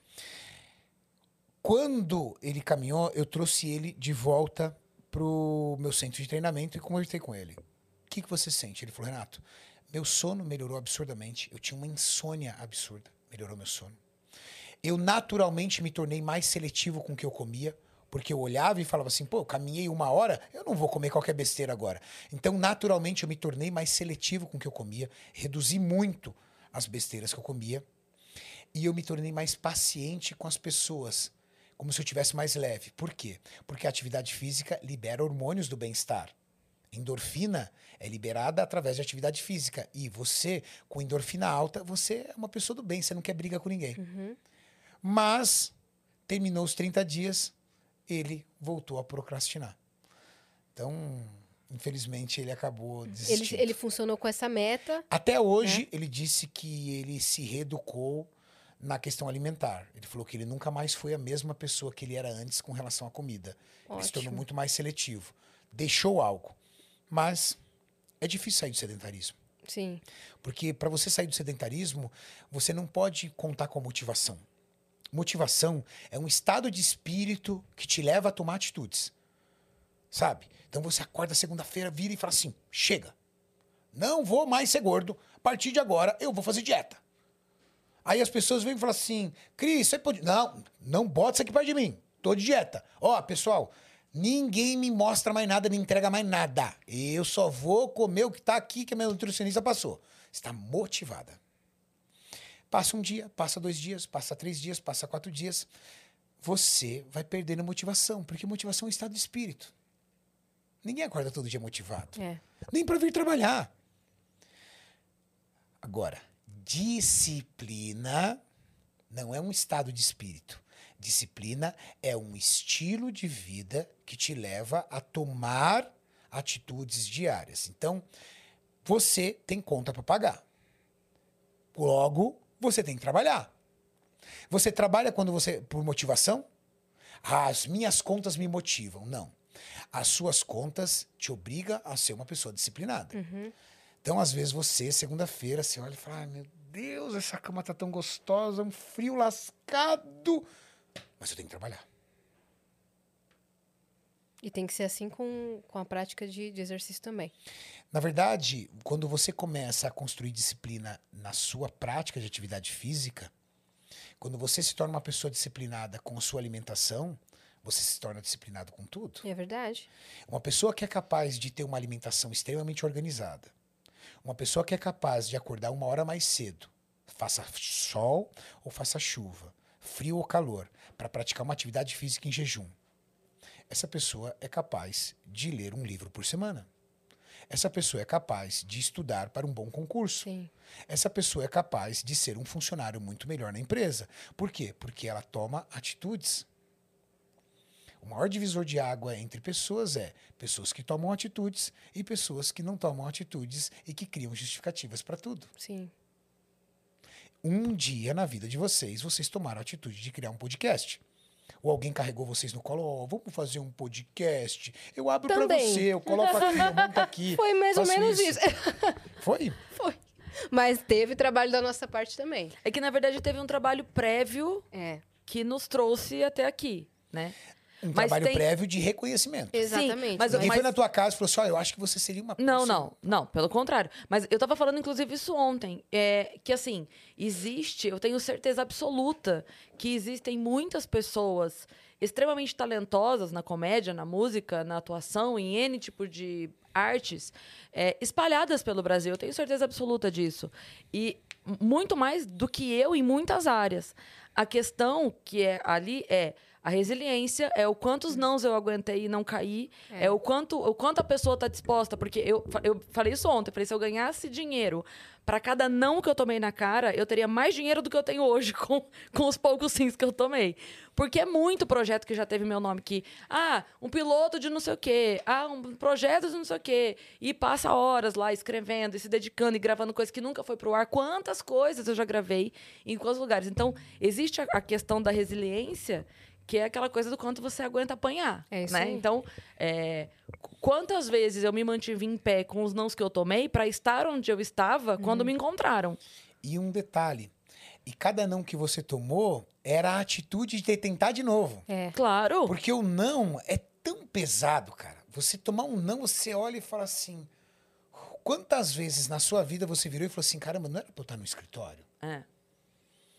Quando ele caminhou, eu trouxe ele de volta pro meu centro de treinamento e conversei com ele. O que, que você sente? Ele falou, Renato, meu sono melhorou absurdamente. Eu tinha uma insônia absurda. Melhorou meu sono. Eu naturalmente me tornei mais seletivo com o que eu comia, porque eu olhava e falava assim, pô, eu caminhei uma hora, eu não vou comer qualquer besteira agora. Então, naturalmente, eu me tornei mais seletivo com o que eu comia, reduzi muito as besteiras que eu comia, e eu me tornei mais paciente com as pessoas, como se eu tivesse mais leve. Por quê? Porque a atividade física libera hormônios do bem-estar. Endorfina é liberada através de atividade física. E você, com endorfina alta, você é uma pessoa do bem, você não quer briga com ninguém. Mas, terminou os 30 dias, ele voltou a procrastinar. Então, infelizmente, ele acabou
Ele,
desistindo.
ele funcionou com essa meta.
Até hoje, ele disse que ele se reeducou na questão alimentar. Ele falou que ele nunca mais foi a mesma pessoa que ele era antes com relação à comida. Ele se tornou
Ótimo.
muito mais seletivo. Deixou algo. Mas é difícil sair do sedentarismo.
Sim.
Porque para você sair do sedentarismo, você não pode contar com a motivação. Motivação é um estado de espírito que te leva a tomar atitudes. Sabe? Então você acorda segunda-feira, vira e fala assim: chega. Não vou mais ser gordo. A partir de agora eu vou fazer dieta. Aí as pessoas vêm e falam assim: Cris, você pode. Não, não bota isso aqui perto de mim. Tô de dieta. Ó, pessoal, ninguém me mostra mais nada, me entrega mais nada. Eu só vou comer o que tá aqui que a minha nutricionista passou. Está motivada. Passa um dia, passa dois dias, passa três dias, passa quatro dias. Você vai perdendo motivação, porque motivação é um estado de espírito. Ninguém acorda todo dia motivado.
É.
Nem para vir trabalhar. Agora, disciplina não é um estado de espírito. Disciplina é um estilo de vida que te leva a tomar atitudes diárias. Então, você tem conta para pagar. Logo, você tem que trabalhar. Você trabalha quando você por motivação? Ah, as minhas contas me motivam. Não. As suas contas te obrigam a ser uma pessoa disciplinada. Então, às vezes, você, segunda-feira, você olha e fala: Ai, meu Deus, essa cama tá tão gostosa, um frio lascado. Mas eu tenho que trabalhar.
E tem que ser assim com, com a prática de, de exercício também.
Na verdade, quando você começa a construir disciplina na sua prática de atividade física, quando você se torna uma pessoa disciplinada com a sua alimentação, você se torna disciplinado com tudo.
É verdade.
Uma pessoa que é capaz de ter uma alimentação extremamente organizada, uma pessoa que é capaz de acordar uma hora mais cedo, faça sol ou faça chuva, frio ou calor, para praticar uma atividade física em jejum. Essa pessoa é capaz de ler um livro por semana. Essa pessoa é capaz de estudar para um bom concurso.
Sim.
Essa pessoa é capaz de ser um funcionário muito melhor na empresa. Por quê? Porque ela toma atitudes. O maior divisor de água entre pessoas é pessoas que tomam atitudes e pessoas que não tomam atitudes e que criam justificativas para tudo.
Sim.
Um dia na vida de vocês, vocês tomaram a atitude de criar um podcast. Ou alguém carregou vocês no colo, ó, vamos fazer um podcast. Eu abro para você, eu coloco aqui, eu monto aqui.
Foi mais ou menos isso.
Foi?
Foi. Mas teve trabalho da nossa parte também.
É que, na verdade, teve um trabalho prévio
É.
que nos trouxe até aqui, né?
Um
mas
trabalho
tem...
prévio de reconhecimento.
Exatamente.
mas eu-
Ninguém
mas-
foi na tua casa e falou assim: ó, eu acho que você seria uma
Não,
pessoa-
não, não, pelo contrário. Mas eu tava falando, inclusive, isso ontem. É, que assim, existe, eu tenho certeza absoluta que existem muitas pessoas extremamente talentosas na comédia, na música, na atuação, em N tipo de artes, é, espalhadas pelo Brasil. Eu tenho certeza absoluta disso. E muito mais do que eu em muitas áreas. A questão que é ali é a resiliência, é o quantos nãos eu aguentei e não caí, é, o quanto o quanto a pessoa está disposta, porque eu, eu falei isso ontem, falei, se eu ganhasse dinheiro para cada não que eu tomei na cara, eu teria mais dinheiro do que eu tenho hoje com, com os poucos sims que eu tomei. Porque é muito projeto que já teve meu nome que, ah, um piloto de não sei o quê, ah, um projeto de não sei o quê, e passa horas lá escrevendo e se dedicando e gravando coisas que nunca foi pro ar. Quantas coisas eu já gravei em quantos lugares. Então, existe a, a questão da resiliência, que é aquela coisa do quanto você aguenta apanhar,
É isso
né?
aí.
Então, é, qu- quantas vezes eu me mantive em pé com os nãos que eu tomei para estar onde eu estava
Uhum.
quando me encontraram.
E um detalhe: e cada não que você tomou era a atitude de tentar de novo.
É.
Claro.
Porque o não é tão pesado, cara. Você tomar um não, você olha e fala assim. Quantas vezes na sua vida você virou e falou assim: caramba, não era pra eu estar no escritório?
É.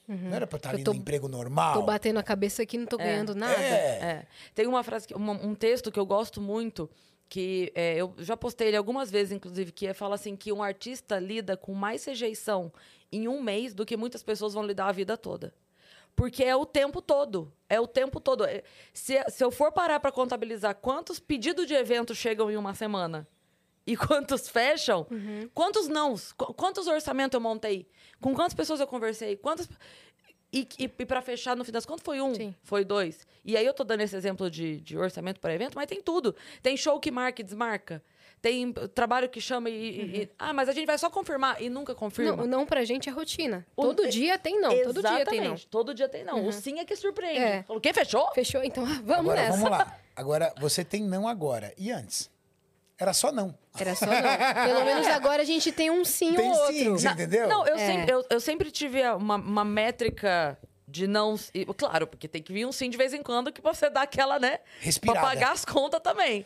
Não era pra eu estar ali
tô-
no emprego normal?
Tô batendo a cabeça aqui e não tô ganhando nada.
É.
É. Tem uma frase, uma- um texto que eu gosto muito, que é, eu já postei ele algumas vezes, inclusive, que é, fala assim que um artista lida com mais rejeição em um mês do que muitas pessoas vão lidar a vida toda. Porque é o tempo todo. É o tempo todo. É, Se, se eu for parar para contabilizar quantos pedidos de evento chegam em uma semana e quantos fecham, quantos nãos, qu- quantos orçamentos eu montei, com quantas pessoas eu conversei, quantas. E, e, para fechar, no fim das contas, foi um,
Sim.
foi dois. E aí eu tô dando esse exemplo de, de orçamento para evento, mas tem tudo. Tem show que marca e desmarca. Tem trabalho que chama e, e- e- Ah, mas a gente vai só confirmar e nunca confirma.
Não, não pra gente é rotina.
O-
Todo dia tem não. Todo dia tem não.
Exatamente, Todo dia tem não. O sim é que surpreende.
É.
Falou, quem fechou?
Fechou? Então vamos
Agora,
nessa.
vamos lá. Agora, você tem não agora. E antes? Era só não.
Era só não. Pelo menos agora a gente tem um sim
Tem
ou outro.
sim, você entendeu?
Não, eu,
É.
sempre, eu, eu sempre tive a- uma, uma métrica de não. e, Claro, porque tem que vir um sim de vez em quando que você dá aquela, né?
Respirada.
Pra pagar as contas também.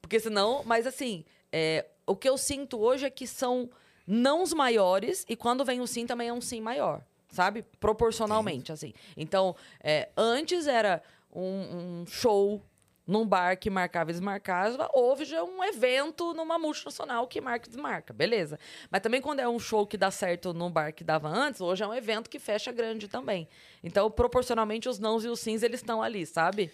Porque senão. Mas assim, é, o que eu sinto hoje é que são nãos maiores e quando vem o sim também é um sim maior. Sabe? Proporcionalmente, assim. Então, é, antes era um, um show num bar que marcava e desmarcava, houve já um evento numa multinacional que marca e desmarca, beleza. Mas também quando é um show que dá certo num bar que dava antes, hoje é um evento que fecha grande também. Então, proporcionalmente, os nãos e os sims, eles estão ali, sabe?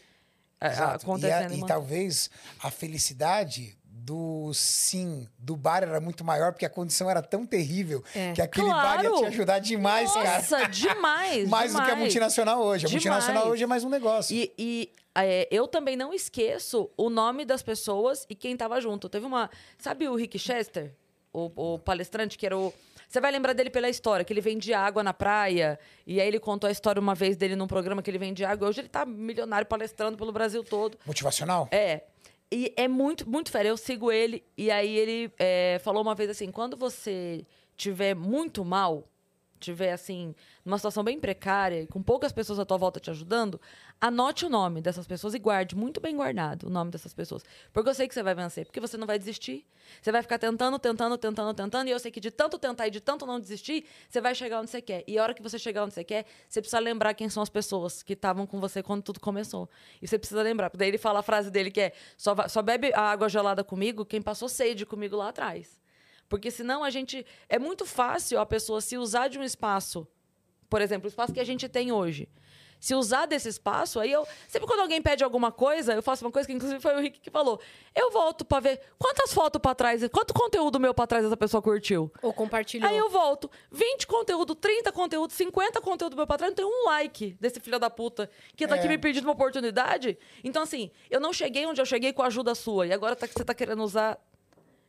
É,
Exato. E, a-
Acontecendo.
e
uma-
talvez a felicidade do sim do bar era muito maior, porque a condição era tão terrível
É.
que aquele bar ia
Claro!
te ajudar demais, cara.
Nossa, demais!
Mais do que a
demais.
multinacional hoje. A
Demais.
multinacional hoje é mais um negócio.
E, e, é, eu também não esqueço o nome das pessoas e quem tava junto. Teve uma. Sabe o Rick Chester? O, o palestrante que era o. Você vai lembrar dele pela história, que ele vendia água na praia. E aí ele contou a história uma vez dele num programa que ele vendia água. Hoje ele tá milionário palestrando pelo Brasil todo.
Motivacional?
É. E é muito, muito fera. Eu sigo ele. E aí ele é, falou uma vez assim: quando você tiver muito mal, tiver assim, numa situação bem precária, e com poucas pessoas à tua volta te ajudando, anote o nome dessas pessoas e guarde, muito bem guardado, o nome dessas pessoas. Porque eu sei que você vai vencer, porque você não vai desistir. Você vai ficar tentando, tentando, tentando, tentando, e eu sei que de tanto tentar e de tanto não desistir, você vai chegar onde você quer. E a hora que você chegar onde você quer, você precisa lembrar quem são as pessoas que estavam com você quando tudo começou. E você precisa lembrar. Daí ele fala a frase dele que é: só, só bebe a água gelada comigo quem passou sede comigo lá atrás. Porque senão a gente. É muito fácil a pessoa se usar de um espaço, por exemplo, o espaço que a gente tem hoje. Se usar desse espaço, aí eu. Sempre quando alguém pede alguma coisa, eu faço uma coisa que inclusive foi o Rick que falou. Eu volto pra ver quantas fotos pra trás, quanto conteúdo meu pra trás essa pessoa curtiu.
Ou compartilhou.
Aí eu volto. 20 conteúdo, 30 conteúdo, 50 conteúdo meu pra trás, não tem um like desse filho da puta que tá aqui
É.
me pedindo uma oportunidade. Então, assim, eu não cheguei onde eu cheguei com a ajuda sua. E agora tá, você tá querendo usar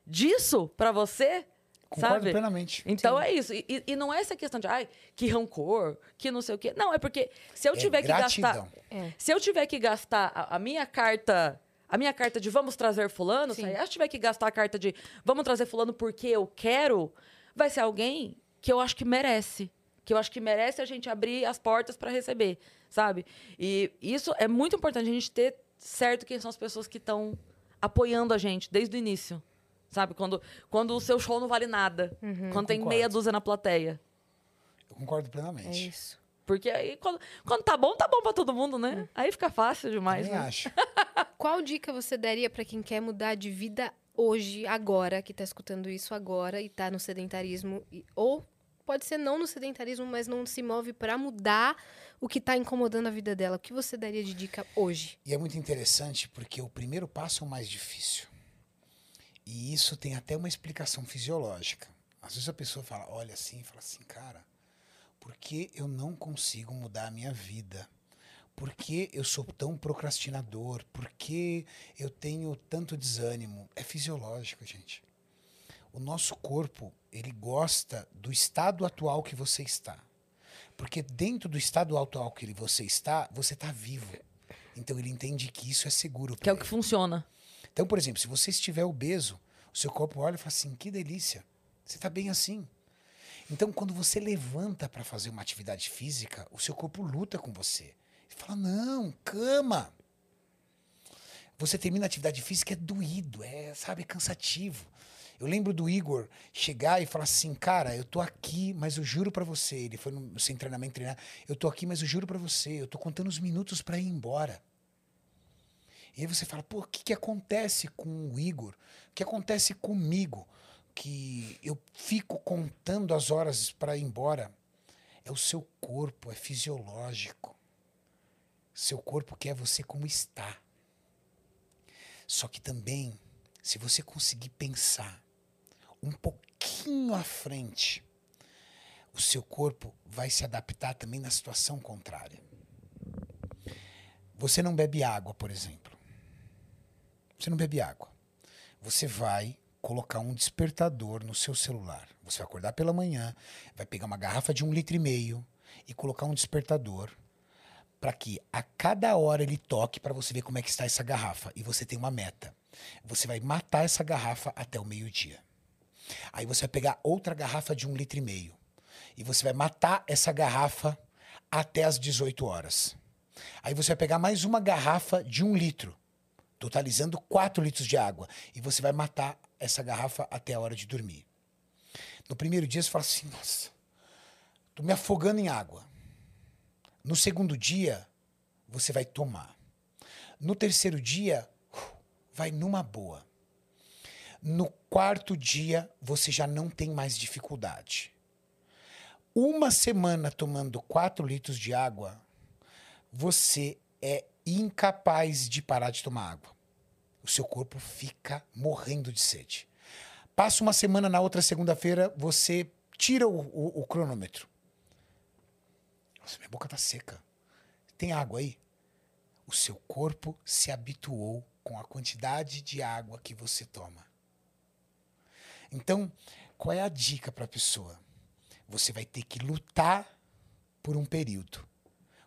disso pra você?
Concordo
sabe?
plenamente.
Então é isso. E, e- não é essa questão de, ai, que rancor, que não sei o quê. Não, é porque se eu
É
tiver que
gratidão.
gastar.
É.
Se eu tiver que gastar a, a minha carta. A minha carta de vamos trazer fulano, se
Sim.
eu tiver que gastar a carta de vamos trazer fulano porque eu quero, vai ser alguém que eu acho que merece. Que eu acho que merece a gente abrir as portas para receber, sabe? E isso é muito importante a gente ter certo quem são as pessoas que estão apoiando a gente desde o início. Sabe? Quando, quando o seu show não vale nada. quando tem
Concordo.
meia dúzia na plateia.
Eu concordo
É
plenamente.
isso.
Porque aí, quando, quando tá bom, tá bom pra todo mundo, né? Aí fica fácil demais,
Também
né?
acho.
Qual dica você daria pra quem quer mudar de vida hoje, agora, que tá escutando isso agora e tá no sedentarismo? e- ou pode ser não no sedentarismo, mas não se move pra mudar o que tá incomodando a vida dela. O que você daria de dica hoje?
E é muito interessante porque o primeiro passo é o mais difícil. E isso tem até uma explicação fisiológica. Às vezes a pessoa fala, olha assim, e fala assim, cara, por que eu não consigo mudar a minha vida? Por que eu sou tão procrastinador? Por que eu tenho tanto desânimo? É fisiológico, gente. O nosso corpo, ele gosta do estado atual que você está. Porque dentro do estado atual que você está, você está vivo. Então ele entende que isso é seguro.
Que é o que funciona.
Então, por exemplo, se você estiver obeso, o seu corpo olha e fala assim: que delícia, você está bem assim. Então, quando você levanta para fazer uma atividade física, o seu corpo luta com você. Ele fala: não, cama. Você termina a atividade física, é doído, é, sabe, cansativo. Eu lembro do Igor chegar e falar assim, cara, eu tô aqui, mas eu juro pra você, ele foi no sem treinamento treinar, eu tô aqui, mas eu juro pra você, eu tô contando os minutos pra ir embora. E aí você fala, pô, o que, que acontece com o Igor? O que acontece comigo? Que eu fico contando as horas para ir embora. É o seu corpo, é fisiológico. Seu corpo quer você como está. Só que também, se você conseguir pensar um pouquinho à frente, o seu corpo vai se adaptar também na situação contrária. Você não bebe água, por exemplo. Você não bebe água. Você vai colocar um despertador no seu celular. Você vai acordar pela manhã, vai pegar uma garrafa de um litro e meio e colocar um despertador para que a cada hora ele toque para você ver como é que está essa garrafa. E você tem uma meta. Você vai matar essa garrafa até o meio-dia. Aí você vai pegar outra garrafa de um litro e meio. E você vai matar essa garrafa até as 18 horas. Aí você vai pegar mais uma garrafa de um litro, totalizando 4 litros de água. E você vai matar essa garrafa até a hora de dormir. No primeiro dia você fala assim: nossa, tô me afogando em água. No segundo dia, você vai tomar. No terceiro dia, vai numa boa. No quarto dia, você já não tem mais dificuldade. Uma semana tomando 4 litros de água, você é incapaz de parar de tomar água. O seu corpo fica morrendo de sede. Passa uma semana, na outra segunda-feira, você tira o, o- o cronômetro. Nossa, minha boca tá seca. Tem água aí? O seu corpo se habituou com a quantidade de água que você toma. Então, qual é a dica para a pessoa? Você vai ter que lutar por um período,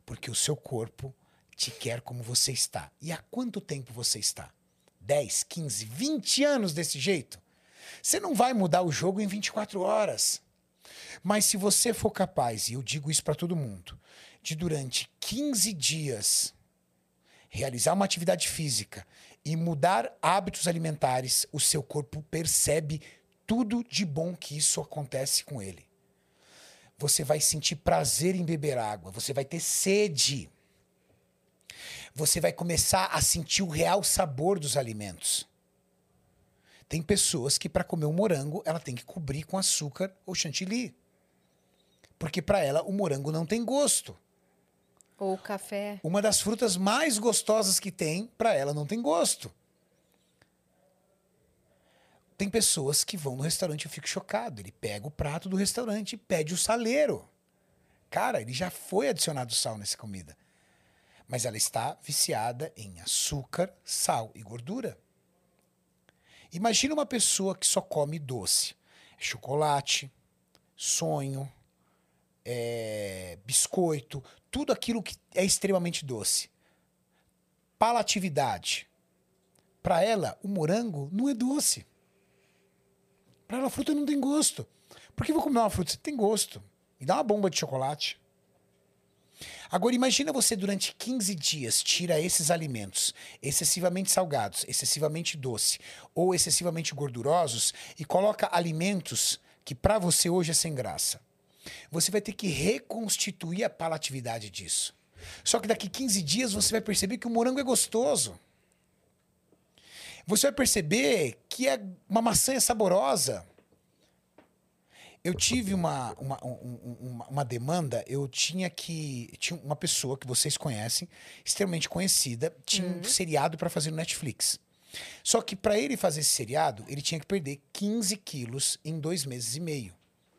porque o seu corpo te quer como você está. E há quanto tempo você está? 10, 15, 20 anos desse jeito? Você não vai mudar o jogo em 24 horas. Mas se você for capaz, e eu digo isso para todo mundo, de durante 15 dias realizar uma atividade física e mudar hábitos alimentares, o seu corpo percebe tudo de bom que isso acontece com ele. Você vai sentir prazer em beber água, você vai ter sede. Você vai começar a sentir o real sabor dos alimentos. Tem pessoas que para comer um morango, ela tem que cobrir com açúcar ou chantilly. Porque para ela o morango não tem gosto.
Ou café.
Uma das frutas mais gostosas que tem, para ela não tem gosto. Tem pessoas que vão no restaurante, eu fico chocado. Ele pega o prato do restaurante e pede o saleiro. Cara, ele já foi adicionado sal nessa comida. Mas ela está viciada em açúcar, sal e gordura. Imagina uma pessoa que só come doce. Chocolate, sonho, é, biscoito, tudo aquilo que é extremamente doce. Palatividade. Para ela, o morango não é doce. Para ela, a fruta não tem gosto. Por que vou comer uma fruta? Você tem gosto. Me dá uma bomba de chocolate. Agora imagina você durante 15 dias tira esses alimentos excessivamente salgados, excessivamente doce ou excessivamente gordurosos e coloca alimentos que para você hoje é sem graça. Você vai ter que reconstituir a palatividade disso. Só que daqui 15 dias você vai perceber que o morango é gostoso. Você vai perceber que é uma maçã é saborosa. Eu tive uma, uma, um- uma, uma demanda, eu tinha que. Tinha uma pessoa que vocês conhecem, extremamente conhecida, tinha um seriado para fazer no Netflix. Só que para ele fazer esse seriado, ele tinha que perder 15 quilos em dois meses e meio.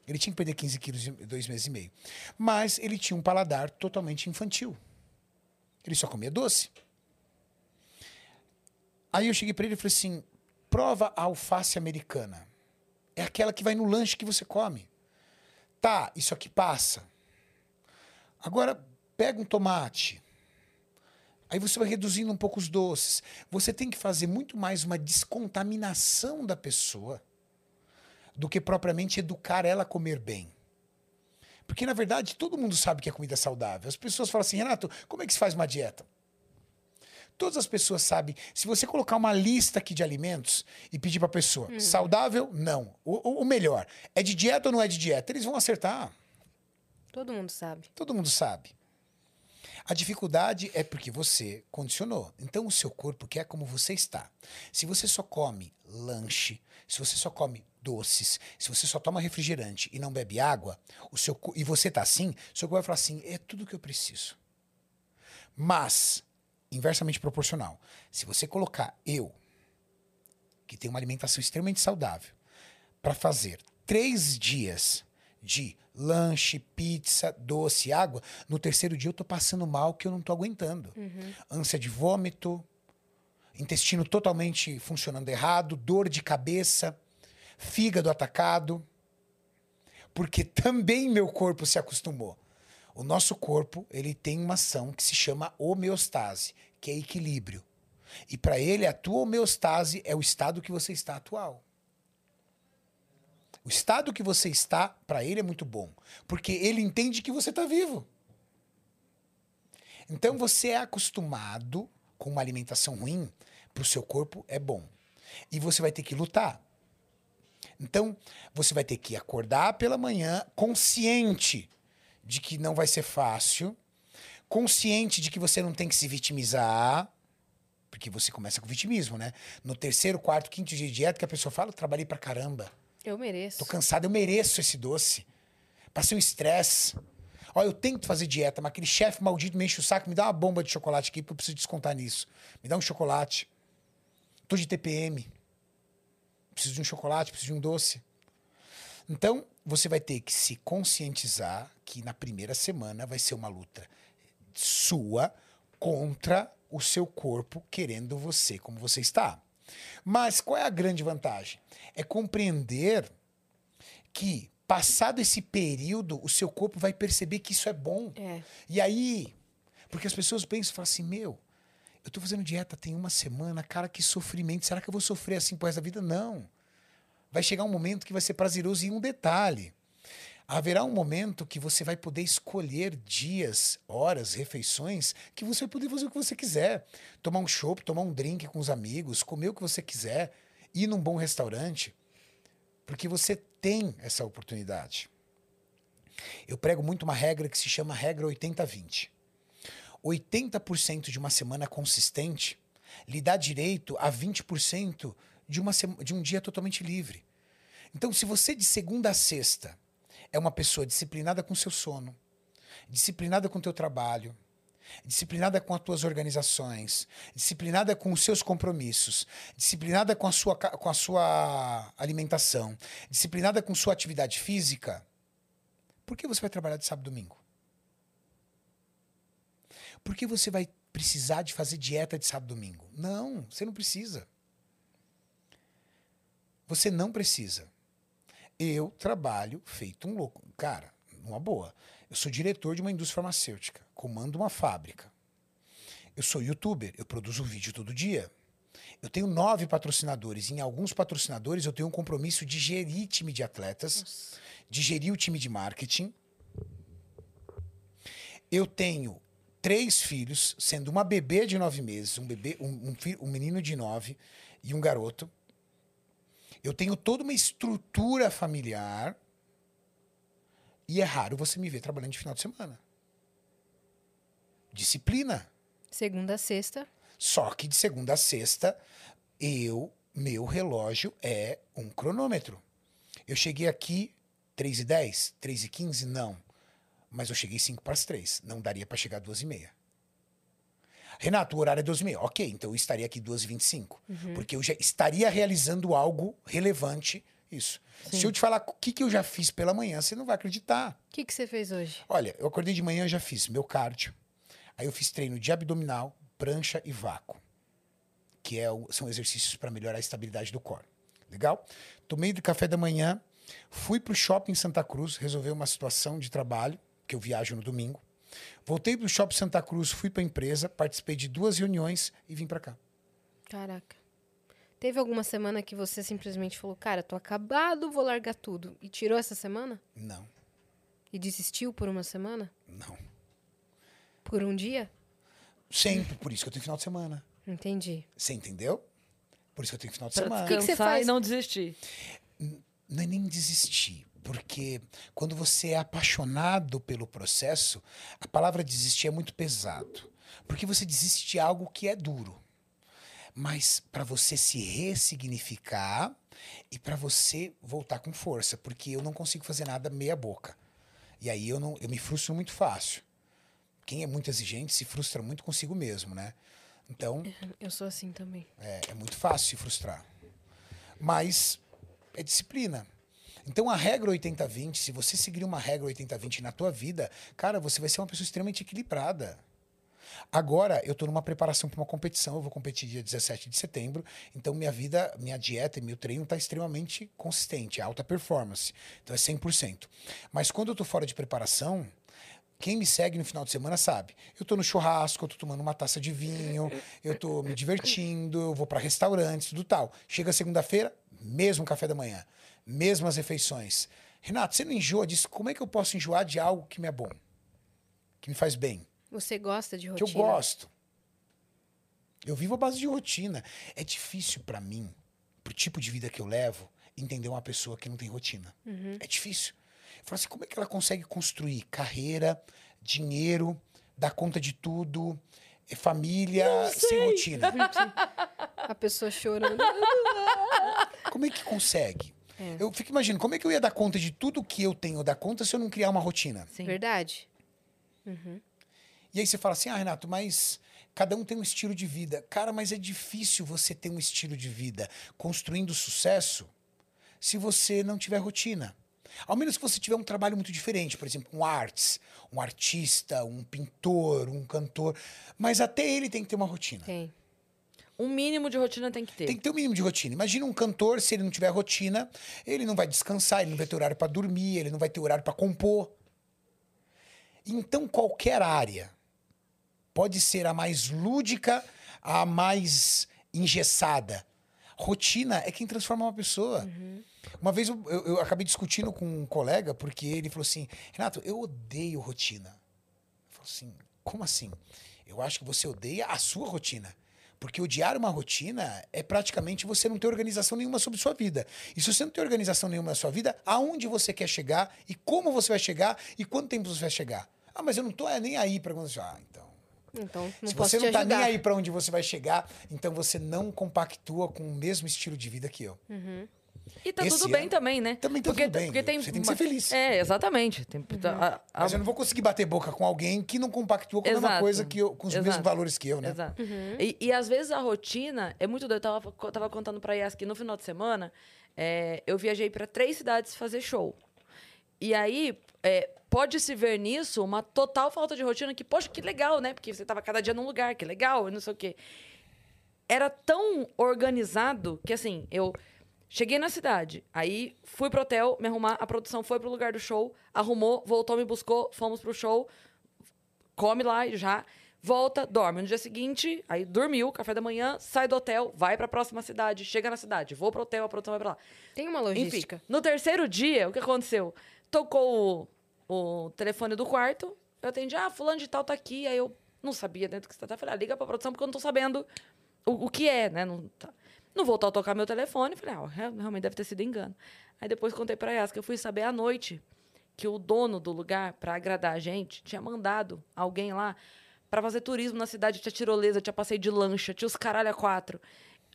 Ele tinha que perder 15 quilos em dois meses e meio. Mas ele tinha um paladar totalmente infantil. Ele só comia doce. Aí eu cheguei para ele e falei assim: prova a alface americana. É aquela que vai no lanche que você come. Tá, isso aqui passa. Agora, pega um tomate. Aí você vai reduzindo um pouco os doces. Você tem que fazer muito mais uma descontaminação da pessoa do que propriamente educar ela a comer bem. Porque, na verdade, todo mundo sabe que é comida saudável. As pessoas falam assim, Renato, como é que se faz uma dieta? Todas as pessoas sabem. Se você colocar uma lista aqui de alimentos e pedir para a pessoa, saudável? Não. O, o- o melhor, é de dieta ou não é de dieta? Eles vão acertar.
Todo mundo sabe.
Todo mundo sabe. A dificuldade é porque você condicionou. Então o seu corpo quer como você está. Se você só come lanche, se você só come doces, se você só toma refrigerante e não bebe água, o seu e você tá assim, seu corpo vai falar assim: é tudo que eu preciso. Mas inversamente proporcional. Se você colocar eu, que tem uma alimentação extremamente saudável, para fazer três dias de lanche, pizza, doce, água, no terceiro dia eu tô passando mal que eu não tô aguentando. Ânsia de vômito, intestino totalmente funcionando errado, dor de cabeça, fígado atacado. Porque também meu corpo se acostumou. O nosso corpo, ele tem uma ação que se chama homeostase, que é equilíbrio. E para ele, a tua homeostase é o estado que você está atual. O estado que você está, para ele é muito bom, porque ele entende que você está vivo. Então você é acostumado com uma alimentação ruim, para o seu corpo é bom. E você vai ter que lutar. Então, você vai ter que acordar pela manhã consciente de que não vai ser fácil, consciente de que você não tem que se vitimizar, porque você começa com vitimismo, né? No terceiro, quarto, quinto dia de dieta, que a pessoa fala, trabalhei pra caramba.
Eu mereço.
Tô cansado, eu mereço esse doce. Passei um estresse. Ó, eu tento fazer dieta, mas aquele chefe maldito me enche o saco, me dá uma bomba de chocolate aqui, porque eu preciso descontar nisso. Me dá um chocolate. Tô de TPM. Preciso de um chocolate, preciso de um doce. Então, você vai ter que se conscientizar que na primeira semana vai ser uma luta sua contra o seu corpo querendo você como você está. Mas qual é a grande vantagem? É compreender que, passado esse período, o seu corpo vai perceber que isso é bom.
É.
E aí, porque as pessoas pensam e falam assim: meu, eu tô fazendo dieta tem uma semana, cara, que sofrimento. Será que eu vou sofrer assim por resto da vida? Não. Vai chegar um momento que vai ser prazeroso em um detalhe. Haverá um momento que você vai poder escolher dias, horas, refeições, que você vai poder fazer o que você quiser. Tomar um chopp, tomar um drink com os amigos, comer o que você quiser, ir num bom restaurante. Porque você tem essa oportunidade. Eu prego muito uma regra que se chama regra 80-20. 80% de uma semana consistente lhe dá direito a 20% de, uma de um dia totalmente livre. Então, se você de segunda a sexta é uma pessoa disciplinada com seu sono, disciplinada com teu trabalho, disciplinada com as tuas organizações, disciplinada com os seus compromissos, disciplinada com a sua, com a sua alimentação, disciplinada com sua atividade física, por que você vai trabalhar de sábado e domingo? Por que você vai precisar de fazer dieta de sábado e domingo? Não, você não precisa. Você não precisa. Eu trabalho feito um louco. Cara, numa boa. Eu sou diretor de uma indústria farmacêutica, comando uma fábrica. Eu sou youtuber, eu produzo vídeo todo dia. Eu tenho nove patrocinadores. Em alguns patrocinadores eu tenho um compromisso de gerir time de atletas, de gerir o time de marketing. Eu tenho três filhos, sendo uma bebê de nove meses, um bebê, um, um, um menino de nove e um garoto. Eu tenho toda uma estrutura familiar e é raro você me ver trabalhando de final de semana. Disciplina.
Segunda a sexta.
Só que de segunda a sexta, eu, meu relógio é um cronômetro. Eu cheguei aqui 3 e 10, 3 e 15, não. Mas eu cheguei 5 para as 3. Não daria para chegar 2 e meia. Renato, o horário é 2 e meia. Ok, então eu estaria aqui 2 e 25. Porque eu já estaria realizando algo relevante. Isso. Se eu te falar o que, que eu já fiz pela manhã, você não vai acreditar.
O que, que você fez hoje?
Olha, eu acordei de manhã, eu já fiz meu cardio. Aí eu fiz treino de abdominal, prancha e vácuo. Que é o- são exercícios para melhorar a estabilidade do core. Legal? Tomei do café da manhã, fui pro shopping Santa Cruz, resolver uma situação de trabalho, que eu viajo no domingo. Voltei pro shopping Santa Cruz, fui pra empresa, participei de duas reuniões e vim para cá.
Caraca. Teve alguma semana que você simplesmente falou, cara, tô acabado, vou largar tudo. E tirou essa semana?
Não,
E desistiu por uma semana?
não.
Por um dia?
Sempre, por isso que eu tenho final de semana.
Entendi.
Você entendeu? Por isso que eu tenho final de
Pra
semana.
que você
descansar
faz?
e não desistir.
não é nem desistir, porque quando você é apaixonado pelo processo, a palavra desistir é muito pesado, porque você desiste de algo que é duro. Mas para você se ressignificar e para você voltar com força, porque eu não consigo fazer nada meia boca. E aí eu não, eu me frustro muito fácil. Quem é muito exigente se frustra muito consigo mesmo, né? Então,
Eu sou assim também.
é, é muito fácil se frustrar. Mas é disciplina. Então a regra 80-20, se você seguir uma regra 80-20 na tua vida, cara, você vai ser uma pessoa extremamente equilibrada. Agora, eu estou numa preparação para uma competição, eu vou competir dia 17 de setembro, então minha vida, minha dieta e meu treino está extremamente consistente, é alta performance, então é 100%. Mas quando eu estou fora de preparação, quem me segue no final de semana sabe. Eu tô no churrasco, eu tô tomando uma taça de vinho, eu tô me divertindo, eu vou para restaurantes, tudo tal. Chega segunda-feira, mesmo café da manhã, mesmas refeições. Renato, você não enjoa disso? Como é que eu posso enjoar de algo que me é bom? Que me faz bem?
Você gosta de
Que
rotina?
eu gosto. Eu vivo à base de rotina. É difícil para mim, pro tipo de vida que eu levo, entender uma pessoa que não tem rotina. É difícil. Eu falo assim, como é que ela consegue construir carreira, dinheiro, dar conta de tudo, eh, família, sem rotina?
A pessoa chorando.
Como é que consegue?
É.
Eu fico imaginando, como é que eu ia dar conta de tudo que eu tenho dar conta se eu não criar uma rotina?
Sim.
Verdade?
E aí você fala assim, ah, Renato, mas cada um tem um estilo de vida. Cara, mas é difícil você ter um estilo de vida construindo sucesso se você não tiver rotina. Ao menos que você tiver um trabalho muito diferente, por exemplo, um arts, um artista, um pintor, um cantor. Mas até ele tem que ter uma rotina.
Tem.
Um mínimo de rotina tem que ter.
Tem que ter um mínimo de rotina. Imagina um cantor, se ele não tiver rotina, ele não vai descansar, ele não vai ter horário para dormir, ele não vai ter horário para compor. Então, qualquer área pode ser a mais lúdica, a mais engessada. Rotina é quem transforma uma pessoa. Uma vez eu, eu- eu acabei discutindo com um colega, porque ele falou assim: Renato, eu odeio rotina. Eu falei assim: como assim? Eu acho que você odeia a sua rotina. Porque odiar uma rotina é praticamente você não ter organização nenhuma sobre sua vida. E se você não tem organização nenhuma na sua vida, aonde você quer chegar e como você vai chegar e quanto tempo você vai chegar? Ah, mas eu não tô é, nem aí para quando. Ah, então.
Então, não
se você não tá nem aí para onde você vai chegar, então você não compactua com o mesmo estilo de vida que eu.
E tá
Esse
tudo bem
ano-
também, né?
Também tá
porque,
tudo bem.
Porque tem
Você tem que ser feliz.
É, exatamente. Tem, a- a-
Mas eu não vou conseguir bater boca com alguém que não compactua com a mesma coisa que eu, com os
Exato.
mesmos valores que eu, né?
Exato. E, e às vezes a rotina é muito doida. Eu tava, tava contando pra Yas que no final de semana é, eu viajei pra três cidades fazer show. E aí é, pode se ver nisso uma total falta de rotina que, poxa, que legal, né? Porque você tava cada dia num lugar, que legal, e não sei o quê. Era tão organizado que assim, eu cheguei na cidade, aí fui pro hotel me arrumar, a produção foi pro lugar do show, arrumou, voltou, me buscou, fomos pro show, come lá já, volta, dorme. No dia seguinte, aí dormiu, café da manhã, sai do hotel, vai pra próxima cidade, chega na cidade, vou pro hotel, a produção vai pra lá.
Tem uma
Enfim,
logística.
no terceiro dia, o que aconteceu? Tocou o, o telefone do quarto, Eu atendi, ah, fulano de tal tá aqui. Aí eu não sabia dentro do que você tá. Falei, ah, liga pra produção porque eu não tô sabendo o, o que é, né? Não, tá. Não voltou a tocar meu telefone. Falei, ah, real- realmente deve ter sido engano. Aí depois contei pra Yas que eu fui saber à noite que o dono do lugar, pra agradar a gente, tinha mandado alguém lá pra fazer turismo na cidade. Tinha tirolesa, tinha passeio de lancha, tinha os caralho a quatro.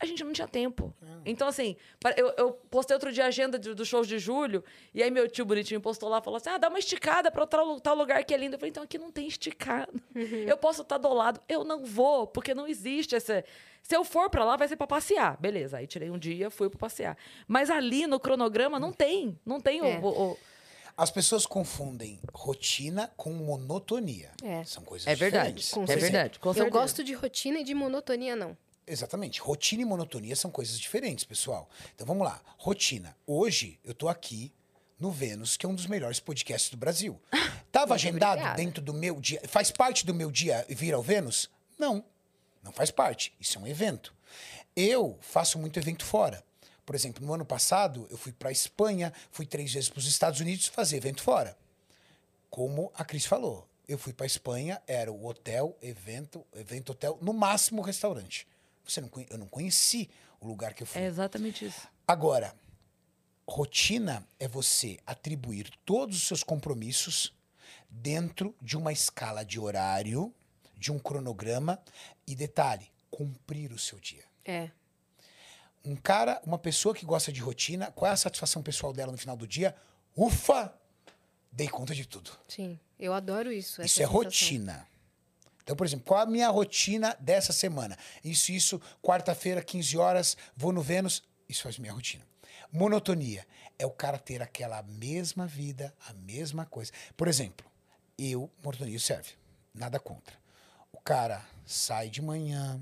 A gente não tinha tempo. Então, assim, eu, eu postei outro dia a agenda de- dos shows de julho, e aí meu tio bonitinho postou lá, falou assim, ah, dá uma esticada pra tal, tal lugar que é lindo. Eu falei, então aqui não tem esticada. Eu posso estar do lado. Eu não vou, porque não existe essa... Se eu for pra lá, vai ser pra passear. Beleza, aí tirei um dia, fui pra passear. Mas ali no cronograma não tem. Não tem o-
É.
o- o
As pessoas confundem rotina com monotonia.
É.
São coisas
É verdade.
diferentes.
Com
é
certeza.
verdade. Com
Eu gosto de rotina e de monotonia, não.
Exatamente. Rotina e monotonia são coisas diferentes, pessoal. Então vamos lá. Rotina. Hoje eu tô aqui no Vênus, que é um dos melhores podcasts do Brasil. Tava
Muito
agendado
obrigada.
dentro do meu dia. Faz parte do meu dia vir ao Vênus? Não. Não faz parte. Isso é um evento. Eu faço muito evento fora. Por exemplo, no ano passado, eu fui para Espanha, fui três vezes para os Estados Unidos fazer evento fora. Como a Cris falou, eu fui para Espanha, era o hotel, evento, evento hotel, no máximo restaurante. Você não, conhe- eu não conheci o lugar que eu fui.
É exatamente isso.
Agora, rotina é você atribuir todos os seus compromissos dentro de uma escala de horário, de um cronograma e detalhe, cumprir o seu dia.
É.
Um cara, uma pessoa que gosta de rotina, qual é a satisfação pessoal dela no final do dia? Ufa! Dei conta de tudo.
Sim. Eu adoro isso.
Isso é
sensação.
rotina. Então, por exemplo, qual a minha rotina dessa semana? Isso, isso, quarta-feira, 15 horas, vou no Vênus. Isso faz minha rotina. Monotonia é o cara ter aquela mesma vida, a mesma coisa. Por exemplo, eu, monotonia serve. Nada contra. O cara sai de manhã,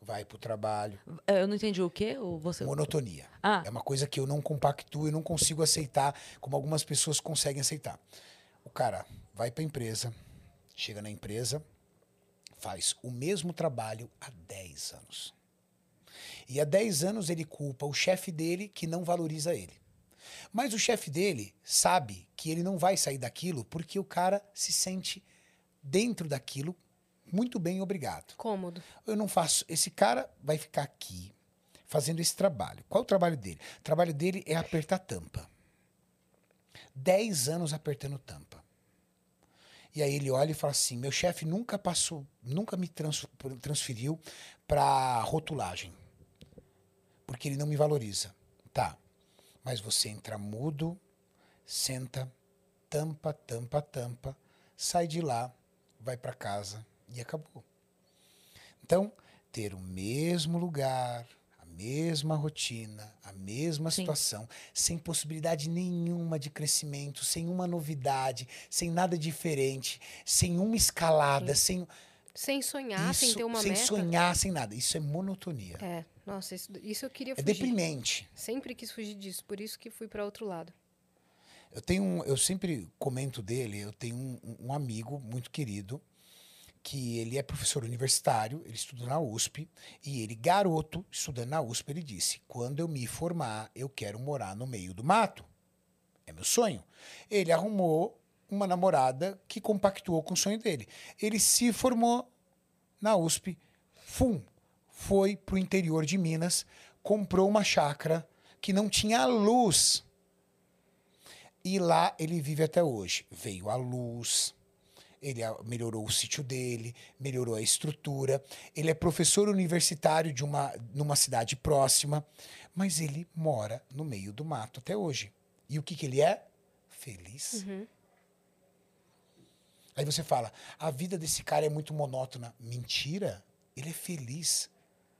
vai pro trabalho.
É, Eu não entendi o quê? Ou você...
Monotonia.
Ah.
É uma coisa que eu não compactuo e não consigo aceitar, como algumas pessoas conseguem aceitar. O cara vai para a empresa, chega na empresa, faz o mesmo trabalho há 10 anos. E há 10 anos ele culpa o chefe dele que não valoriza ele. Mas o chefe dele sabe que ele não vai sair daquilo porque o cara se sente dentro daquilo muito bem, obrigado.
Cômodo.
Eu não faço. Esse cara vai ficar aqui fazendo esse trabalho. Qual é o trabalho dele? O trabalho dele é apertar tampa. Dez anos apertando tampa. E aí ele olha e fala assim: meu chefe nunca passou, nunca me trans- transferiu para rotulagem. Porque ele não me valoriza. Tá. Mas você entra mudo, senta, tampa, tampa, tampa, sai de lá, vai para casa e acabou. Então, ter o mesmo lugar, mesma rotina, a mesma
Sim.
situação, sem possibilidade nenhuma de crescimento, sem uma novidade, sem nada diferente, sem uma escalada, sem
Sem sonhar, sem
isso,
ter uma
sem
meta.
sonhar, sem nada. Isso é monotonia. É,
É, nossa, isso, isso eu queria fugir.
deprimente.
Sempre quis fugir disso, por isso que fui para outro lado.
Eu tenho um, eu sempre comento dele, eu tenho um, um amigo muito querido que ele é professor universitário, ele estuda na USP e ele garoto estudando na USP, ele disse: "Quando eu me formar, eu quero morar no meio do mato. É meu sonho". Ele arrumou uma namorada que compactuou com o sonho dele. Ele se formou na USP, fum, foi pro interior de Minas, comprou uma chácara que não tinha luz. E lá ele vive até hoje. Veio a luz, ele melhorou o sítio dele, melhorou a estrutura. Ele é professor universitário de uma numa cidade próxima, mas ele mora no meio do mato até hoje. E o que, que ele é? Feliz. Aí você fala: a vida desse cara é muito monótona. Mentira. Ele é feliz.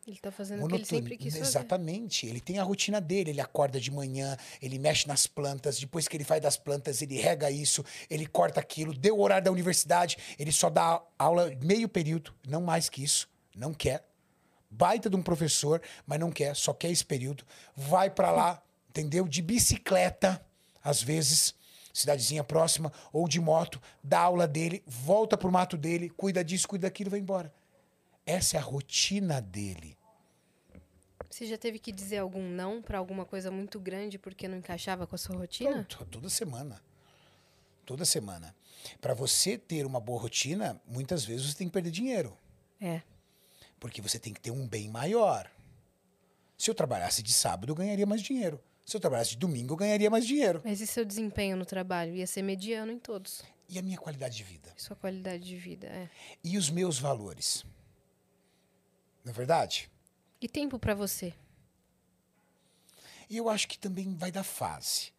Ele tá fazendo o que ele sempre quis fazer.
Exatamente. Ele tem a rotina dele. Ele acorda de manhã, ele mexe nas plantas. Depois que ele faz das plantas, ele rega isso, ele corta aquilo. Deu o horário da universidade, ele só dá aula meio período, não mais que isso. Não quer. Baita de um professor, mas não quer, só quer esse período. Vai pra lá, entendeu? De bicicleta, às vezes, cidadezinha próxima, ou de moto, dá aula dele, volta pro mato dele, cuida disso, cuida daquilo, vai embora. Essa é a rotina dele.
Você já teve que dizer algum não para alguma coisa muito grande porque não encaixava com a sua rotina?
Toda, toda semana. Toda semana. Para você ter uma boa rotina, muitas vezes você tem que perder dinheiro.
É.
Porque você tem que ter um bem maior. Se eu trabalhasse de sábado, eu ganharia mais dinheiro. Se eu trabalhasse de domingo, eu ganharia mais dinheiro.
Mas e seu desempenho no trabalho? Ia ser mediano em todos.
E a minha qualidade de vida?
Sua qualidade de vida, é.
E os meus valores? Não é verdade?
E tempo pra você?
E eu acho que também vai da fase.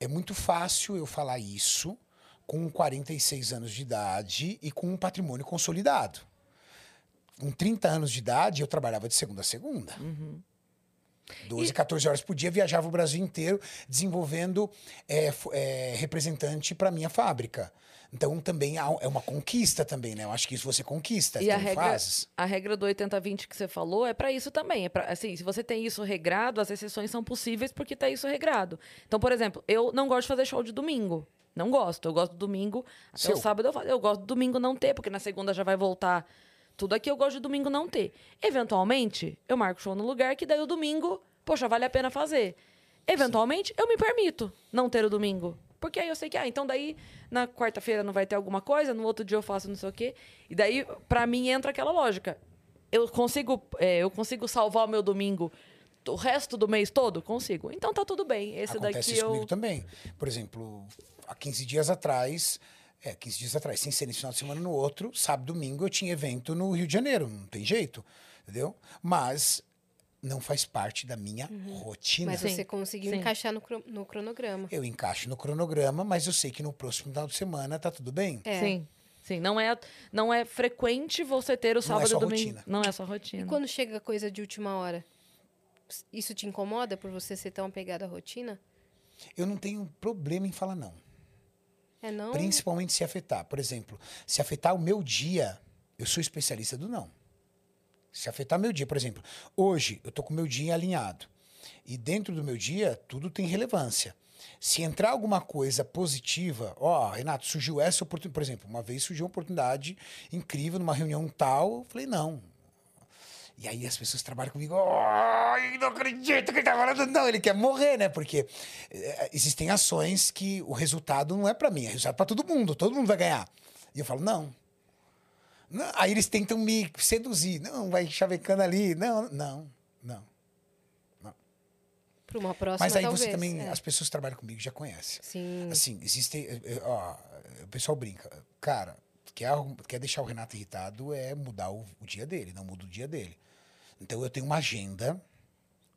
É muito fácil eu falar isso com 46 anos de idade e com um patrimônio consolidado. Com 30 anos de idade, eu trabalhava de segunda a segunda. 12, 14 horas por dia, viajava o Brasil inteiro desenvolvendo é, é, representante para minha fábrica. Então também é uma conquista também, né? Eu acho que isso você conquista,
E a regra,
fases.
a regra do 80-20 que você falou é pra isso também. É pra, assim, se você tem isso regrado, as exceções são possíveis porque tá isso regrado. Então, por exemplo, eu não gosto de fazer show de domingo. Não gosto. Eu gosto do domingo. Até
Seu.
o sábado eu faço. Eu gosto do domingo não ter, porque na segunda já vai voltar tudo aqui. Eu gosto de domingo não ter. Eventualmente, eu marco show no lugar que daí o domingo, poxa, vale a pena fazer. Eventualmente, eu me permito não ter o domingo. Porque aí eu sei que, ah, então daí na quarta-feira não vai ter alguma coisa, no outro dia eu faço não sei o quê. E daí, pra mim, entra aquela lógica. Eu consigo, é, eu consigo salvar o meu domingo o resto do mês todo? Consigo. Então tá tudo bem. Esse
Acontece
daqui
isso
eu.
comigo também. Por exemplo, há 15 dias atrás, é, 15 dias atrás, sem ser nesse final de semana no outro, sábado, domingo, eu tinha evento no Rio de Janeiro, não tem jeito, entendeu? Mas não faz parte da minha rotina.
Mas
Sim,
você conseguiu
sim.
encaixar no, no cronograma.
Eu encaixo no cronograma, mas eu sei que no próximo final de semana tá tudo bem.
É.
Sim. Sim, não é, não é frequente você ter o
é
sábado
sua
e domingo.
rotina.
Não é sua rotina.
E quando chega coisa de última hora? Isso te incomoda por você ser tão apegado à rotina?
Eu não tenho problema em falar não.
É não?
Principalmente se afetar. Por exemplo, se afetar o meu dia, eu sou especialista do não. Se afetar meu dia, por exemplo, hoje eu tô com meu dia alinhado. E dentro do meu dia, tudo tem relevância. Se entrar alguma coisa positiva, ó, Renato, surgiu essa oportunidade. Por exemplo, uma vez surgiu uma oportunidade incrível numa reunião tal, eu falei, não. E aí as pessoas trabalham comigo, ai, não acredito que ele tá falando. Não, ele quer morrer, né? Porque eh, existem ações que o resultado não é para mim, é resultado para todo mundo, todo mundo vai ganhar. E eu falo, não. Não, Aí eles tentam me seduzir. Não, vai chavecando ali. Não, não, não.
Para uma próxima,
Mas aí
talvez.
você também,
é.
as pessoas que trabalham comigo já conhecem.
Sim.
Assim, existe. eh, eh, Ó, o pessoal brinca. Cara, quer, quer deixar o Renato irritado é mudar o, o dia dele, não muda o dia dele. Então eu tenho uma agenda.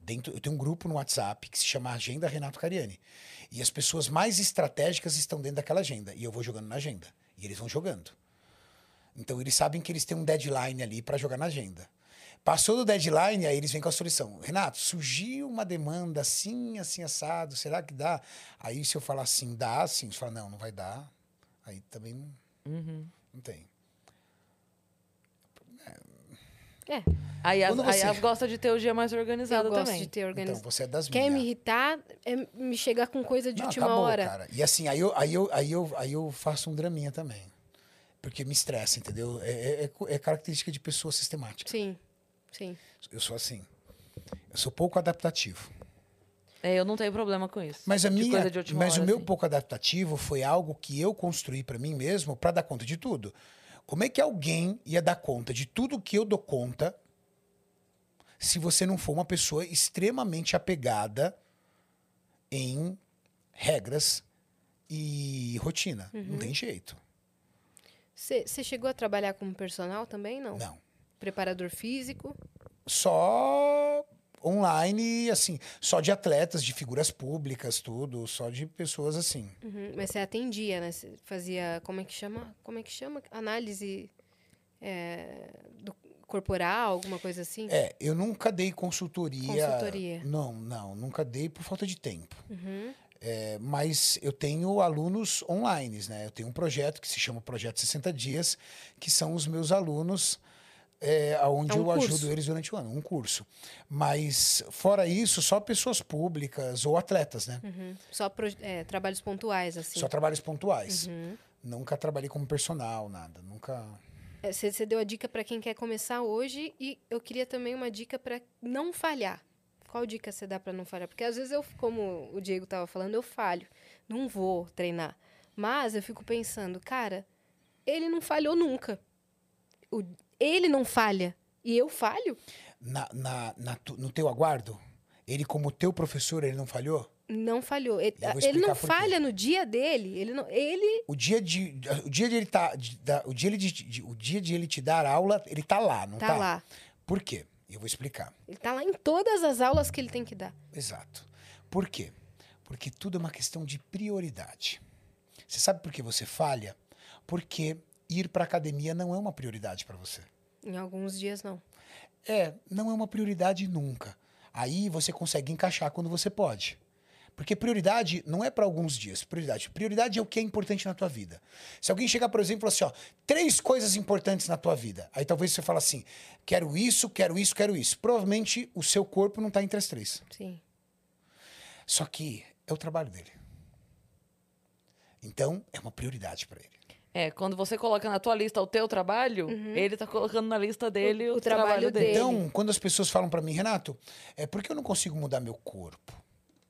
Dentro, eu tenho um grupo no WhatsApp que se chama Agenda Renato Cariani. E as pessoas mais estratégicas estão dentro daquela agenda. E eu vou jogando na agenda. E eles vão jogando. Então eles sabem que eles têm um deadline ali para jogar na agenda. Passou do deadline, aí eles vêm com a solução. Renato, surgiu uma demanda assim, assim, assado, será que dá? Aí se eu falar assim, dá, sim. Você fala, não, não vai dar. Aí também não,
Uhum.
não tem.
É,
Aí as, aí
você-
as gosta de ter o dia mais
eu
organizado
gosto
também.
de ter
Então
organização.
você é das
Quer
minhas.
me irritar, é me chegar com coisa de
Não,
última
acabou,
hora.
cara. E assim, aí eu, aí, eu, aí, eu, aí eu faço um draminha também. Porque me estressa, entendeu? É, é- é é característica de pessoa sistemática.
Sim, sim.
Eu sou assim. Eu sou pouco adaptativo.
É, eu não tenho problema com isso.
Mas a minha,
coisa de última
mas
hora,
o meu
assim.
pouco adaptativo foi algo que eu construí para mim mesmo para dar conta de tudo. Como é que alguém ia dar conta de tudo que eu dou conta se você não for uma pessoa extremamente apegada em regras e rotina?
Uhum.
Não tem jeito.
Você chegou a trabalhar como personal também, não?
Não.
Preparador físico?
Só online, assim, só de atletas, de figuras públicas, tudo, só de pessoas assim.
Uhum, Mas você atendia, né? Você fazia, como é que chama? Como é que chama? Análise é, do corporal, alguma coisa assim?
É, eu nunca dei consultoria.
Consultoria.
Não, não, nunca dei por falta de tempo.
Uhum.
É, mas eu tenho alunos online, né? Eu tenho um projeto que se chama Projeto 60 Dias, que são os meus alunos, é, onde
É um
eu
curso.
ajudo eles durante o ano, um curso. Mas, fora isso, só pessoas públicas ou atletas, né?
Uhum. Só pro- é, trabalhos pontuais, assim.
Só trabalhos pontuais.
Uhum.
Nunca trabalhei como personal, nada. Nunca.
É, Você você deu a dica para quem quer começar hoje e eu queria também uma dica para não falhar. Qual dica você dá para não falhar? Porque às vezes eu, como o Diego estava falando, eu falho. Não vou treinar. Mas eu fico pensando, cara, ele não falhou nunca. O- ele não falha. E eu falho?
Na, na- na tu- no teu aguardo, ele como teu professor, ele não falhou?
Não falhou. Ele, ele não falha no dia dele. Ele não. Ele.
O dia de, o dia de ele tá, de- da- o dia de, de- o dia de ele te dar aula, ele tá lá, não tá?
Tá lá.
Por quê? Eu vou explicar.
Ele tá lá em todas as aulas que ele tem que dar.
Exato. Por quê? Porque tudo é uma questão de prioridade. Você sabe por que você falha? Porque ir para academia não é uma prioridade para você.
Em alguns dias, não.
É, não é uma prioridade nunca. Aí você consegue encaixar quando você pode. Porque prioridade não é para alguns dias. Prioridade. Prioridade é o que é importante na tua vida. Se alguém chegar, por exemplo, e falar assim, ó, três coisas importantes na tua vida. Aí talvez você fale assim, quero isso, quero isso, quero isso. Provavelmente o seu corpo não está entre as três.
Sim.
Só que é o trabalho dele. Então, é uma prioridade para ele.
É, quando você coloca na tua lista o teu trabalho, ele tá colocando na lista dele
O-
o,
trabalho
trabalho dele.
dele.
Então, quando as pessoas falam para mim, Renato, é por que eu não consigo mudar meu corpo?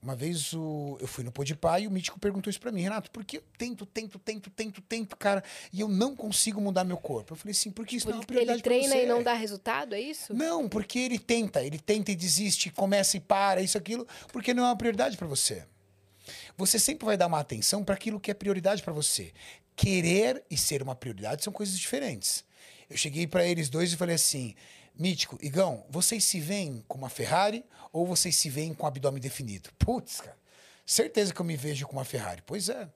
Uma vez o- eu fui no Podipá e o Mítico perguntou isso para mim, Renato, por que eu tento, tento, tento, tento, tento, cara, e eu não consigo mudar meu corpo? Eu falei assim, porque isso não é uma prioridade
Ele treina e não dá resultado, é isso?
Não, porque ele tenta, ele tenta e desiste, começa e para, isso, aquilo, porque não é uma prioridade para você. Você sempre vai dar uma atenção para aquilo que é prioridade para você. Querer e ser uma prioridade são coisas diferentes. Eu cheguei para eles dois e falei assim: Mítico, Igão, vocês se veem com uma Ferrari ou vocês se veem com abdômen definido? Putz, cara, certeza que eu me vejo com uma Ferrari. Pois é.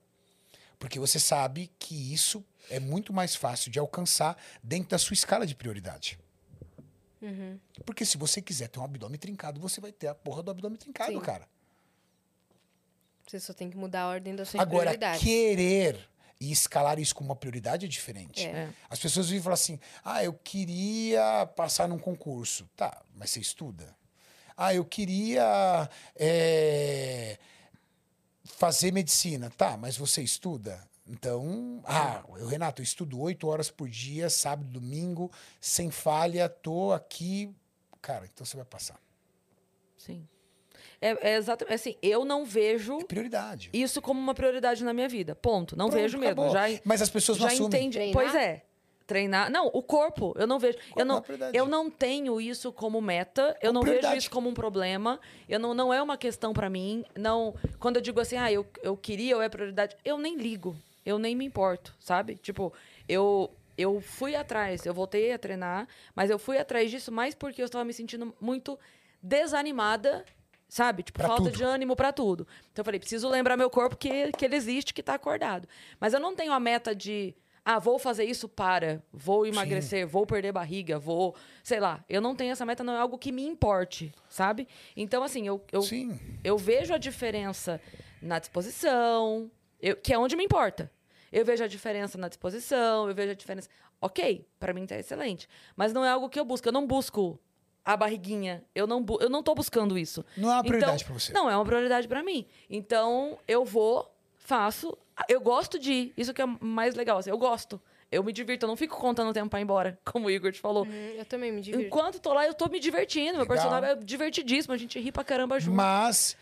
Porque você sabe que isso é muito mais fácil de alcançar dentro da sua escala de prioridade. Porque se você quiser ter um abdômen trincado, você vai ter a porra do abdômen trincado,
Sim.
cara.
Você só tem que mudar a ordem das suas
Agora,
prioridades.
querer e escalar isso como uma prioridade é diferente.
É.
É.
As pessoas vivem e falam assim: ah, eu queria passar num concurso. Tá, mas você estuda. Ah, eu queria é, fazer medicina. Tá, mas você estuda. Então, ah, eu, Renato, eu estudo oito horas por dia, sábado, domingo, sem falha, tô aqui. Cara, então você vai passar.
Sim. É, é exatamente assim, eu não vejo
É prioridade.
isso como uma prioridade na minha vida. Ponto. Não
Pronto,
vejo mesmo.
acabou.
Já,
Mas as pessoas não
já
assumem.
entendi.
Treinar?
Pois é. Treinar. Não, o corpo, eu não vejo. Eu não,
é prioridade.
eu não tenho isso como meta. Eu não
prioridade.
vejo isso como um problema. Eu não, não é uma questão pra mim. Não, quando eu digo assim, ah, eu, eu queria ou é prioridade, eu nem ligo. Eu nem me importo, sabe? Tipo, eu eu fui atrás, eu voltei a treinar, mas eu fui atrás disso mais porque eu estava me sentindo muito desanimada, sabe? Tipo,
Pra
falta
tudo.
de ânimo pra tudo. Então eu falei, preciso lembrar meu corpo que, que ele existe, que tá acordado. Mas eu não tenho a meta de, ah, vou fazer isso para, vou emagrecer, vou perder barriga, vou, sei lá. Eu não tenho essa meta, não é algo que me importe, sabe? Então, assim, eu, eu,
Sim.
eu vejo a diferença na disposição, eu- que é onde me importa. Eu vejo a diferença na disposição, eu vejo a diferença. Ok, pra mim tá excelente. Mas não é algo que eu busco. Eu não busco a barriguinha. Eu não, eu não tô buscando isso.
Não é uma prioridade
Então,
pra você.
Não, é uma prioridade pra mim. Então, eu vou, faço. Eu gosto de ir. Isso que é mais legal. assim, eu gosto. Eu me divirto. Eu não fico contando o tempo pra ir embora, como o Igor te falou.
Hum, eu também me divirto.
Enquanto tô lá, eu tô me divertindo. Meu
Legal.
personagem é divertidíssimo. A gente ri pra caramba junto.
Mas,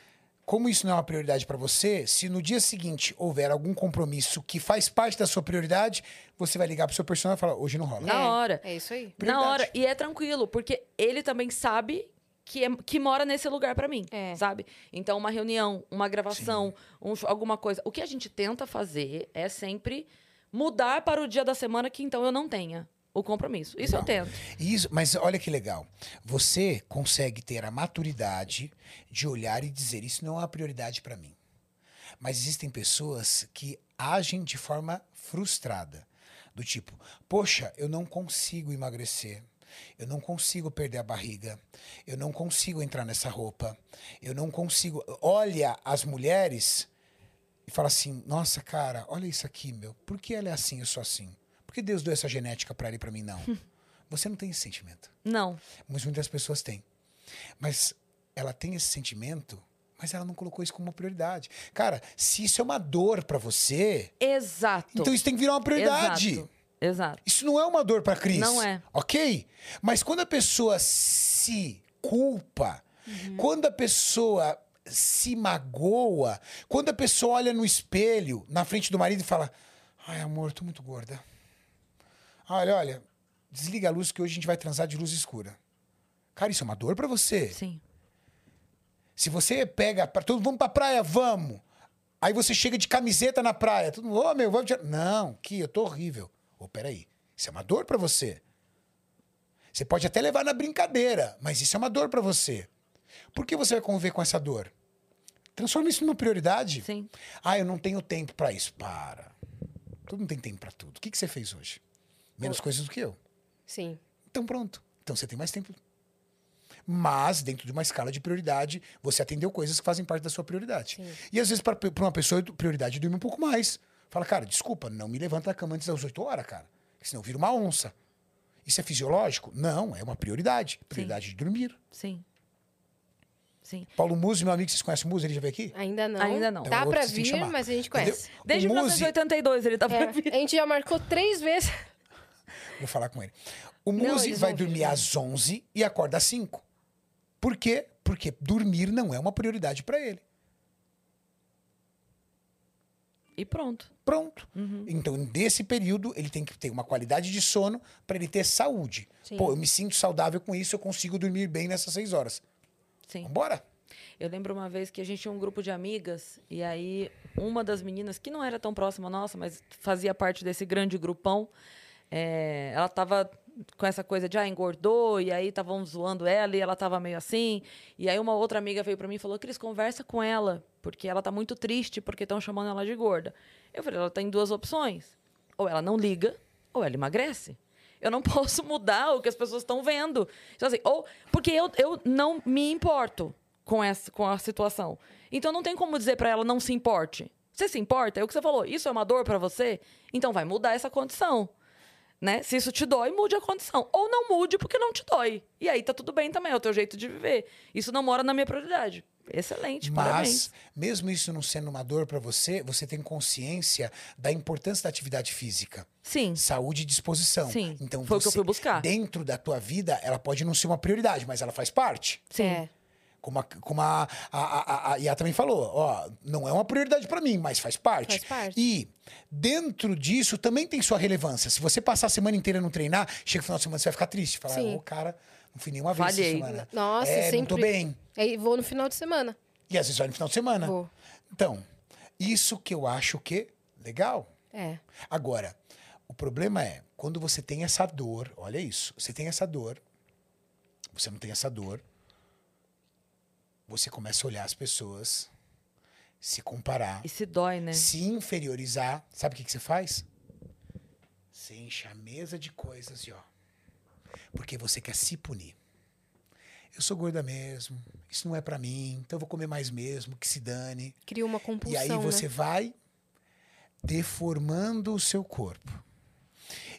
como isso não é uma prioridade pra você, se no dia seguinte houver algum compromisso que faz parte da sua prioridade, você vai ligar pro seu personagem e falar: hoje não rola.
Na
É,
hora.
É isso aí.
Prioridade.
Na hora. E é tranquilo, porque ele também sabe que, é- que mora nesse lugar pra mim,
É.
sabe? Então, uma reunião, uma gravação, um alguma coisa. O que a gente tenta fazer é sempre mudar para o dia da semana que então eu não tenha o compromisso. Isso eu
Legal.
tento.
Isso, mas olha que legal. Você consegue ter a maturidade de olhar e dizer: isso não é uma prioridade pra mim. Mas existem pessoas que agem de forma frustrada. Do tipo, poxa, eu não consigo emagrecer. Eu não consigo perder a barriga. Eu não consigo entrar nessa roupa. Eu não consigo. Olha as mulheres e fala assim: nossa, cara, olha isso aqui, meu. Por que ela é assim, eu sou assim? Por que Deus deu essa genética pra ela e pra mim não? Você não tem esse sentimento.
Não.
Mas muitas pessoas têm. Mas ela tem esse sentimento, mas ela não colocou isso como uma prioridade. Cara, se isso é uma dor pra você,
Exato.
então isso tem que virar uma prioridade.
Exato. Exato.
Isso não é uma dor pra Cris.
Não é.
Ok? Mas quando a pessoa se culpa, quando a pessoa se magoa quando a pessoa olha no espelho, na frente do marido e fala: Ai, amor, tô muito gorda. Olha, olha, desliga a luz que hoje a gente vai transar de luz escura. Cara, isso é uma dor pra você.
Sim.
Se você pega, pra, todo, vamos pra praia, vamos. Aí você chega de camiseta na praia, tudo, ô meu, vamos tirar. Não, que eu tô horrível. Ô, peraí, isso é uma dor pra você. Você pode até levar na brincadeira, mas isso é uma dor pra você. Por que você vai conviver com essa dor? Transforma isso numa prioridade.
Sim.
Ah, eu não tenho tempo pra isso. Para. Todo mundo tem tempo pra tudo. O que, que você fez hoje? Menos coisas do que eu.
Sim.
Então pronto. Então você tem mais tempo. Mas, dentro de uma escala de prioridade, você atendeu coisas que fazem parte da sua prioridade.
Sim.
E às vezes, para uma pessoa, prioridade é dormir um pouco mais. Fala, cara, desculpa, não me levanta da cama antes das 8 horas, cara. Senão vira uma onça. Isso é fisiológico? Não, é uma prioridade. Prioridade de dormir.
Sim. Sim.
Paulo Musi, meu amigo, vocês conhecem o Musi? Ele já veio aqui?
Ainda não.
Ainda não.
Tá
É outro
pra vir, mas a gente
Entendeu?
conhece.
Desde
o Musi,
1982 ele tá pra
É,
vir.
a gente já marcou três vezes.
Vou falar com ele. O
Não,
vai
vir,
dormir às 11 e acorda às 5. Por quê? Porque dormir não é uma prioridade para ele.
E pronto.
Pronto.
Uhum.
Então, nesse período, ele tem que ter uma qualidade de sono para ele ter saúde.
Sim.
Pô, eu me sinto saudável com isso, eu consigo dormir bem nessas seis horas.
Sim.
Vambora?
Eu lembro uma vez que a gente tinha um grupo de amigas e aí uma das meninas, que não era tão próxima nossa, mas fazia parte desse grande grupão, é, ela tava com essa coisa de ah, engordou, e aí estavam zoando ela e ela tava meio assim. E aí uma outra amiga veio para mim e falou: Cris, conversa com ela, porque ela tá muito triste porque estão chamando ela de gorda. Eu falei: ela tem duas opções. Ou ela não liga, ou ela emagrece. Eu não posso mudar o que as pessoas estão vendo. Então, assim, ou porque eu, eu não me importo com essa com a situação. Então não tem como dizer para ela não se importe. Você se importa? É o que você falou. Isso é uma dor para você? Então vai mudar essa condição. Né? Se isso te dói, mude a condição. Ou não mude porque não te dói. E aí tá tudo bem também, é o teu jeito de viver. Isso não mora na minha prioridade. Excelente, parabéns.
Mas, mesmo isso não sendo uma dor para você, você tem consciência da importância da atividade física.
Sim.
Saúde e disposição.
Sim,
Então,
foi o que eu
você,
fui buscar.
Dentro da tua vida, ela pode não ser uma prioridade, mas ela faz parte.
Sim.
É.
Como a, como a, a, a, a Iá também falou, ó, não é uma prioridade para mim, mas faz parte.
Faz parte.
E dentro disso também tem sua relevância. Se você passar a semana inteira não treinar, chega no final de semana você vai ficar triste. Falar, ô, cara, não fui nenhuma vez
Falhei.
essa semana.
Nossa,
é,
sempre.
não tô bem.
Aí vou no final de semana.
E às vezes vai no final de semana.
Vou.
Então, isso que eu acho que legal.
É.
Agora, o problema é, quando você tem essa dor, olha isso, você tem essa dor, você não tem essa dor, você começa a olhar as pessoas, se comparar,
E se dói, né?
se inferiorizar. Sabe o que, que você faz? Você enche a mesa de coisas e ó. Porque você quer se punir. Eu sou gorda mesmo, isso não é pra mim, então eu vou comer mais mesmo, que se dane.
Cria uma compulsão,
E aí você
né?
vai deformando o seu corpo.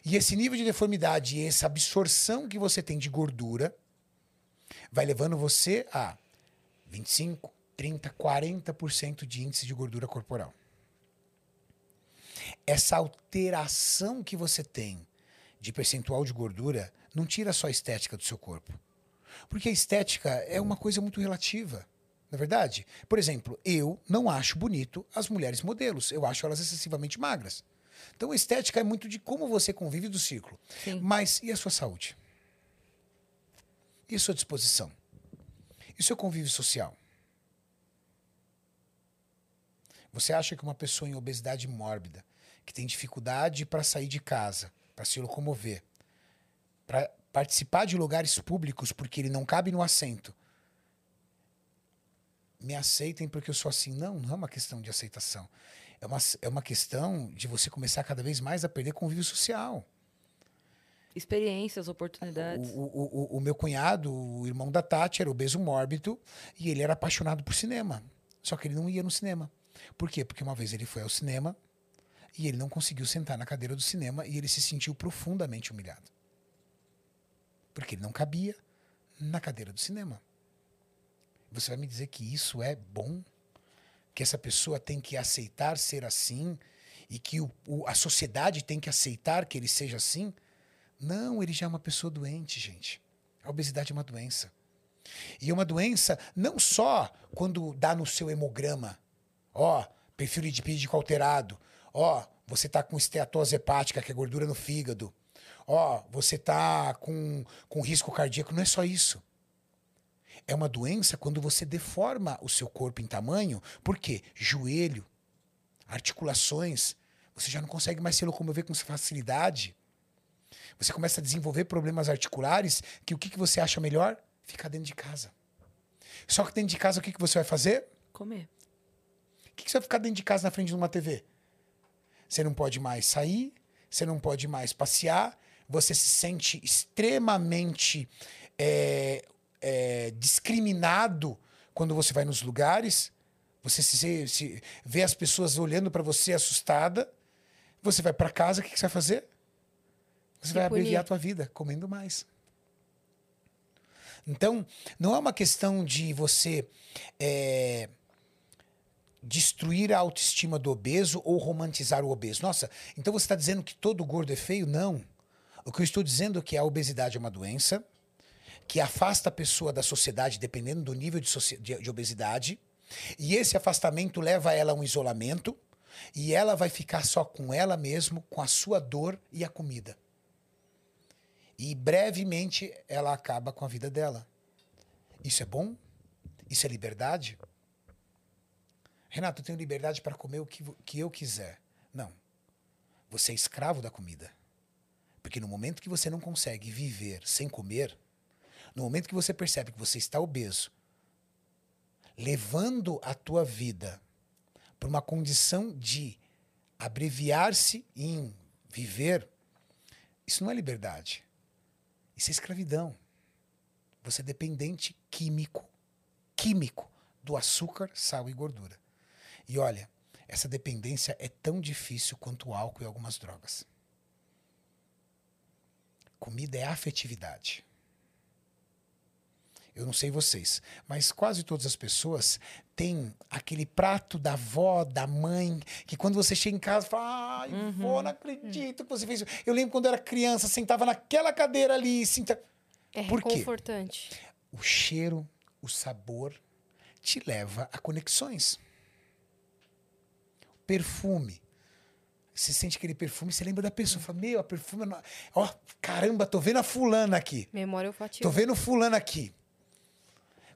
E esse nível de deformidade e essa absorção que você tem de gordura vai levando você a 25, 30, 40% de índice de gordura corporal. Essa alteração que você tem de percentual de gordura não tira só a estética do seu corpo. Porque a estética é uma coisa muito relativa. Não é verdade? Por exemplo, eu não acho bonito as mulheres modelos. Eu acho elas excessivamente magras. Então a estética é muito de como você convive do ciclo.
Sim.
Mas e a sua saúde? E a sua disposição? E o seu convívio social? Você acha que uma pessoa em obesidade mórbida, que tem dificuldade para sair de casa, para se locomover, para participar de lugares públicos porque ele não cabe no assento, me aceitem porque eu sou assim? Não, não é uma questão de aceitação. É uma, é uma questão de você começar cada vez mais a perder convívio social.
Experiências, oportunidades.
O, o, o, o meu cunhado, o irmão da Tati, era obeso mórbido e ele era apaixonado por cinema. Só que ele não ia no cinema. Por quê? Porque uma vez ele foi ao cinema e ele não conseguiu sentar na cadeira do cinema e ele se sentiu profundamente humilhado. Porque ele não cabia na cadeira do cinema. Você vai me dizer que isso é bom? Que essa pessoa tem que aceitar ser assim? E que o, a sociedade tem que aceitar que ele seja assim? Não, ele já é uma pessoa doente, gente. A obesidade é uma doença. E é uma doença não só quando dá no seu hemograma, ó, perfil lipídico alterado, ó, você tá com esteatose hepática, que é gordura no fígado, ó, você tá com, com risco cardíaco, não é só isso. É uma doença quando você deforma o seu corpo em tamanho, por quê? Joelho, articulações, você já não consegue mais se locomover com facilidade. Você começa a desenvolver problemas articulares que o que, que você acha melhor? Ficar dentro de casa. Só que dentro de casa o que, que você vai fazer?
Comer.
O que, que você vai ficar dentro de casa na frente de uma TV? Você não pode mais sair, você não pode mais passear, você se sente extremamente é, é, discriminado quando você vai nos lugares. Você se, se vê as pessoas olhando para você assustada. Você vai para casa, o que, que, você vai fazer? Você vai
punir.
abreviar a tua vida comendo mais. Então, não é uma questão de você é, destruir a autoestima do obeso ou romantizar o obeso. Nossa, então você está dizendo que todo gordo é feio? Não. O que eu estou dizendo é que a obesidade é uma doença que afasta a pessoa da sociedade dependendo do nível de, de- de obesidade. E esse afastamento leva ela a um isolamento. E ela vai ficar só com ela mesmo, com a sua dor e a comida. E brevemente ela acaba com a vida dela. Isso é bom? Isso é liberdade? Renato, eu tenho liberdade para comer o que, que eu quiser. Não. Você é escravo da comida. Porque no momento que você não consegue viver sem comer, no momento que você percebe que você está obeso, levando a tua vida para uma condição de abreviar-se em viver, isso não é liberdade. Isso é escravidão. Você é dependente químico, químico do açúcar, sal e gordura. E olha, essa dependência é tão difícil quanto o álcool e algumas drogas. Comida é afetividade. Eu não sei vocês, mas quase todas as pessoas têm aquele prato da avó, da mãe, que quando você chega em casa, fala: Ai, vó, não acredito que você fez isso. Eu lembro quando eu era criança, sentava naquela cadeira ali, senta...
É
Por quê?
reconfortante.
o cheiro, o sabor te leva a conexões. Perfume. Você sente aquele perfume, você lembra da pessoa. Fala, meu, a perfume. não- Ó, caramba, tô vendo a fulana aqui.
Memória olfativa.
Tô vendo fulano aqui.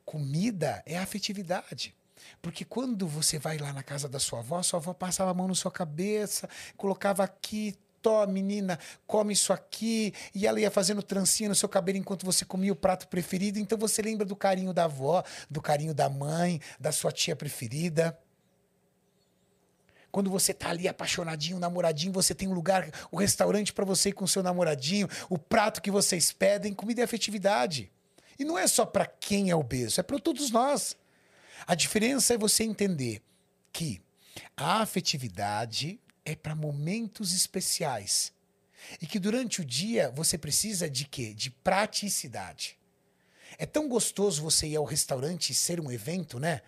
Comida é afetividade. Porque quando você vai lá na casa da sua avó, sua avó passava a mão na sua cabeça, colocava aqui, tó, menina, come isso aqui, e ela ia fazendo trancinha no seu cabelo enquanto você comia o prato preferido. Então você lembra do carinho da avó, do carinho da mãe, da sua tia preferida. Quando você tá ali apaixonadinho, namoradinho, você tem um lugar, o restaurante para você ir com o seu namoradinho, o prato que vocês pedem, comida é afetividade. E não é só para quem é obeso, é para todos nós. A diferença é você entender que a afetividade é para momentos especiais. E que durante o dia você precisa de quê? De praticidade. É tão gostoso você ir ao restaurante e ser um evento, né?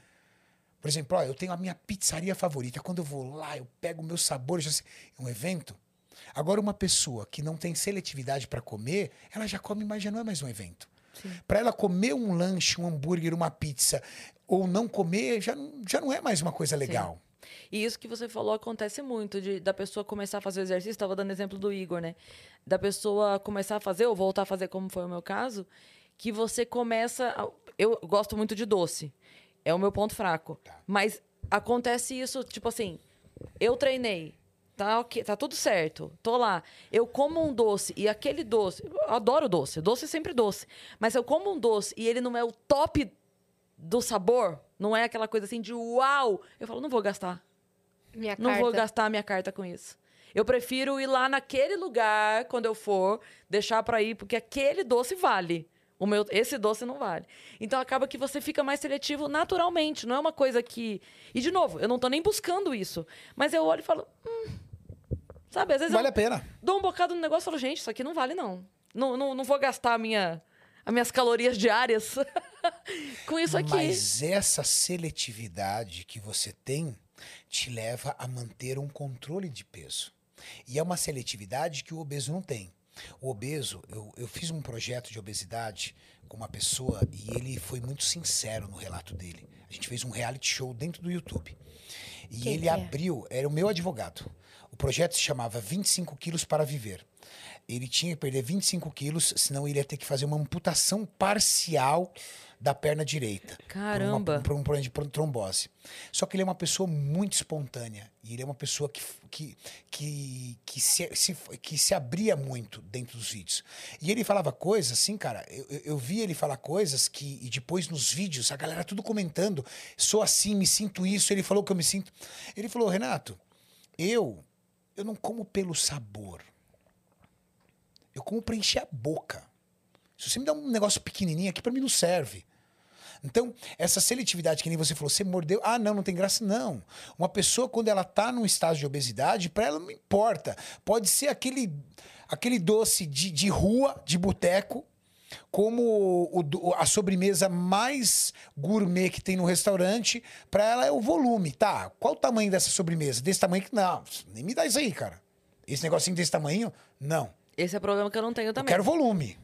Por exemplo, ó, eu tenho a minha pizzaria favorita. Quando eu vou lá, eu pego o meu sabor, já sei, é um evento. Agora, uma pessoa que não tem seletividade para comer, ela já come, mas já não é mais um evento. Para ela comer um lanche, um hambúrguer, uma pizza, ou não comer, já, não- já não é mais uma coisa legal.
E isso que você falou acontece muito, de, da pessoa começar a fazer o exercício, estava dando exemplo do Igor, né? Da pessoa começar a fazer, ou voltar a fazer, como foi o meu caso, que você começa. a- Eu gosto muito de doce. É o meu ponto fraco. Mas acontece isso, tipo assim, eu treinei. Tá, ok, tá tudo certo. Tô lá. Eu como um doce e aquele doce. Eu adoro doce. Doce é sempre doce. Mas eu como um doce e ele não é o top do sabor, não é aquela coisa assim de uau. Eu falo, não vou gastar.
Minha
Não
carta.
vou gastar a minha carta com isso. Eu prefiro ir lá naquele lugar, quando eu for, deixar pra ir, porque aquele doce vale. O meu, esse doce não vale. Então acaba que você fica mais seletivo naturalmente. Não é uma coisa que. E de novo, eu não tô nem buscando isso. Mas eu olho e falo. Hum, sabe, às vezes
Vale
eu
a pena.
dou um bocado no negócio e falo, gente, isso aqui não vale, não. Não, não, não vou gastar a minha, as minhas calorias diárias com isso aqui.
Mas essa seletividade que você tem te leva a manter um controle de peso. E é uma seletividade que o obeso não tem. O obeso, eu, eu fiz um projeto de obesidade com uma pessoa e ele foi muito sincero no relato dele. A gente fez um reality show dentro do YouTube. E
Quem
ele
é?
abriu, era o meu advogado. O projeto se chamava 25 quilos para viver. Ele tinha que perder 25 quilos, senão ele ia ter que fazer uma amputação parcial da perna direita.
Caramba.
Por, um problema de trombose. Só que ele é uma pessoa muito espontânea. E ele é uma pessoa que, que, que, que, se, se- que se abria muito dentro dos vídeos. E ele falava coisas assim, cara. Eu, eu- eu vi ele falar coisas que. E depois nos vídeos, a galera tudo comentando. Sou assim, me sinto isso. Ele falou que eu me sinto. Ele falou, Renato, eu. Eu não como pelo sabor. Eu como pra encher a boca. Se você me dá um negócio pequenininho aqui, pra mim não serve. Então, essa seletividade que nem você falou, você mordeu. Ah, não, não tem graça, não. Uma pessoa, quando ela tá num estágio de obesidade, pra ela não importa. Pode ser aquele, aquele doce de, de rua, de boteco, como o a sobremesa mais gourmet que tem no restaurante, pra ela é o volume. Tá, qual o tamanho dessa sobremesa? Desse tamanho que. Não, nem me dá isso aí, cara. Esse negocinho desse tamanho, não.
Esse é o problema que eu não tenho
Eu
também.
quero volume.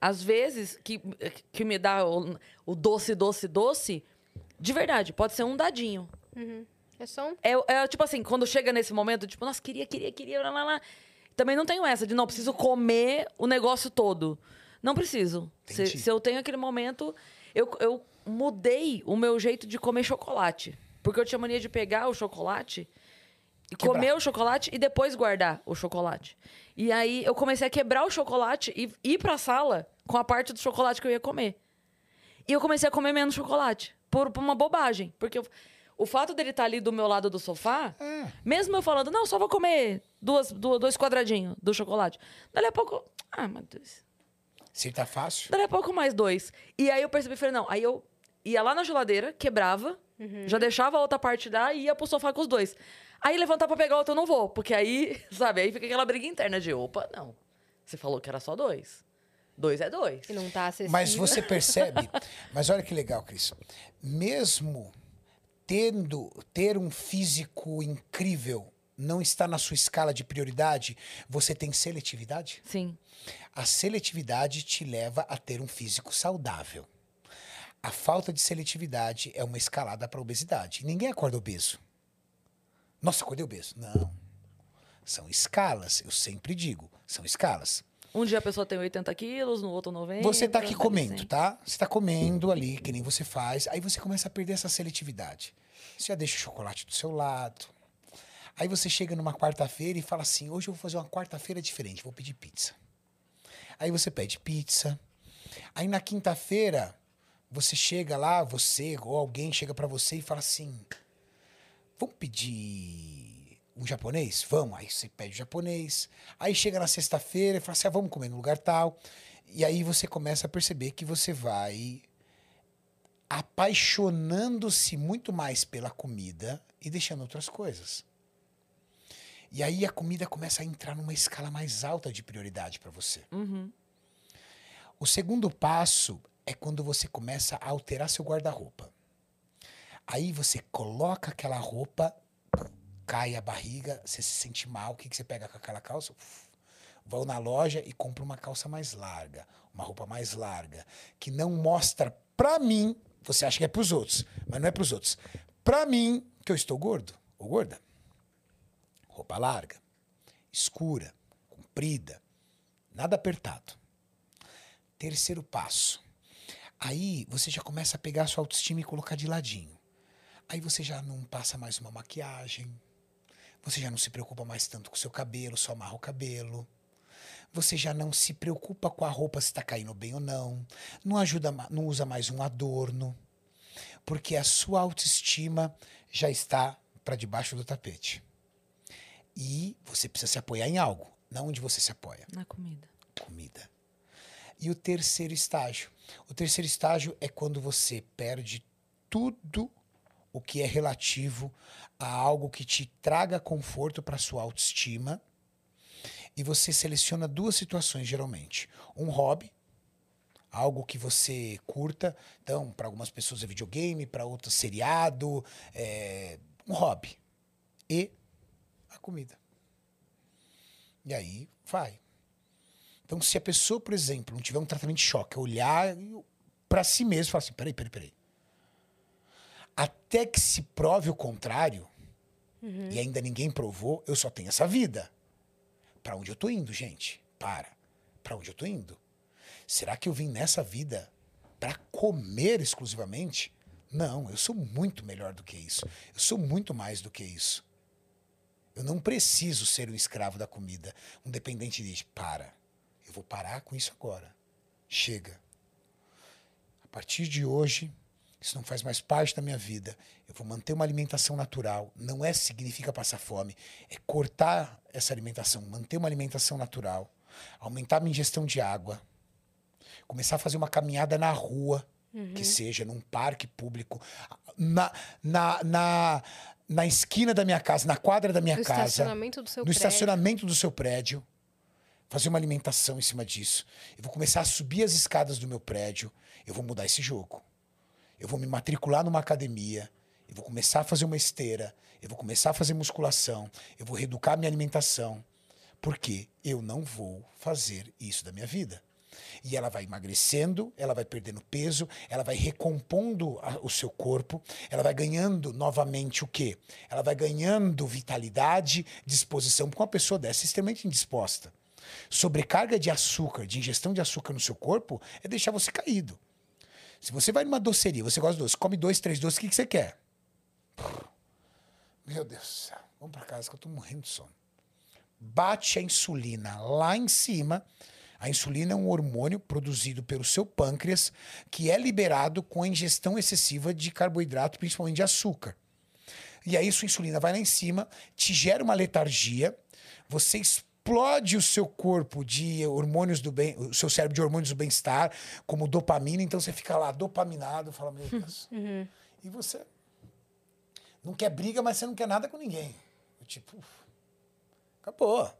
Às vezes, que, que me dá o, o doce, doce, doce, de verdade, pode ser um dadinho.
É só um.
É, é tipo assim, quando chega nesse momento, tipo, nossa, queria, queria, queria, lá, lá, lá. Também não tenho essa de, não, preciso comer o negócio todo. Não preciso. Se, se eu tenho aquele momento, eu, eu mudei o meu jeito de comer chocolate. Porque eu tinha mania de pegar o chocolate
Quebrar.
comer o chocolate e depois guardar o chocolate. E aí eu comecei a quebrar o chocolate e ir pra sala com a parte do chocolate que eu ia comer. E eu comecei a comer menos chocolate. Por, por uma bobagem. Porque eu- o fato dele estar ali do meu lado do sofá,
É.
mesmo eu falando, não, só vou comer duas, du- dois quadradinhos do chocolate. Dali a pouco. Ah, meu Deus.
Se tá fácil.
Dali a pouco mais dois. E aí eu percebi, falei, não. Aí eu ia lá na geladeira, quebrava, já deixava a outra parte lá e ia pro sofá com os dois. Aí levantar pra pegar outro eu não vou, porque aí, sabe, aí fica aquela briga interna de, opa, não. Você falou que era só dois. Dois é dois.
Que não tá acessível.
Mas você percebe, mas olha que legal, Cris. Mesmo tendo ter um físico incrível não está na sua escala de prioridade, você tem seletividade?
Sim.
A seletividade te leva a ter um físico saudável. A falta de seletividade é uma escalada para obesidade. Ninguém acorda obeso. Nossa, acordei obeso. Não. São escalas, eu sempre digo, são escalas.
Um dia a pessoa tem 80 quilos, no outro 90.
Você tá aqui comendo, tá? Você tá comendo ali, que nem você faz. Aí você começa a perder essa seletividade. Você já deixa o chocolate do seu lado. Aí você chega numa quarta-feira e fala assim: hoje eu vou fazer uma quarta-feira diferente, vou pedir pizza. Aí você pede pizza. Aí na quinta-feira, você chega lá, você ou alguém chega pra você e fala assim: vamos pedir um japonês? Vamos. Aí você pede o japonês. Aí chega na sexta-feira e fala assim: ah, vamos comer no lugar tal. E aí você começa a perceber que você vai apaixonando-se muito mais pela comida e deixando outras coisas. E aí a comida começa a entrar numa escala mais alta de prioridade para você.
Uhum.
O segundo passo é quando você começa a alterar seu guarda-roupa. Aí você coloca aquela roupa, cai a barriga, você se sente mal. O que, que você pega com aquela calça? Uf, Vou na loja e compro uma calça mais larga, uma roupa mais larga, que não mostra pra mim, você acha que é pros outros, mas não é pros outros. Pra mim, que eu estou gordo ou gorda. Roupa larga, escura, comprida, nada apertado. Terceiro passo. Aí você já começa a pegar a sua autoestima e colocar de ladinho. Aí você já não passa mais uma maquiagem. Você já não se preocupa mais tanto com o seu cabelo, só amarra o cabelo. Você já não se preocupa com a roupa se está caindo bem ou não. Não ajuda, não usa mais um adorno. Porque a sua autoestima já está para debaixo do tapete. E você precisa se apoiar em algo. Não onde você se apoia
Na comida.
comida. E o terceiro estágio? O terceiro estágio é quando você perde tudo o que é relativo a algo que te traga conforto para sua autoestima. E você seleciona duas situações, geralmente. Um hobby, algo que você curta. Então, para algumas pessoas é videogame, para outras seriado, é um hobby. E a comida. E aí vai. Então, se a pessoa, por exemplo, não tiver um tratamento de choque, olhar para si mesmo e falar assim: peraí, peraí, peraí. Até que se prove o contrário, e ainda ninguém provou, eu só tenho essa vida. Para onde eu tô indo, gente? Para. Para onde eu tô indo? Será que eu vim nessa vida para comer exclusivamente? Não, eu sou muito melhor do que isso. Eu sou muito mais do que isso. Eu não preciso ser um escravo da comida, um dependente disso. Para. Eu vou parar com isso agora. Chega. A partir de hoje, isso não faz mais parte da minha vida. Eu vou manter uma alimentação natural. Não é significa passar fome, é cortar essa alimentação, manter uma alimentação natural, aumentar a minha ingestão de água, começar a fazer uma caminhada na rua, que seja num parque público, na, na, na, na esquina da minha casa, na quadra da minha
No
casa,
estacionamento do seu
no
prédio.
estacionamento do seu prédio, fazer uma alimentação em cima disso. Eu vou começar a subir as escadas do meu prédio, eu vou mudar esse jogo. Eu vou me matricular numa academia, eu vou começar a fazer uma esteira, eu vou começar a fazer musculação, eu vou reeducar minha alimentação, porque eu não vou fazer isso da minha vida. E ela vai emagrecendo, ela vai perdendo peso, ela vai recompondo a- o seu corpo, ela vai ganhando novamente o quê? Ela vai ganhando vitalidade, disposição, porque uma pessoa dessa é extremamente indisposta. Sobrecarga de açúcar, de ingestão de açúcar no seu corpo, é deixar você caído. Se você vai numa doceria, você gosta de doce, come dois, três doces, o que, que você quer? Meu Deus do céu, vamos pra casa que eu tô morrendo de sono. Bate a insulina lá em cima. A insulina é um hormônio produzido pelo seu pâncreas que é liberado com a ingestão excessiva de carboidrato, principalmente de açúcar. E aí sua insulina vai lá em cima, te gera uma letargia, você explode o seu corpo de hormônios do bem, o seu cérebro de hormônios do bem-estar, como dopamina, então você fica lá dopaminado, fala, meu Deus. E você não quer briga, mas você não quer nada com ninguém. Tipo, acabou.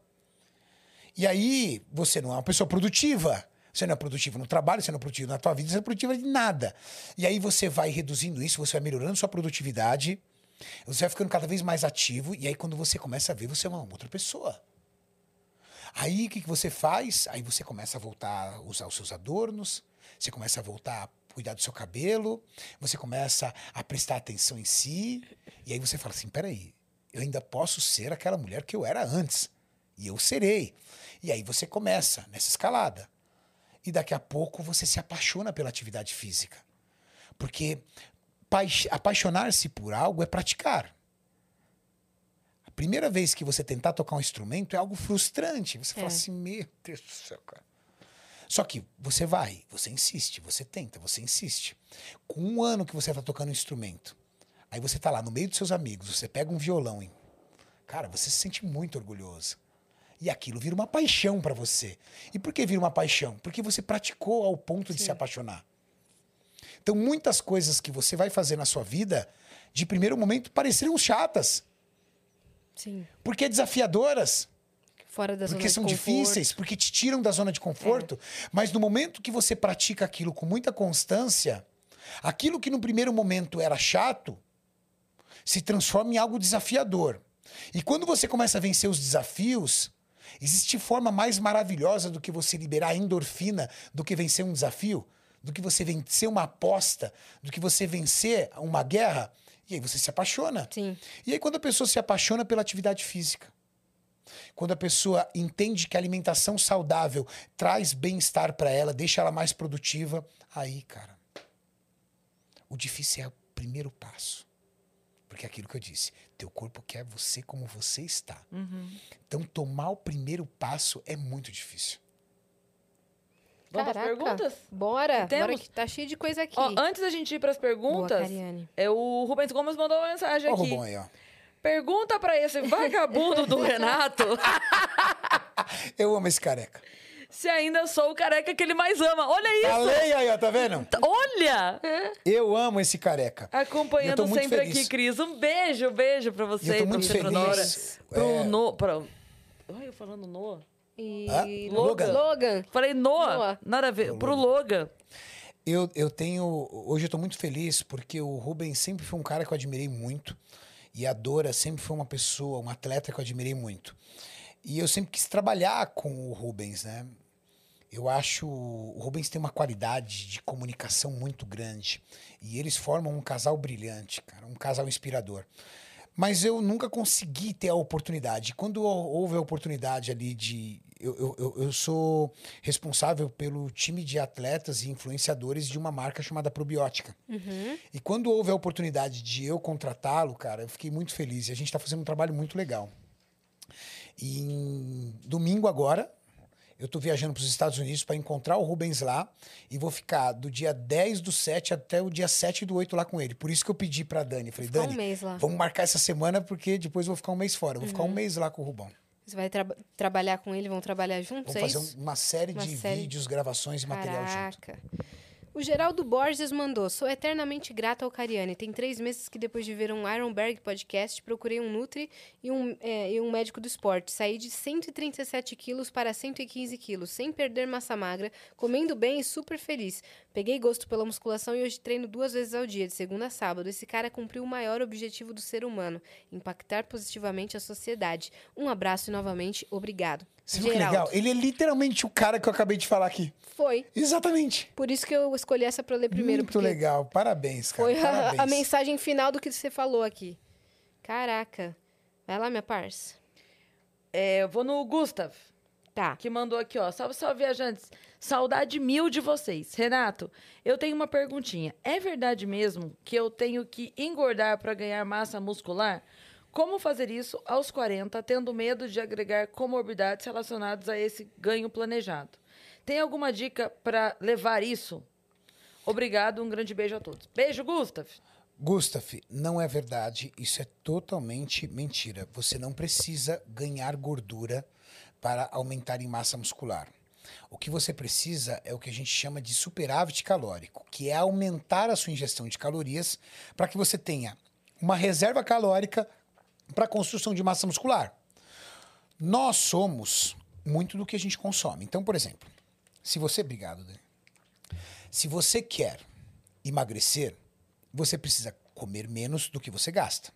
E aí, você não é uma pessoa produtiva. Você não é produtivo no trabalho, você não é produtivo na tua vida, você não é produtiva de nada. E aí você vai reduzindo isso, você vai melhorando sua produtividade, você vai ficando cada vez mais ativo, e aí quando você começa a ver, você é uma outra pessoa. Aí o que, que você faz? Aí você começa a voltar a usar os seus adornos, você começa a voltar a cuidar do seu cabelo, você começa a prestar atenção em si, e aí você fala assim: peraí, eu ainda posso ser aquela mulher que eu era antes. E eu serei. E aí você começa nessa escalada. E daqui a pouco você se apaixona pela atividade física. Porque paix- apaixonar-se por algo é praticar. Primeira vez que você tentar tocar um instrumento é algo frustrante. Você fala
É.
assim, meu Deus do céu, cara. Só que você vai, você insiste, você tenta, você insiste. Com um ano que você está tocando um instrumento, aí você tá lá no meio dos seus amigos, você pega um violão, hein? cara, você se sente muito orgulhoso. E aquilo vira uma paixão para você. E por que vira uma paixão? Porque você praticou ao ponto de se apaixonar. Então, muitas coisas que você vai fazer na sua vida, de primeiro momento, parecerão chatas,
Sim.
porque desafiadoras.
Fora da
Porque
zona
são
conforto. É.
difíceis, porque te tiram da zona de conforto. Mas no momento que você pratica aquilo com muita constância, aquilo que no primeiro momento era chato se transforma em algo desafiador. E quando você começa a vencer os desafios, existe forma mais maravilhosa do que você liberar endorfina do que vencer um desafio, do que você vencer uma aposta, do que você vencer uma guerra. E aí você se apaixona.
Sim.
E aí, quando a pessoa se apaixona pela atividade física, quando a pessoa entende que a alimentação saudável traz bem-estar para ela, deixa ela mais produtiva, aí, cara, o difícil é o primeiro passo. Porque é aquilo que eu disse, teu corpo quer você como você está. Então, tomar o primeiro passo é muito difícil.
Vamos às
Caraca.
perguntas?
Bora,
Temos?
bora que tá cheio de coisa aqui.
Ó, antes da gente ir pras
Boa,
perguntas,
Cariane.
é, o Rubens Gomes mandou uma mensagem
Olha o
aqui.
Rubão aí, ó.
Pergunta pra esse vagabundo do Renato
Eu amo esse careca.
se ainda sou o careca que ele mais ama. Olha isso!
Falei aí, ó, tá vendo?
Olha!
Eu amo esse careca. Eu
Acompanhando
tô muito
sempre
feliz.
aqui, Cris. Um beijo, beijo pra
E
você,
eu tô muito feliz.
Pro
É,
No... Pra... Ai, eu falando Noah.
E...
Hã?
Logan.
Logan.
Falei Noah.
Noah.
Nada a ver. Pro Logan.
Eu, eu tenho. Hoje eu tô muito feliz porque o Rubens sempre foi um cara que eu admirei muito. E a Dora sempre foi uma pessoa, um atleta que eu admirei muito. E eu sempre quis trabalhar com o Rubens, né? Eu acho o Rubens tem uma qualidade de comunicação muito grande e eles formam um casal brilhante, cara, um casal inspirador. Mas eu nunca consegui ter a oportunidade. Quando houve a oportunidade ali de. Eu, eu, eu sou responsável pelo time de atletas e influenciadores de uma marca chamada Probiótica.
Uhum.
E quando houve a oportunidade de eu contratá-lo, cara, eu fiquei muito feliz. E a gente está fazendo um trabalho muito legal. E em domingo agora, eu estou viajando para os Estados Unidos para encontrar o Rubens lá e vou ficar do dia 10 do 7 até o dia 7 do 8 lá com ele. Por isso que eu pedi para Dani. Falei,
um
Dani,
lá.
vamos marcar essa semana porque depois eu vou ficar um mês fora. Eu vou ficar um
Uhum.
mês lá com o Rubão.
Você vai tra- trabalhar com ele, vão trabalhar juntos,
Vamos
é
fazer
isso?
um- uma série
Uma
de
série.
vídeos, gravações e material junto.
Caraca. O Geraldo Borges mandou: Sou eternamente grato ao Cariani. Tem três meses que, depois de ver um Ironberg podcast, procurei um Nutri e um, é, e um médico do esporte. Saí de 137 quilos para 115 quilos, sem perder massa magra, comendo bem e super feliz. Peguei gosto pela musculação e hoje treino duas vezes ao dia, de segunda a sábado. Esse cara cumpriu o maior objetivo do ser humano: impactar positivamente a sociedade. Um abraço e novamente, obrigado.
Você viu que
Geraldo.
legal? Ele é literalmente o cara que eu acabei de falar aqui.
Foi.
Exatamente.
Por isso que eu escolhi essa pra ler primeiro.
Muito legal. Parabéns, cara.
Foi a,
Parabéns.
a mensagem final do que você falou aqui. Caraca. Vai lá, minha parça.
É, eu vou no Gustav,
Tá.
que mandou aqui, ó. Salve, salve, viajantes. Saudade mil de vocês. Renato, eu tenho uma perguntinha. É verdade mesmo que eu tenho que engordar para ganhar massa muscular? Como fazer isso aos 40, tendo medo de agregar comorbidades relacionadas a esse ganho planejado? Tem alguma dica para levar isso? Obrigado, um grande beijo a todos. Beijo, Gustav.
Gustav, não é verdade. Isso é totalmente mentira. Você não precisa ganhar gordura para aumentar em massa muscular. O que você precisa é o que a gente chama de superávit calórico, que é aumentar a sua ingestão de calorias para que você tenha uma reserva calórica para a construção de massa muscular. Nós somos muito do que a gente consome. Então, por exemplo, se você. Obrigado, Dani. Se você quer emagrecer, você precisa comer menos do que você gasta.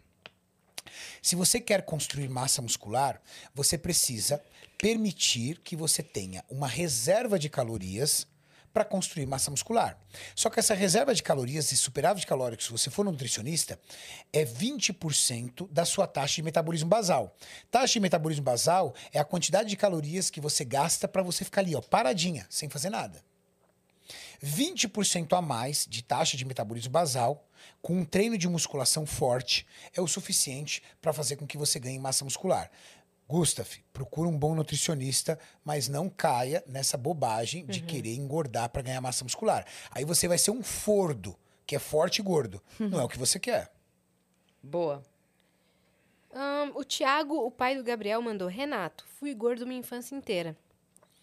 Se você quer construir massa muscular, você precisa permitir que você tenha uma reserva de calorias para construir massa muscular. Só que essa reserva de calorias e superávit calórico, se você for um nutricionista, é 20% da sua taxa de metabolismo basal. Taxa de metabolismo basal é a quantidade de calorias que você gasta para você ficar ali, ó, paradinha, sem fazer nada. 20% a mais de taxa de metabolismo basal, com um treino de musculação forte, é o suficiente para fazer com que você ganhe massa muscular. Gustav, procura um bom nutricionista, mas não caia nessa bobagem de querer engordar para ganhar massa muscular. Aí você vai ser um fordo, que é forte e gordo. Não é o que você quer.
Boa.
O Thiago, o pai do Gabriel, mandou: Renato, fui gordo minha infância inteira.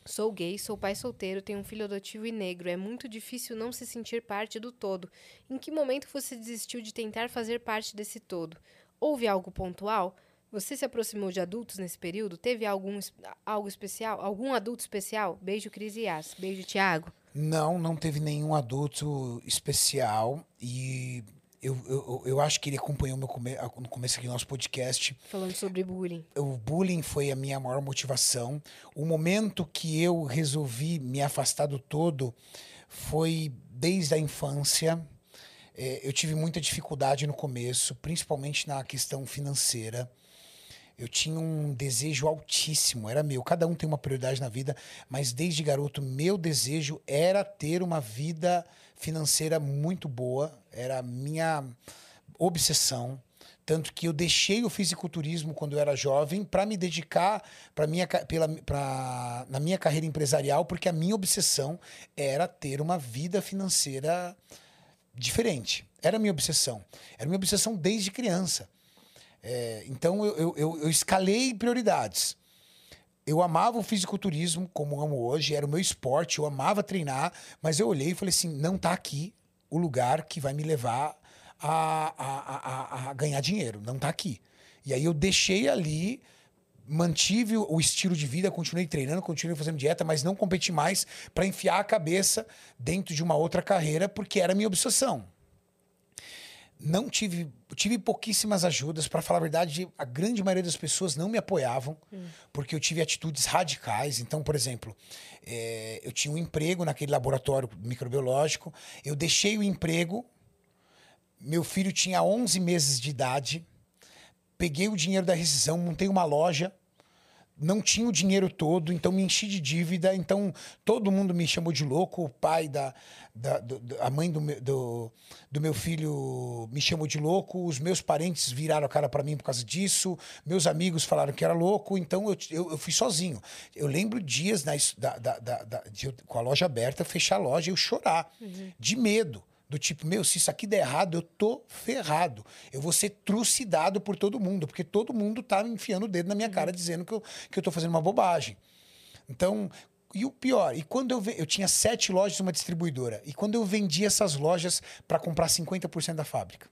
Sou gay, sou pai solteiro, tenho um filho adotivo e negro. É muito difícil não se sentir parte do todo. Em que momento você desistiu de tentar fazer parte desse todo? Houve algo pontual? Você se aproximou de adultos nesse período? Teve algum algo especial? Algum adulto especial? Beijo, Cris e Yas. Beijo, Thiago.
Não, não teve nenhum adulto especial e eu, eu, eu acho que ele acompanhou meu come no começo aqui do nosso podcast.
Falando sobre bullying.
O bullying foi a minha maior motivação. O momento que eu resolvi me afastar do todo foi desde a infância. É, eu tive muita dificuldade no começo, principalmente na questão financeira. Eu tinha um desejo altíssimo, era meu. Cada um tem uma prioridade na vida, mas desde garoto, meu desejo era ter uma vida financeira muito boa. Era a minha obsessão. Tanto que eu deixei o fisiculturismo quando eu era jovem para me dedicar pra minha, pela, pra, na minha carreira empresarial, porque a minha obsessão era ter uma vida financeira diferente. Era a minha obsessão. Era a minha obsessão desde criança. É, então eu, eu, eu, escalei prioridades. Eu amava o fisiculturismo como amo hoje, era o meu esporte, eu amava treinar, mas eu olhei e falei assim: não tá aqui o lugar que vai me levar a, a, a, a ganhar dinheiro, não tá aqui. E aí eu deixei ali, mantive o estilo de vida, continuei treinando, continuei fazendo dieta, mas não competi mais para enfiar a cabeça dentro de uma outra carreira, porque era a minha obsessão não tive tive pouquíssimas ajudas. Para falar a verdade, a grande maioria das pessoas não me apoiavam, porque eu tive atitudes radicais. Então, por exemplo, eh, eu tinha um emprego naquele laboratório microbiológico, eu deixei o emprego, meu filho tinha 11 meses de idade, peguei o dinheiro da rescisão, montei uma loja não tinha o dinheiro todo, então me enchi de dívida. Então todo mundo me chamou de louco. O pai da, da do, a mãe do meu, do, do, meu filho me chamou de louco. Os meus parentes viraram a cara para mim por causa disso. Meus amigos falaram que era louco. Então eu, eu, eu fui sozinho. Eu lembro dias na, da, da, da, de, com a loja aberta, fechar a loja e eu chorar uhum. de medo. Do tipo, meu, se isso aqui der errado, eu tô ferrado. Eu vou ser trucidado por todo mundo, porque todo mundo tá enfiando o dedo na minha cara dizendo que eu, que eu tô fazendo uma bobagem. Então, e o pior, e quando eu eu tinha sete lojas uma distribuidora, e quando eu vendi essas lojas para comprar 50% da fábrica.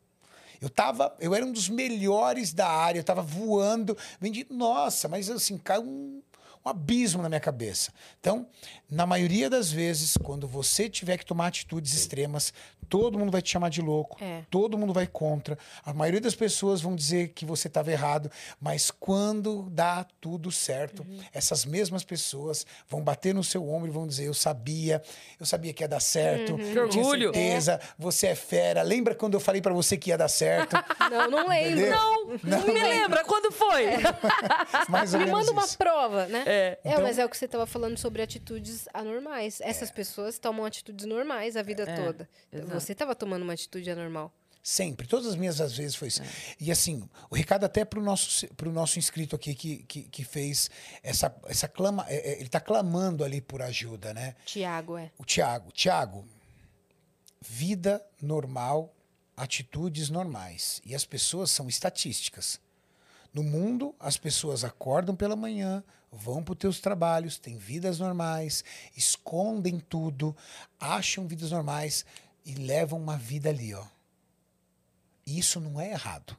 Eu tava, eu era um dos melhores da área, eu tava voando, vendi, nossa, mas assim, caiu um, um abismo na minha cabeça. Então, na maioria das vezes, quando você tiver que tomar atitudes extremas, todo mundo vai te chamar de louco, é. todo mundo vai contra. A maioria das pessoas vão dizer que você estava errado, mas quando dá tudo certo, uhum. essas mesmas pessoas vão bater no seu ombro e vão dizer: Eu sabia, eu sabia que ia dar certo,
uhum. que
tinha
orgulho.
certeza, é. você é fera. Lembra quando eu falei para você que ia dar certo?
não, não lembro.
Não, não, não, me lembra. Quando foi? É.
me manda uma prova, né?
É,
é então... mas é o que você estava falando sobre atitudes anormais. Essas é. pessoas tomam atitudes normais a vida é, toda. Exato. Você estava tomando uma atitude anormal.
Sempre. Todas as minhas às vezes foi isso. É. E assim, o recado até para o nosso, pro nosso inscrito aqui que, que, que fez essa, essa clama. É, é ele está clamando ali por ajuda, né?
Tiago, é.
O Tiago. Tiago, vida normal, atitudes normais. E as pessoas são estatísticas. No mundo, as pessoas acordam pela manhã, vão para os teus trabalhos, têm vidas normais, escondem tudo, acham vidas normais e levam uma vida ali, ó. Isso não é errado,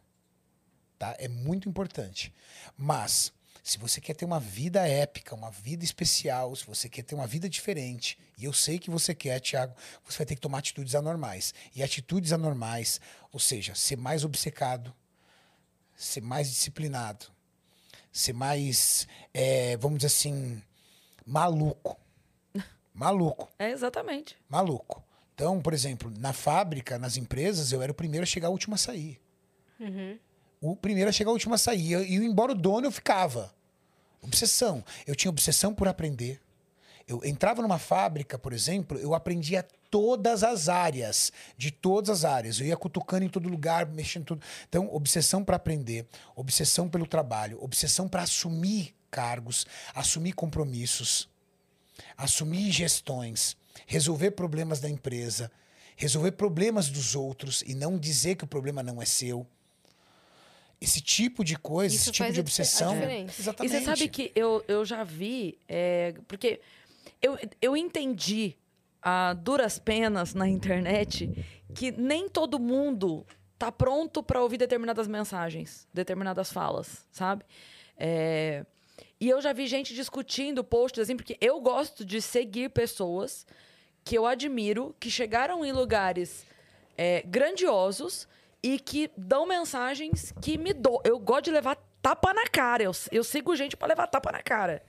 tá? É muito importante. Mas se você quer ter uma vida épica, uma vida especial, se você quer ter uma vida diferente, e eu sei que você quer, Tiago, você vai ter que tomar atitudes anormais. E atitudes anormais, ou seja, ser mais obcecado, ser mais disciplinado, ser mais, é, vamos dizer assim, maluco. Maluco.
É exatamente.
Maluco. Então, por exemplo, na fábrica, nas empresas, eu era o primeiro a chegar, o último a sair. Uhum. O primeiro a chegar, o último a sair. E embora o dono, eu ficava. Obsessão. Eu tinha obsessão por aprender. Eu entrava numa fábrica, por exemplo, eu aprendia todas as áreas, de todas as áreas. Eu ia cutucando em todo lugar, mexendo tudo. Então, obsessão para aprender, obsessão pelo trabalho, obsessão para assumir cargos, assumir compromissos, assumir gestões, resolver problemas da empresa, resolver problemas dos outros e não dizer que o problema não é seu. Esse tipo de coisa, Isso esse tipo de obsessão.
Exatamente. E você sabe que eu, eu já vi, é, porque eu, eu entendi a duras penas na internet que nem todo mundo tá pronto para ouvir determinadas mensagens, determinadas falas, sabe? É... E eu já vi gente discutindo posts assim, porque eu gosto de seguir pessoas que eu admiro, que chegaram em lugares é, grandiosos e que dão mensagens que me dou. Eu gosto de levar tapa na cara. Eu, eu sigo gente para levar tapa na cara.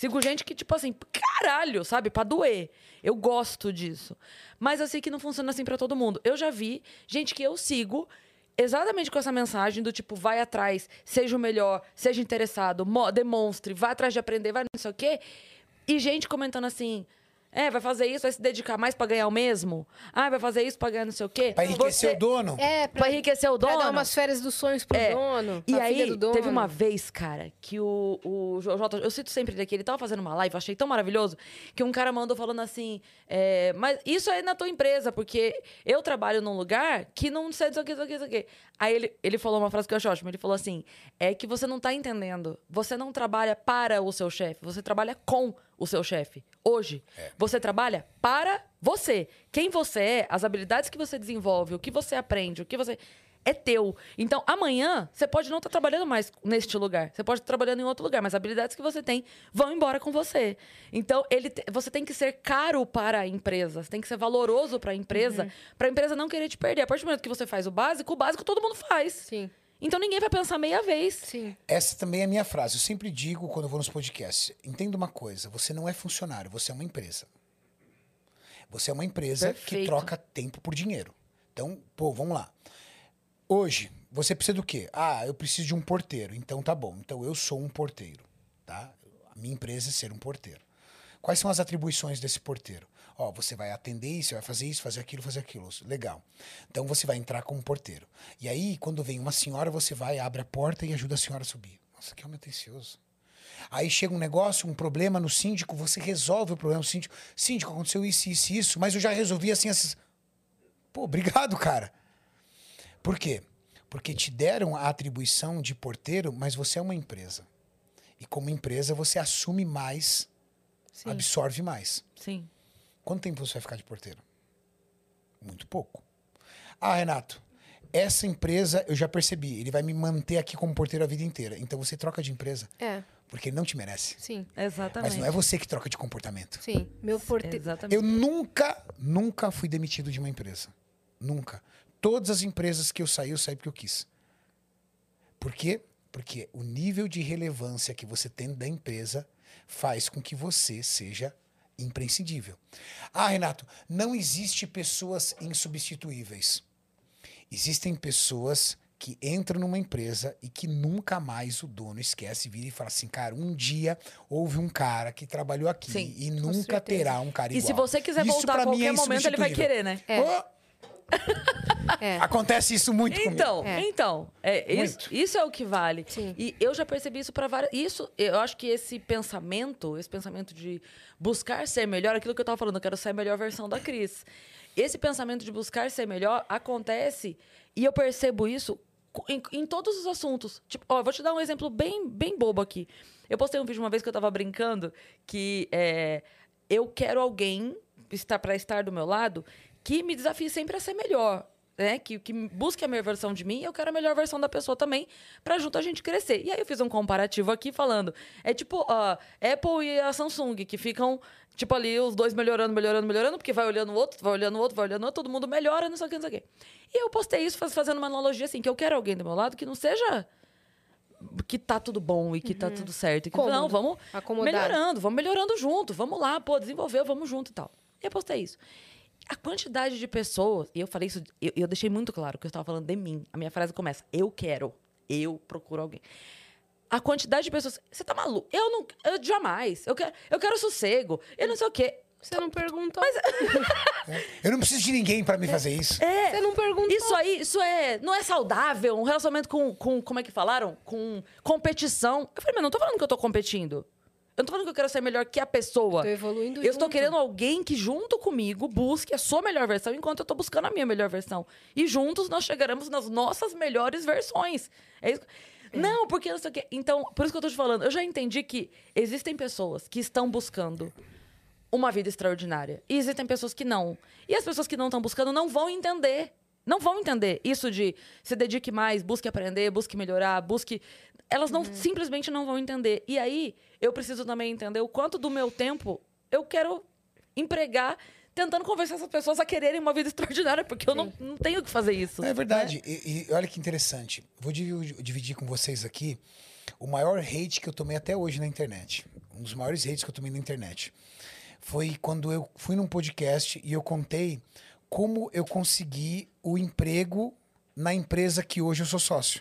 Sigo gente que, tipo assim, caralho, sabe? Pra doer. Eu gosto disso. Mas eu sei que não funciona assim para todo mundo. Eu já vi gente que eu sigo exatamente com essa mensagem do tipo, vai atrás, seja o melhor, seja interessado, demonstre, vá atrás de aprender, vai não sei o quê. E gente comentando assim, é, vai fazer isso, vai se dedicar mais para ganhar o mesmo? Ah, vai fazer isso para ganhar não sei o quê?
Pra enriquecer Você... o dono?
É, pra, pra enriquecer o dono. Pra dar umas férias dos sonhos pro é. dono.
E aí, teve uma vez, cara, que o, o Jota, eu cito sempre daqui, ele tava fazendo uma live, achei tão maravilhoso, que um cara mandou falando assim, é, mas isso é na tua empresa, porque eu trabalho num lugar que não sei o que, o que, o que. Aí ele, ele falou uma frase que eu acho ótima, ele falou assim, é que você não tá entendendo, você não trabalha para o seu chefe, você trabalha com o seu chefe. Hoje, é. você trabalha para você. Quem você é, as habilidades que você desenvolve, o que você aprende, o que você. é teu. Então, amanhã, você pode não estar trabalhando mais neste lugar. Você pode estar trabalhando em outro lugar, mas as habilidades que você tem vão embora com você. Então, ele te- você tem que ser caro para a empresa. Você tem que ser valoroso para a empresa, para a empresa não querer te perder. A partir do momento que você faz o básico, o básico todo mundo faz.
Sim,
Então, ninguém vai pensar meia vez.
sim.
Essa também é a minha frase. Eu sempre digo quando eu vou nos podcasts: entenda uma coisa, você não é funcionário, você é uma empresa. Você é uma empresa que
Perfeito.
troca tempo por dinheiro. Então, pô, vamos lá. Hoje, você precisa do quê? Ah, eu preciso de um porteiro. Então tá bom. Então eu sou um porteiro, tá? A minha empresa é ser um porteiro. Quais são as atribuições desse porteiro? Ó, você vai atender isso, vai fazer isso, fazer aquilo, fazer aquilo. Legal. Então você vai entrar como porteiro. E aí, quando vem uma senhora, você vai, abre a porta e ajuda a senhora a subir. Nossa, que homem atencioso. Aí chega um negócio, um problema no síndico, você resolve o problema do síndico. Síndico, aconteceu isso, isso, isso, mas eu já resolvi assim, assim. Pô, obrigado, cara. Por quê? Porque te deram a atribuição de porteiro, mas você é uma empresa. E como empresa, você assume mais,
Sim.
absorve mais.
Sim.
Quanto tempo você vai ficar de porteiro? Muito pouco. Ah, Renato, essa empresa eu já percebi, ele vai me manter aqui como porteiro a vida inteira. Então você troca de empresa,
É,
porque ele não te merece.
sim,
Exatamente.
Mas não é você que troca de comportamento.
sim. Meu porteiro.
Exatamente.
Eu nunca, nunca fui demitido de uma empresa. Nunca. Todas as empresas que eu saí, eu saí porque eu quis. Por quê? Porque o nível de relevância que você tem da empresa faz com que você seja imprescindível. Ah, Renato, não existe pessoas insubstituíveis. Existem pessoas que entram numa empresa e que nunca mais o dono esquece, vira e fala assim, cara, um dia houve um cara que trabalhou aqui
Sim,
e nunca
certeza.
terá um cara
E
igual.
se você quiser
Isso
voltar a
mim
qualquer
é
momento, ele vai querer, né?
É.
Ô,
É.
Acontece isso muito comigo.
Então,
É.
então, é, isso,
Muito.
isso é o que vale.
Sim.
E eu já percebi isso para várias. Isso, eu acho que esse pensamento, esse pensamento de buscar ser melhor, aquilo que eu tava falando, eu quero ser a melhor versão da Cris. Esse pensamento de buscar ser melhor acontece e eu percebo isso em, em todos os assuntos. Tipo, ó, vou te dar um exemplo bem, bem bobo aqui. Eu postei um vídeo uma vez que eu tava brincando que é, eu quero alguém estar para estar do meu lado que me desafie sempre a ser melhor. Né? Que, que busque a melhor versão de mim e eu quero a melhor versão da pessoa também, pra junto a gente crescer. E aí eu fiz um comparativo aqui falando. É tipo a Apple e a Samsung, que ficam, tipo, ali, os dois melhorando, melhorando, melhorando, porque vai olhando o outro, vai olhando o outro, vai olhando o outro, todo mundo melhora, não sei o que, não sei o que. E eu postei isso faz- fazendo uma analogia assim, que eu quero alguém do meu lado que não seja que tá tudo bom e que tá tudo certo. E que,
Cômodo,
não, vamos
acomodado.
melhorando, vamos melhorando junto, vamos lá, pô, desenvolveu, vamos junto e tal. E eu postei isso. A quantidade de pessoas, e eu falei isso, eu, eu deixei muito claro que eu estava falando de mim. A minha frase começa: eu quero, eu procuro alguém. A quantidade de pessoas, você tá maluco? Eu não, eu jamais. Eu quero, eu quero sossego. Eu não sei o quê.
Você não perguntou.
Eu não preciso de ninguém pra me fazer isso.
Você não perguntou.
Isso aí, isso é, não é saudável, um relacionamento com, com, como é que falaram? Com competição. Eu falei, mas não tô falando que eu tô competindo. Eu não tô falando que eu quero ser melhor que a pessoa.
Tô evoluindo
Eu estou
junto.
querendo alguém que junto comigo busque a sua melhor versão enquanto eu tô buscando a minha melhor versão. E juntos nós chegaremos nas nossas melhores versões. É isso. Não, porque não sei o quê. Então, por isso que eu tô te falando, eu já entendi que existem pessoas que estão buscando uma vida extraordinária. E existem pessoas que não. E as pessoas que não estão buscando não vão entender. Não vão entender isso de se dedique mais, busque aprender, busque melhorar, busque. Elas não simplesmente não vão entender. E aí, eu preciso também entender o quanto do meu tempo eu quero empregar tentando convencer essas pessoas a quererem uma vida extraordinária, porque eu não, não tenho que fazer isso.
É verdade. E, e olha que interessante. Vou divi- dividir com vocês aqui o maior hate que eu tomei até hoje na internet. Um dos maiores hates que eu tomei na internet. Foi quando eu fui num podcast e eu contei como eu consegui o emprego na empresa que hoje eu sou sócio.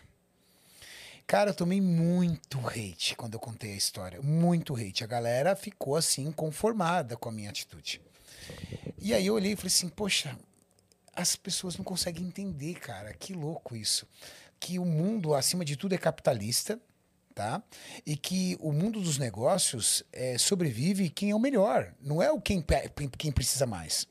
Cara, eu tomei muito hate quando eu contei a história. Muito hate. A galera ficou assim, conformada com a minha atitude. E aí eu olhei e falei assim, poxa, as pessoas não conseguem entender, cara. Que louco isso. Que o mundo, acima de tudo, é capitalista, tá? E que o mundo dos negócios é, sobrevive quem é o melhor, não é o quem, quem precisa mais.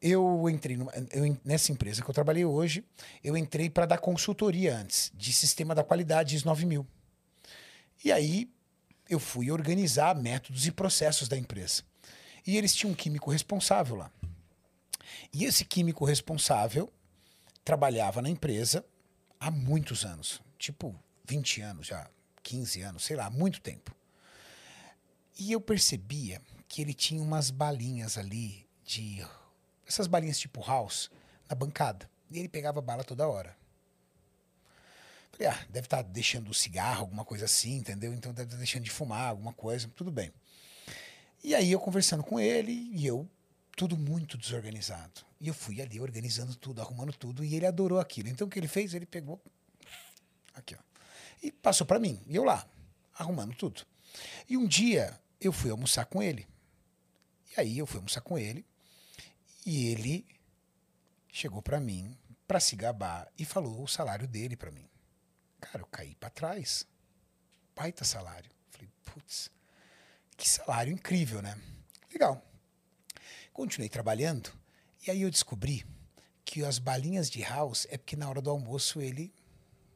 Eu entrei numa- eu nessa empresa que eu trabalhei hoje, eu entrei para dar consultoria antes de sistema da qualidade ISO 9000. E aí eu fui organizar métodos e processos da empresa. E eles tinham um químico responsável lá. E esse químico responsável trabalhava na empresa há muitos anos, tipo 20 anos já, 15 anos, sei lá, muito tempo. E eu percebia que ele tinha umas balinhas ali de essas balinhas tipo house na bancada. E ele pegava bala toda hora. Falei, ah, deve estar deixando o cigarro, alguma coisa assim, entendeu? Então deve estar deixando de fumar, alguma coisa, tudo bem. E aí eu conversando com ele e eu tudo muito desorganizado. E eu fui ali organizando tudo, arrumando tudo, e ele adorou aquilo. Então o que ele fez? Ele pegou aqui, ó, e passou para mim. E eu lá, arrumando tudo. E um dia eu fui almoçar com ele. E aí eu fui almoçar com ele, e ele chegou para mim para se gabar e falou o salário dele para mim. Cara, eu caí para trás. Baita salário. Falei, putz, que salário incrível, né? Legal. Continuei trabalhando e aí eu descobri que as balinhas de house é porque na hora do almoço ele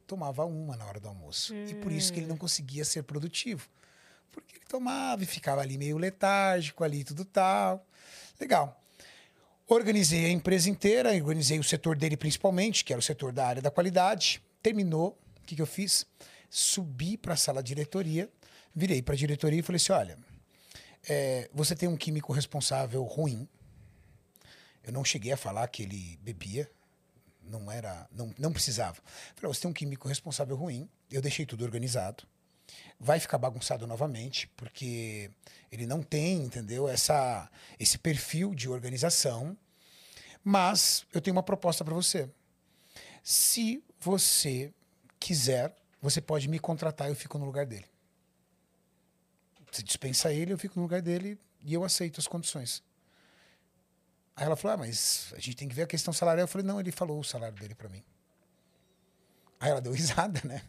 tomava uma na hora do almoço. Hum. E por isso que ele não conseguia ser produtivo. Porque ele tomava e ficava ali meio letárgico, ali tudo tal. Legal. Organizei a empresa inteira, organizei o setor dele principalmente, que era o setor da área da qualidade. Terminou, o que, que eu fiz? Subi para a sala de diretoria, virei para a diretoria e falei assim: olha, é, você tem um químico responsável ruim. Eu não cheguei a falar que ele bebia, não era, não, não precisava. Falei, você tem um químico responsável ruim. Eu deixei tudo organizado. Vai ficar bagunçado novamente, porque ele não tem, entendeu? Essa, esse perfil de organização. Mas eu tenho uma proposta para você. Se você quiser, você pode me contratar eu fico no lugar dele. Você dispensa ele, eu fico no lugar dele e eu aceito as condições. Aí ela falou: ah, mas a gente tem que ver a questão salarial. Eu falei: não, ele falou o salário dele para mim. Aí ela deu risada, né?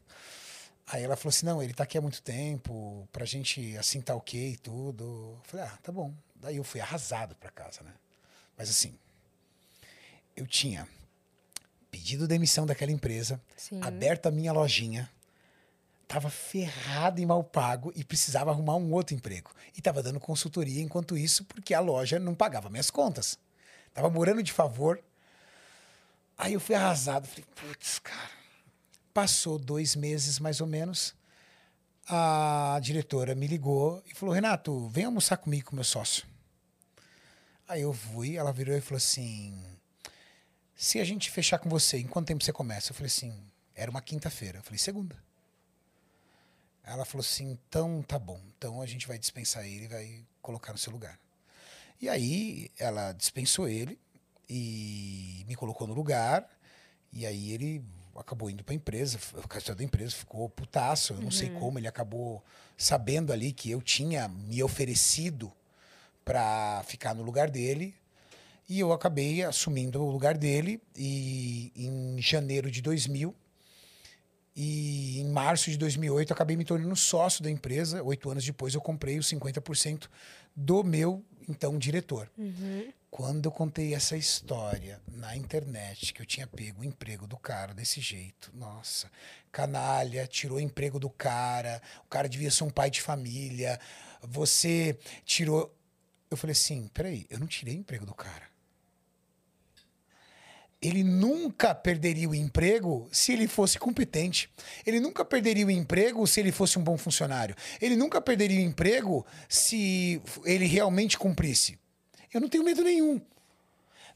Aí ela falou assim: não, ele tá aqui há muito tempo, pra gente assim tá ok e tudo. Eu falei: ah, tá bom. Daí eu fui arrasado pra casa, né? Mas assim, eu tinha pedido demissão daquela empresa, Sim. aberto a minha lojinha, tava ferrado e mal pago e precisava arrumar um outro emprego. E tava dando consultoria enquanto isso, porque a loja não pagava minhas contas. Tava morando de favor. Aí eu fui arrasado. Falei, putz, cara. Passou dois meses mais ou menos. A diretora me ligou e falou: Renato, vem almoçar comigo com meu sócio. Aí eu fui, ela virou e falou assim: Se a gente fechar com você, em quanto tempo você começa? Eu falei assim: Era uma quinta-feira. Eu falei: Segunda. Ela falou assim: Então tá bom, então a gente vai dispensar ele e vai colocar no seu lugar. E aí ela dispensou ele e me colocou no lugar. E aí ele acabou indo para a empresa, o casal da empresa ficou putaço. Eu não uhum. sei como, ele acabou sabendo ali que eu tinha me oferecido para ficar no lugar dele. E eu acabei assumindo o lugar dele. E em janeiro de 2000, e em março de 2008, eu acabei me tornando sócio da empresa. Oito anos depois, eu comprei os 50% do meu então diretor. Uhum. Quando eu contei essa história na internet, que eu tinha pego o emprego do cara desse jeito, nossa, canalha, tirou o emprego do cara, o cara devia ser um pai de família, você tirou. Eu falei assim: peraí, eu não tirei o emprego do cara. Ele nunca perderia o emprego se ele fosse competente. Ele nunca perderia o emprego se ele fosse um bom funcionário. Ele nunca perderia o emprego se ele realmente cumprisse. Eu não tenho medo nenhum.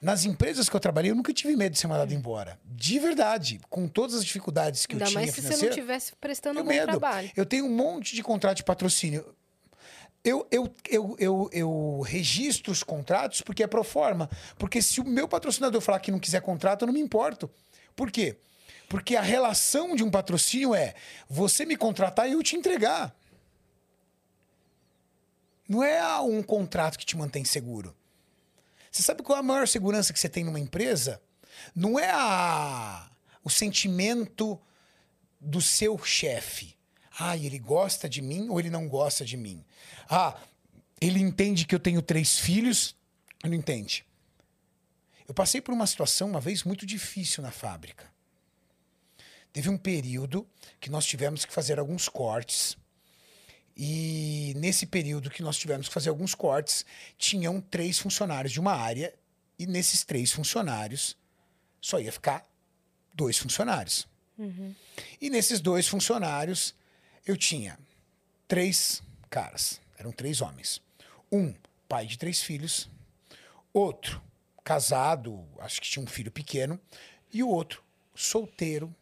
Nas empresas que eu trabalhei, eu nunca tive medo de ser mandado embora. De verdade. Com todas as dificuldades que Ainda eu tinha. Ainda mais se você não
estivesse prestando um bom medo. trabalho.
Eu tenho um monte de contrato de patrocínio. Eu, eu, eu, eu, eu registro os contratos porque é pro forma. Porque se o meu patrocinador falar que não quiser contrato, eu não me importo. Por quê? Porque a relação de um patrocínio é você me contratar e eu te entregar. Não é um contrato que te mantém seguro. Você sabe qual é a maior segurança que você tem numa empresa? Não é a, o sentimento do seu chefe. Ah, ele gosta de mim ou ele não gosta de mim? Ah, ele entende que eu tenho três filhos? Não entende. Eu passei por uma situação uma vez muito difícil na fábrica. Teve um período que nós tivemos que fazer alguns cortes. E nesse período que nós tivemos que fazer alguns cortes, tinham três funcionários de uma área. E nesses três funcionários só ia ficar dois funcionários. E nesses dois funcionários, eu tinha três caras. Eram três homens. Um, pai de três filhos. Outro, casado, acho que tinha um filho pequeno. E o outro, solteiro,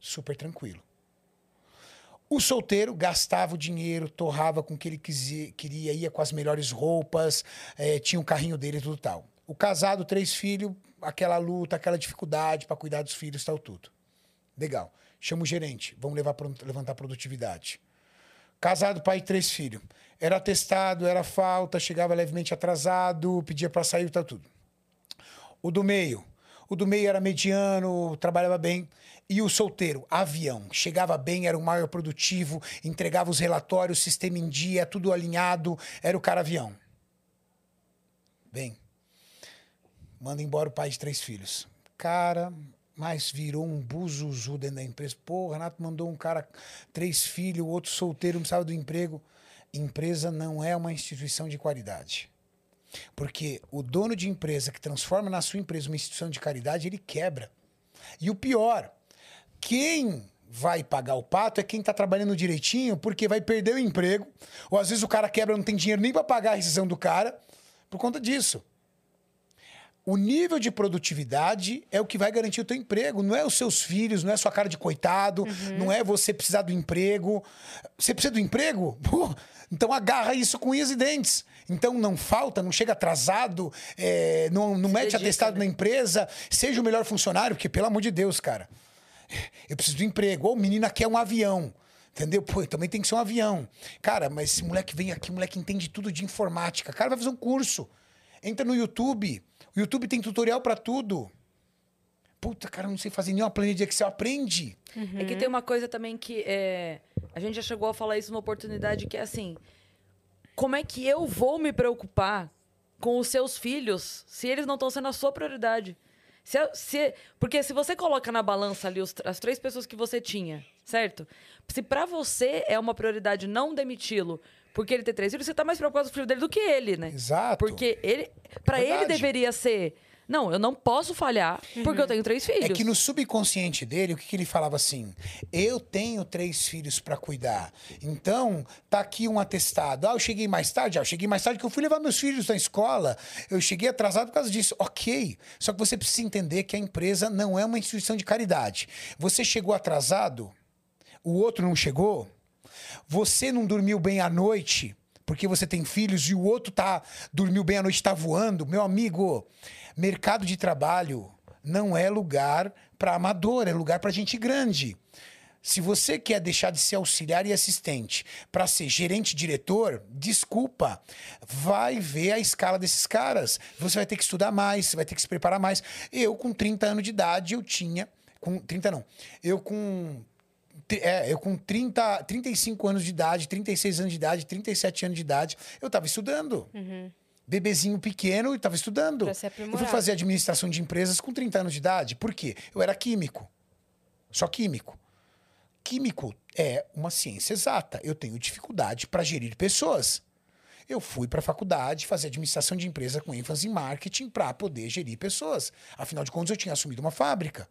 super tranquilo. O solteiro gastava o dinheiro, torrava com o que ele queria, ia com as melhores roupas, eh, tinha um carrinho dele e tudo tal. O casado, três filhos, aquela luta, aquela dificuldade para cuidar dos filhos, tal, tudo. Legal. Chama o gerente, vamos levar levantar a produtividade. Casado, pai e três filhos. Era atestado, era falta, chegava levemente atrasado, pedia para sair, tal, tudo. O do meio. O do meio era mediano, trabalhava bem. E o solteiro, avião. Chegava bem, era o maior produtivo, entregava os relatórios, sistema em dia, tudo alinhado. Era o cara avião. Bem, manda embora o pai de três filhos. Cara, mas virou um buzuzu dentro da empresa. Pô, o Renato mandou um cara, três filhos, outro solteiro, não precisava do emprego. Empresa não é uma instituição de qualidade. Porque o dono de empresa que transforma na sua empresa uma instituição de caridade, ele quebra. E o pior, quem vai pagar o pato é quem está trabalhando direitinho, porque vai perder o emprego. Ou às vezes o cara quebra, não tem dinheiro nem para pagar a rescisão do cara, por conta disso. O nível de produtividade é o que vai garantir o teu emprego. Não é os seus filhos, não é a sua cara de coitado, não é você precisar do emprego. Você precisa do emprego? Pô, então agarra isso com unhas e dentes. Então não falta, não chega atrasado, é, não, não mete
dedica,
atestado
né?
na empresa, seja o melhor funcionário, porque pelo amor de Deus, cara. Eu preciso do emprego. Ou o menino quer um avião. Entendeu? Pô, também tem que ser um avião. Cara, mas esse moleque vem aqui, moleque entende tudo de informática. Cara, vai fazer um curso. Entra no YouTube. O YouTube tem tutorial pra tudo. Puta, cara, não sei fazer nenhuma planilha de Excel. Aprende.
É que tem uma coisa também que é, a gente já chegou a falar isso numa oportunidade que é assim: como é que eu vou me preocupar com os seus filhos se eles não estão sendo a sua prioridade? Se, se- porque se você coloca na balança ali os- as três pessoas que você tinha, certo? Se pra você é uma prioridade não demiti-lo porque ele tem três filhos, você tá mais preocupado com o filho dele do que ele, né?
Exato.
Porque ele, para ele deveria ser, não, eu não posso falhar porque eu tenho três filhos.
É que no subconsciente dele, o que, que ele falava assim? Eu tenho três filhos pra cuidar. Então, tá aqui um atestado. Ah, eu cheguei mais tarde? Ah, eu cheguei mais tarde porque eu fui levar meus filhos na escola. Eu cheguei atrasado por causa disso. Ok. Só que você precisa entender que a empresa não é uma instituição de caridade. Você chegou atrasado, o outro não chegou, você não dormiu bem à noite porque você tem filhos e o outro tá dormiu bem à noite está voando, meu amigo, mercado de trabalho não é lugar para amador, é lugar para gente grande. Se você quer deixar de ser auxiliar e assistente para ser gerente diretor, desculpa, vai ver a escala desses caras. Você vai ter que estudar mais, você vai ter que se preparar mais. Eu, com 30 anos de idade, eu tinha. Com 30 não. Eu com É, eu com 30, 35 anos de idade, 36 anos de idade, 37 anos de idade, eu tava estudando. Bebezinho pequeno e tava estudando. Eu fui fazer administração de empresas com 30 anos de idade. Por quê? Eu era químico. Só químico. Químico é uma ciência exata. Eu tenho dificuldade para gerir pessoas. Eu fui para a faculdade fazer administração de empresa com ênfase em marketing para poder gerir pessoas. Afinal de contas, eu tinha assumido uma fábrica.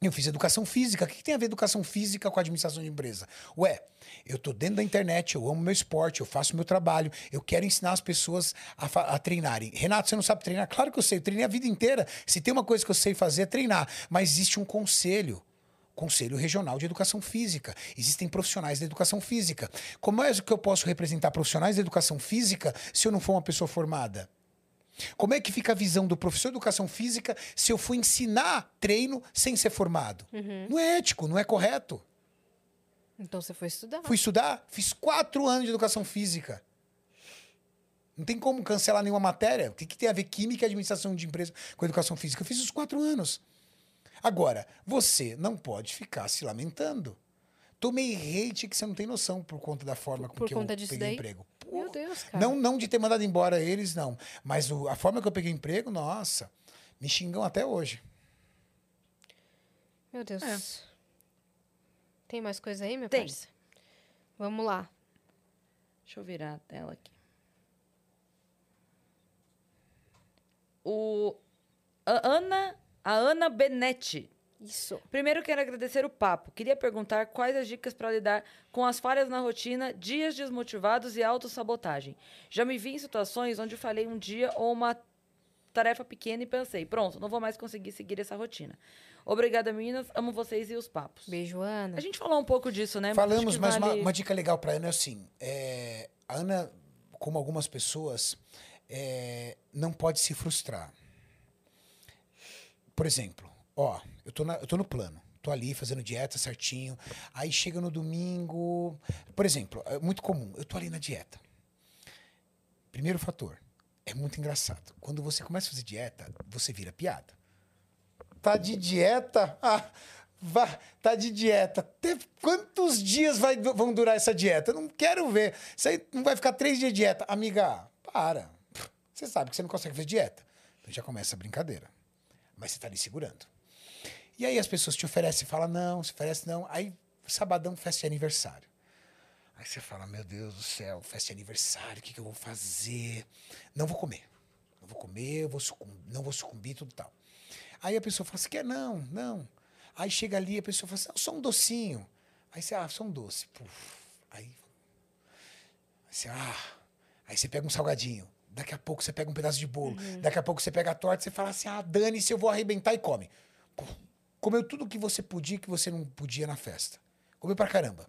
Eu fiz educação física. O que tem a ver educação física com administração de empresa? Ué, eu tô dentro da internet, eu amo meu esporte, eu faço meu trabalho, eu quero ensinar as pessoas a, a treinarem. Renato, você não sabe treinar? Claro que eu sei, eu treinei a vida inteira. Se tem uma coisa que eu sei fazer é treinar. Mas existe um conselho. Conselho Regional de Educação Física. Existem profissionais da educação física. Como é que eu posso representar profissionais da educação física se eu não for uma pessoa formada? Como é que fica a visão do professor de educação física se eu for ensinar treino sem ser formado? Não é ético, não é correto.
Então você foi estudar.
Fui estudar, fiz quatro anos de educação física. Não tem como cancelar nenhuma matéria. O que, que tem a ver química e administração de empresa com educação física? Eu fiz os quatro anos. Agora, você não pode ficar se lamentando. Tomei hate que você não tem noção por conta da forma com
Por
que eu peguei
daí?
emprego.
Meu. Deus, cara.
Não, não de ter mandado embora eles, não. Mas o- a forma que eu peguei emprego, nossa, me xingam até hoje.
Meu Deus.
É.
Tem mais coisa aí, meu
Tem.
parça? Vamos lá.
Deixa eu virar a tela aqui. O a Ana A Ana Benetti.
Isso.
Primeiro quero agradecer o papo. Queria perguntar quais as dicas para lidar com as falhas na rotina, dias desmotivados e autossabotagem. Já me vi em situações onde falhei um dia ou uma tarefa pequena e pensei, pronto, não vou mais conseguir seguir essa rotina. Obrigada, meninas. Amo vocês e os papos.
Beijo, Ana.
A gente falou um pouco disso, né?
Falamos, mas uma,
vale-
uma dica legal pra Ana é assim: é, a Ana, como algumas pessoas, é, não pode se frustrar. Por exemplo, ó, eu tô, na- eu tô no plano, tô ali fazendo dieta certinho, aí chega no domingo. Por exemplo, é muito comum, eu tô ali na dieta. Primeiro fator, é muito engraçado. Quando você começa a fazer dieta, você vira piada. Tá de dieta? Ah, vá, tá de dieta. Quantos dias vai, vão durar essa dieta? Não quero ver. Aí não vai ficar três dias de dieta. Amiga, para. Você sabe que você não consegue fazer dieta. Então já começa a brincadeira. Mas você tá ali segurando. E aí as pessoas te oferecem, fala não, se oferece não. Aí, sabadão, festa de aniversário. Aí você fala, meu Deus do céu, festa de aniversário, o que, que eu vou fazer? Não vou comer. Não vou comer, vou sucum- não vou sucumbir, tudo tal. Aí a pessoa fala, você quer? Não, não. Aí chega ali, a pessoa fala assim, "Não, só um docinho. Aí você, ah, só um doce. Puf. Aí, aí você, ah. Aí você pega um salgadinho. Daqui a pouco você pega um pedaço de bolo. Daqui a pouco você pega a torta e você fala assim, ah, dane-se, eu vou arrebentar e come. Puf. Comeu tudo que você podia que você não podia na festa. Comeu pra caramba.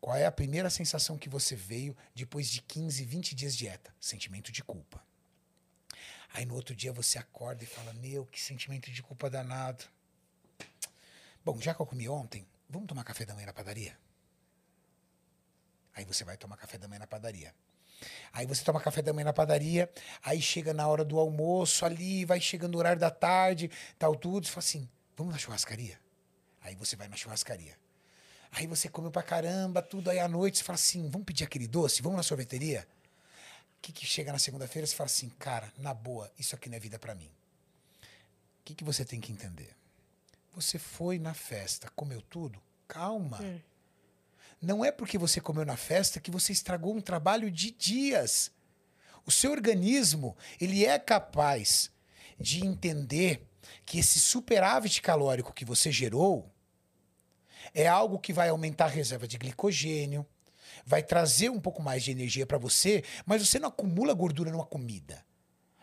Qual é a primeira sensação que você veio depois de 15, 20 dias de dieta? Sentimento de culpa. Aí no outro dia você acorda e fala: Meu, que sentimento de culpa danado. Bom, já que eu comi ontem, vamos tomar café da manhã na padaria? Aí você vai tomar café da manhã na padaria. Aí você toma café da manhã na padaria, aí chega na hora do almoço ali, vai chegando o horário da tarde, tal tudo, você fala assim: Vamos na churrascaria? Aí você vai na churrascaria. Aí você comeu pra caramba, tudo. Aí à noite você fala assim: vamos pedir aquele doce? Vamos na sorveteria? O que, que chega na segunda-feira você fala assim: cara, na boa, isso aqui não é vida pra mim. O que, que você tem que entender? Você foi na festa, comeu tudo? Calma. Não é porque você comeu na festa que você estragou um trabalho de dias. O seu organismo, ele é capaz de entender que esse superávit calórico que você gerou é algo que vai aumentar a reserva de glicogênio, vai trazer um pouco mais de energia para você, mas você não acumula gordura numa comida.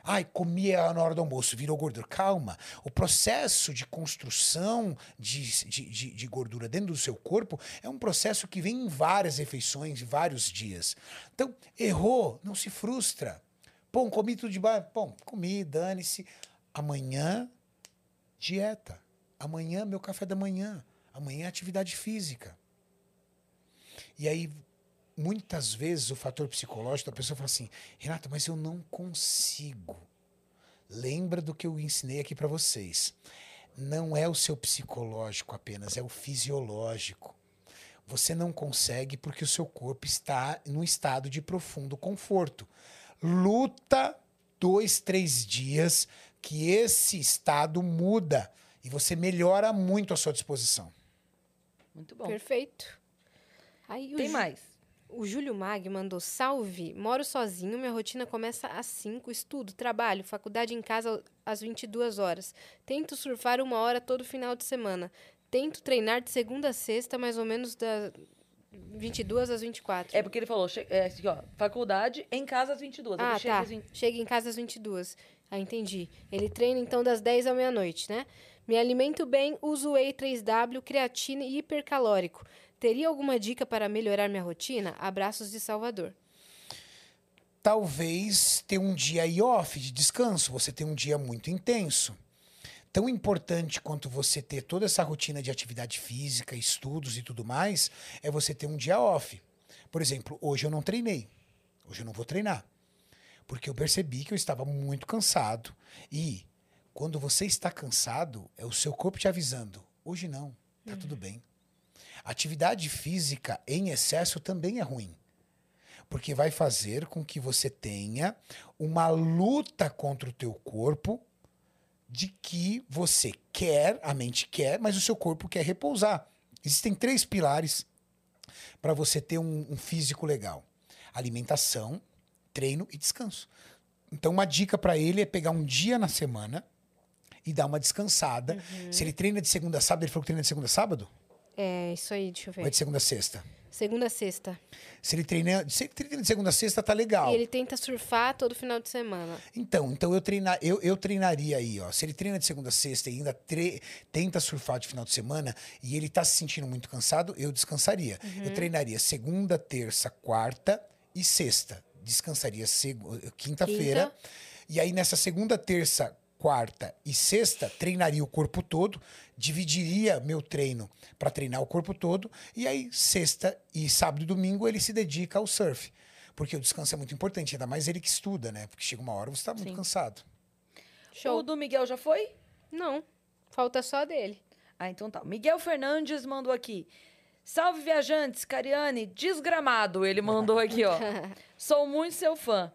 Ai, comia na hora do almoço, virou gordura. Calma. O processo de construção de, de, de, de gordura dentro do seu corpo é um processo que vem em várias refeições, vários dias. Então, errou, não se frustra. Bom, comi tudo de baixo. Bom, comi, dane-se. Amanhã, dieta. Amanhã, meu café da manhã. Amanhã, atividade física. E aí, muitas vezes, o fator psicológico da pessoa fala assim: Renata, mas eu não consigo. Lembra do que eu ensinei aqui para vocês. Não é o seu psicológico apenas, é o fisiológico. Você não consegue porque o seu corpo está num estado de profundo conforto. Luta dois, três dias que esse estado muda e você melhora muito a sua disposição.
Muito bom.
Perfeito. Aí o
Tem mais.
O Júlio Mag mandou salve. Moro sozinho, minha rotina começa às 5. Estudo, trabalho, faculdade em casa às 22 horas. Tento surfar uma hora todo final de semana. Tento treinar de segunda a sexta, mais ou menos das 22 às 24.
É porque ele falou, é, aqui, ó, faculdade em casa às 22.
Ah,
chega
tá.
às 20
Chega em casa às 22. Ah, entendi. Ele treina então das 10 à meia-noite, né? Me alimento bem, uso Whey 3W, creatina e hipercalórico. Teria alguma dica para melhorar minha rotina? Abraços de Salvador.
talvez ter um dia off de descanso, você ter um dia muito intenso. Tão importante quanto você ter toda essa rotina de atividade física, estudos e tudo mais, é você ter um dia off. Por exemplo, hoje eu não treinei. Hoje eu não vou treinar. Porque eu percebi que eu estava muito cansado. E quando você está cansado, é o seu corpo te avisando. Hoje não, tá tudo bem. Atividade física em excesso também é ruim porque vai fazer com que você tenha uma luta contra o teu corpo de que você quer, a mente quer, mas o seu corpo quer repousar. Existem três pilares para você ter um, um físico legal: alimentação, treino e descanso. Então, uma dica para ele é pegar um dia na semana e dar uma descansada. Se ele treina de segunda a sábado, ele falou que treina de segunda a sábado?
É, isso aí, deixa eu
Ou é
ver.
de segunda a sexta?
Segunda a sexta.
Se ele treina, se ele treina de segunda a sexta, tá legal.
E ele tenta surfar todo final de semana.
Então, então eu, treinar, eu, eu treinaria aí, ó. Se ele treina de segunda a sexta e ainda tre- tenta surfar de final de semana e ele tá se sentindo muito cansado, eu descansaria. Eu treinaria segunda, terça, quarta e sexta. Descansaria quinta-feira.
Quinta.
E aí nessa segunda, terça, quarta e sexta, treinaria o corpo todo, dividiria meu treino para treinar o corpo todo, e aí sexta e sábado e domingo ele se dedica ao surf. Porque o descanso é muito importante, ainda mais ele que estuda, né? Porque chega uma hora você tá muito
Sim.
cansado.
Show.
O do Miguel já foi?
Não. Falta só dele.
Ah, então tá. Miguel Fernandes mandou aqui. Salve, viajantes! Cariane, desgramado. Ele mandou aqui, ó. Sou muito seu fã.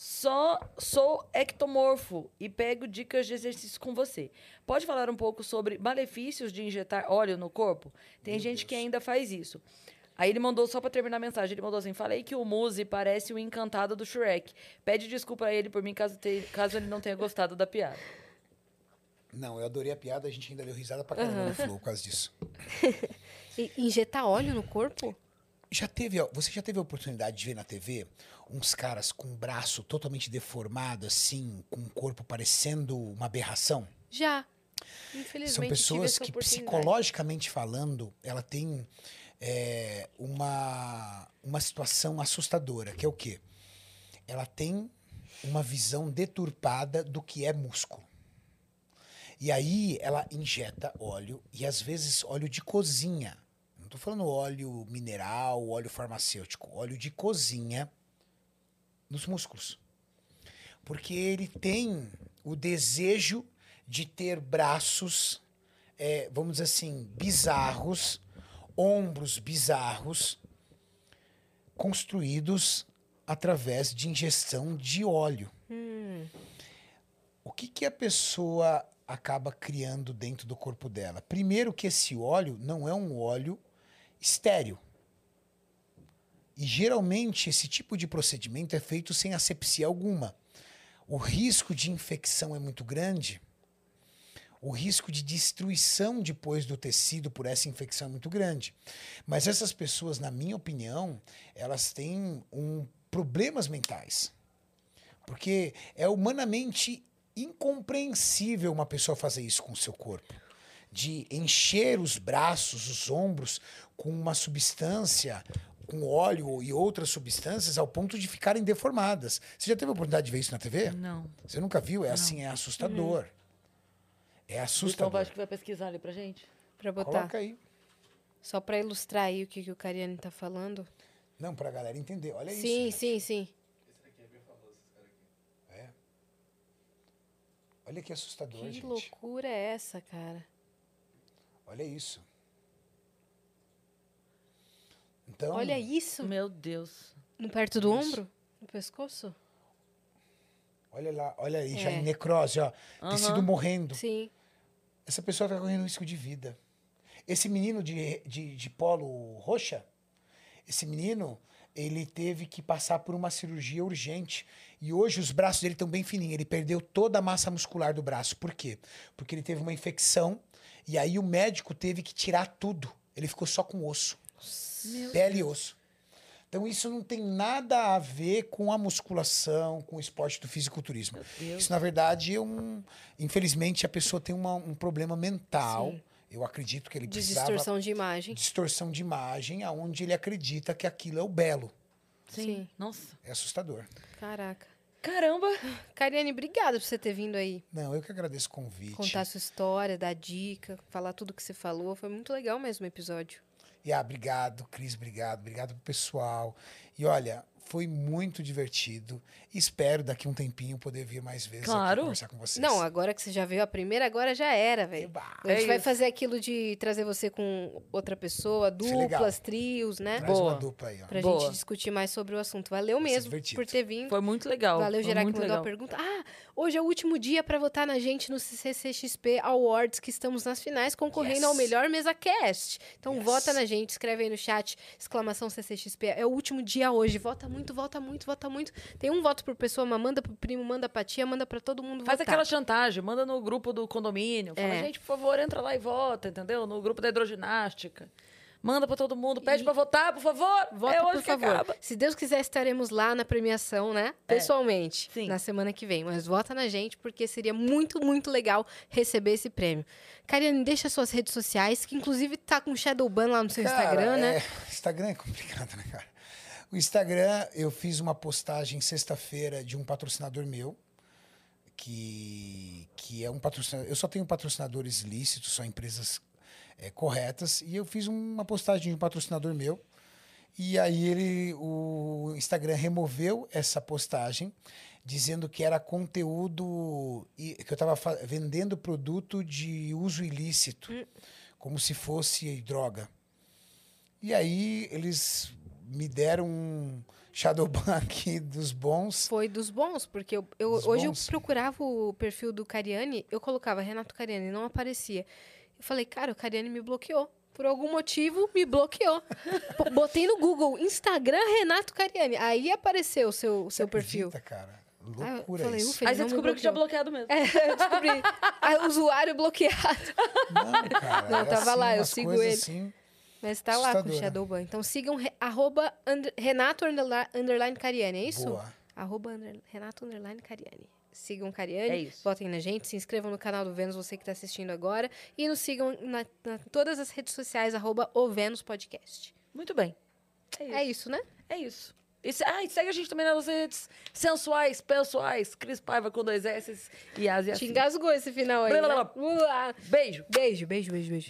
Só sou ectomorfo e pego dicas de exercício com você. Pode falar um pouco sobre malefícios de injetar óleo no corpo? Tem gente que ainda faz isso. Aí ele mandou, só pra terminar a mensagem, ele mandou assim: Falei que o Muse parece o encantado do Shrek. Pede desculpa a ele por mim caso, te- caso ele não tenha gostado da piada.
Não, eu adorei a piada, a gente ainda deu risada pra caramba no Flow por causa disso.
Injetar óleo no corpo?
Já teve, ó, você já teve a oportunidade de ver na TV uns caras com o braço totalmente deformado, assim, com o corpo parecendo uma aberração?
Já. Infelizmente,
São pessoas que, psicologicamente falando, ela tem é, uma, uma situação assustadora, que é o quê? Ela tem uma visão deturpada do que é músculo. E aí ela injeta óleo, e às vezes óleo de cozinha. Não estou falando óleo mineral, óleo farmacêutico, óleo de cozinha nos músculos. Porque ele tem o desejo de ter braços, é, vamos dizer assim, bizarros, ombros bizarros, construídos através de ingestão de óleo. O que, que a pessoa acaba criando dentro do corpo dela? Primeiro que esse óleo não é um óleo estéreo. E geralmente esse tipo de procedimento é feito sem asepsia alguma. O risco de infecção é muito grande. O risco de destruição depois do tecido por essa infecção é muito grande. Mas essas pessoas, na minha opinião, elas têm um, problemas mentais. Porque é humanamente incompreensível uma pessoa fazer isso com o seu corpo. De encher os braços, os ombros com uma substância, com óleo e outras substâncias, ao ponto de ficarem deformadas. Você já teve a oportunidade de ver isso na TV?
Não.
Você nunca viu? É assim, é assustador. É
Então
assustador.
vai, acho que vai pesquisar ali pra gente.
Pra botar.
Coloca aí.
Só pra ilustrar aí o que, que o Cariane tá falando.
Não, pra galera entender. Olha
sim,
isso.
sim, sim.
Olha que assustador,
Que
gente.
loucura é essa, cara?
Olha isso. Então,
Olha isso.
Meu Deus.
No perto do
Isso.
ombro? No pescoço?
olha lá, olha aí, já
É.
em necrose, ó. Tecido
Aham.
morrendo.
Sim.
Essa pessoa está correndo risco de vida. Esse menino de, de, de polo roxa, esse menino, ele teve que passar por uma cirurgia urgente. E hoje os braços dele estão bem fininhos. Ele perdeu toda a massa muscular do braço. Por quê? Porque ele teve uma infecção e aí o médico teve que tirar tudo. Ele ficou só com osso. Pele e osso. Então isso não tem nada a ver com a musculação, com o esporte do fisiculturismo.
Deus.
Isso, na verdade, é um. Infelizmente, a pessoa tem uma- um problema mental.
Sim.
Eu acredito que ele
De
precisava
distorção de imagem.
distorção de imagem, aonde ele acredita que aquilo é o belo.
Sim.
Sim.
Nossa.
É assustador.
Caraca.
Caramba!
Cariane, obrigada por você ter vindo aí.
Não, eu que agradeço o convite.
Contar a sua história, dar dica, falar tudo que você falou. Foi muito legal mesmo o episódio.
E ah, obrigado, Cris, obrigado, obrigado pro pessoal. E olha, foi muito divertido. Espero daqui um tempinho poder vir mais vezes
Claro.
aqui conversar com vocês.
Não, agora que você já veio a primeira, agora já era, velho. A gente
É
vai
isso.
fazer aquilo de trazer você com outra pessoa,
é
duplas, trios, né?
Traz
Boa.
uma dupla aí, ó.
Pra
Boa.
gente discutir mais sobre o assunto. Valeu mesmo
divertido.
por ter vindo.
Foi muito legal.
Valeu,
Foi
geral, que mandou a pergunta. Ah, hoje é o último dia pra votar na gente no CCXP Awards, que estamos nas finais, concorrendo
Yes.
ao melhor mesa cast. Então
Yes.
vota na gente, escreve aí no chat, exclamação CCXP. É o último dia hoje, vota muito muito, vota muito, vota muito. Tem um voto por pessoa, mas manda pro primo, manda pra tia, manda pra todo mundo
Faz
votar.
aquela chantagem, manda no grupo do condomínio. Fala,
É.
gente, por favor, entra lá e vota, entendeu? No grupo da hidroginástica. Manda pra todo mundo, pede pra votar, por favor.
Vota,
é hoje
por
que
favor.
acaba.
Se Deus quiser, estaremos lá na premiação, né? Pessoalmente,
Sim.
na semana que vem. Mas vota na gente, porque seria muito, muito legal receber esse prêmio. Cariane, deixa suas redes sociais, que inclusive tá com Shadowban lá no seu
Cara,
Instagram, né?
é, Instagram é complicado, né, cara? O Instagram, eu fiz uma postagem sexta-feira de um patrocinador meu, que, que é um patrocinador. Eu só tenho patrocinadores lícitos, só empresas é, corretas, e eu fiz uma postagem de um patrocinador meu. E aí ele, o Instagram removeu essa postagem, dizendo que era conteúdo que eu estava vendendo produto de uso ilícito, como se fosse droga. E aí eles me deram um Shadowban aqui dos bons.
Foi dos bons, porque eu, eu- hoje
bons?
eu procurava o perfil do Cariani, eu colocava Renato Cariani, não aparecia. Eu falei, cara, o Cariani me bloqueou. Por algum motivo, me bloqueou. Botei no Google, Instagram Renato Cariani. Aí apareceu o seu, o
Você
seu perfil.
acredita, cara?
Ah, eu
Loucura
falei,
isso.
Aí você descobriu que tinha bloqueado mesmo.
É, eu descobri. Ah, usuário bloqueado.
Não, cara.
Não, tava
assim,
lá, eu sigo ele.
Assim,
Mas tá lá com o. Shadowban. Então sigam re- arroba under- Renato underli- underline Cariani, é isso?
boa.
Arroba under- Renato underline Cariani. Sigam Cariani,
É isso.
votem na gente, se inscrevam no canal do Vênus, você que está assistindo agora. E nos sigam na, na todas as redes sociais, arroba o Vênus Podcast.
Muito bem. É isso.
É isso, né?
É isso. E, se- ah, e segue a gente também nas redes sensuais, pessoais. Cris Paiva com dois S e As e
Te engasgou esse final aí.
Blá, blá,
né?
blá. Beijo.
Beijo, beijo, beijo, beijo.